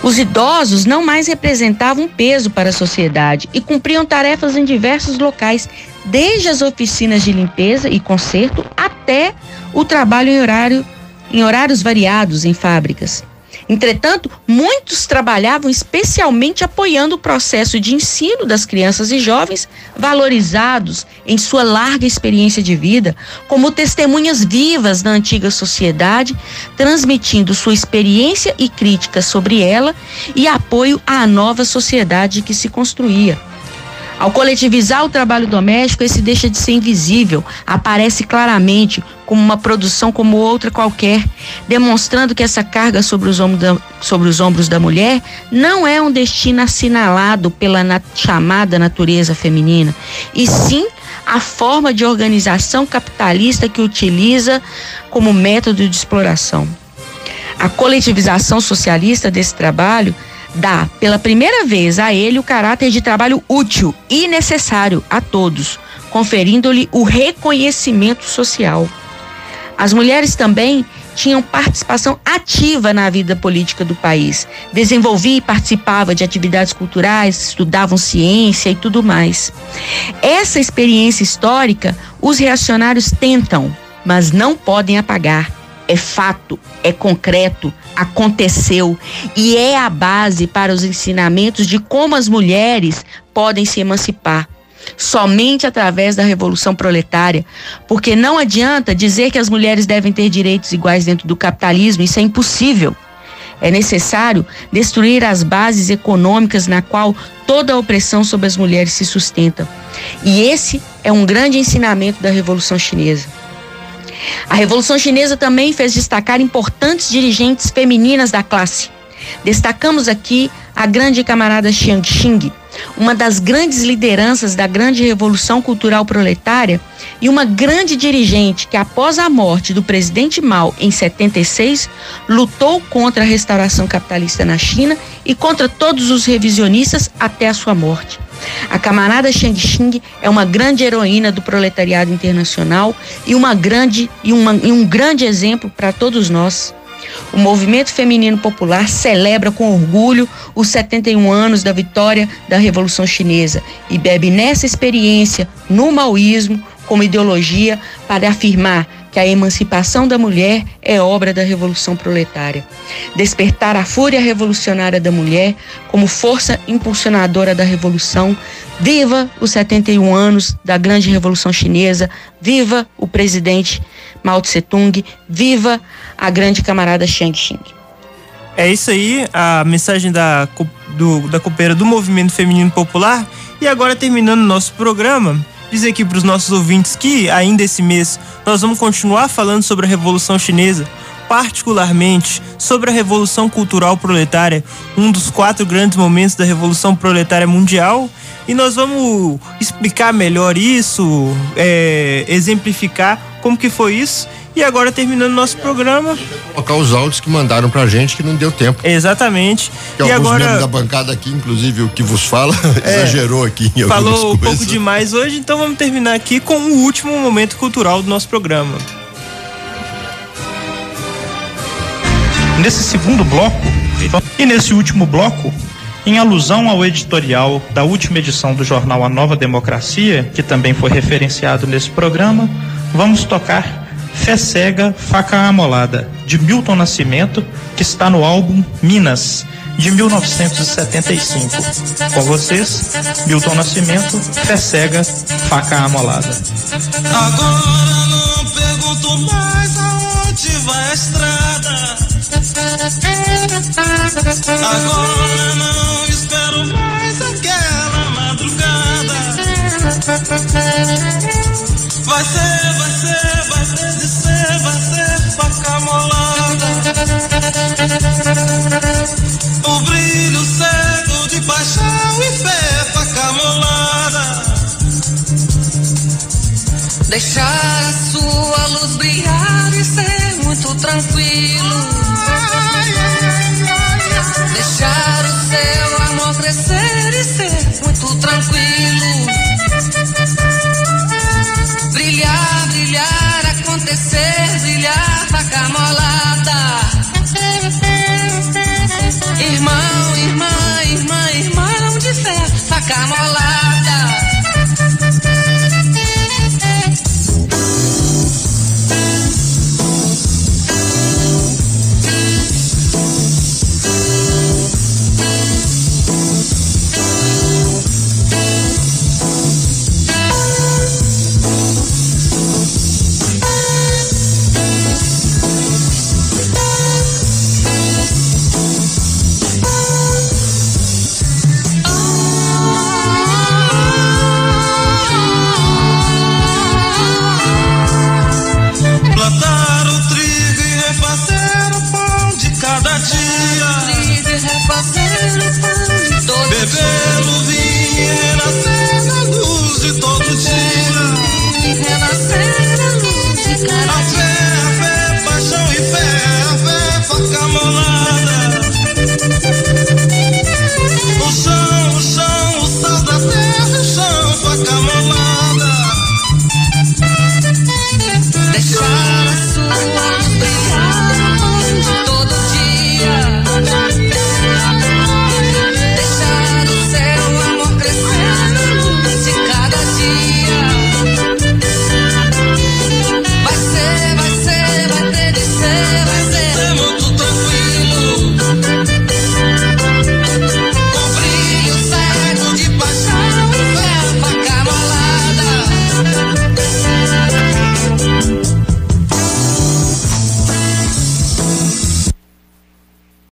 Os idosos não mais representavam peso para a sociedade e cumpriam tarefas em diversos locais, desde as oficinas de limpeza e conserto até o trabalho em horário em horários variados em fábricas. Entretanto, muitos trabalhavam especialmente apoiando o processo de ensino das crianças e jovens, valorizados em sua larga experiência de vida, como testemunhas vivas da antiga sociedade, transmitindo sua experiência e críticas sobre ela e apoio à nova sociedade que se construía. Ao coletivizar o trabalho doméstico, esse deixa de ser invisível, aparece claramente como uma produção como outra qualquer, demonstrando que essa carga sobre os ombros da, sobre os ombros da mulher não é um destino assinalado pela na, chamada natureza feminina, e sim a forma de organização capitalista que utiliza como método de exploração. A coletivização socialista desse trabalho dá pela primeira vez a ele o caráter de trabalho útil e necessário a todos, conferindo-lhe o reconhecimento social. As mulheres também tinham participação ativa na vida política do país. Desenvolvia e participava de atividades culturais, estudavam ciência e tudo mais. Essa experiência histórica os reacionários tentam, mas não podem apagar. É fato, é concreto, aconteceu e é a base para os ensinamentos de como as mulheres podem se emancipar. Somente através da revolução proletária, porque não adianta dizer que as mulheres devem ter direitos iguais dentro do capitalismo, isso é impossível. É necessário destruir as bases econômicas na qual toda a opressão sobre as mulheres se sustenta. E esse é um grande ensinamento da Revolução Chinesa. A Revolução Chinesa também fez destacar importantes dirigentes femininas da classe. Destacamos aqui a grande camarada Xiang Xing, uma das grandes lideranças da grande revolução cultural proletária e uma grande dirigente que, após a morte do presidente Mao em 76, lutou contra a restauração capitalista na China e contra todos os revisionistas até a sua morte. A camarada Xiang Xing é uma grande heroína do proletariado internacional e, uma grande, e, uma, e um grande exemplo para todos nós. O movimento feminino popular celebra com orgulho os 71 anos da vitória da Revolução Chinesa e bebe nessa experiência, no maoísmo, como ideologia, para afirmar que a emancipação da mulher é obra da revolução proletária. Despertar a fúria revolucionária da mulher como força impulsionadora da revolução. Viva os 71 anos da grande revolução chinesa, viva o presidente Mao Tse Tung, viva a grande camarada Chiang Xing. É isso aí, a mensagem da, do, da copeira do Movimento Feminino Popular. E agora, terminando nosso programa, dizer aqui para os nossos ouvintes que ainda esse mês nós vamos continuar falando sobre a Revolução Chinesa, particularmente sobre a Revolução Cultural Proletária, um dos quatro grandes momentos da Revolução Proletária Mundial. E nós vamos explicar melhor isso, é, exemplificar como que foi isso. E agora terminando nosso programa. Colocar os áudios que mandaram pra gente que não deu tempo. Exatamente. Que e alguns agora... membros da bancada aqui, inclusive o que vos fala, é, exagerou aqui em Falou um pouco demais hoje, então vamos terminar aqui com o último momento cultural do nosso programa. Nesse segundo bloco, e nesse último bloco, em alusão ao editorial da última edição do jornal A Nova Democracia, que também foi referenciado nesse programa, vamos tocar Fé Cega, Faca Amolada, de Milton Nascimento, que está no álbum Minas, de 1975. Com vocês, Milton Nascimento, Fé Cega, Faca Amolada. Agora não pergunto mais aonde vai a estrada. Agora não espero mais aquela madrugada. Vai ser, vai ser, vai ter de ser, vai ser faca molada. O brilho cego de paixão e fé, faca molada. Deixar a sua luz brilhar e ser muito tranquilo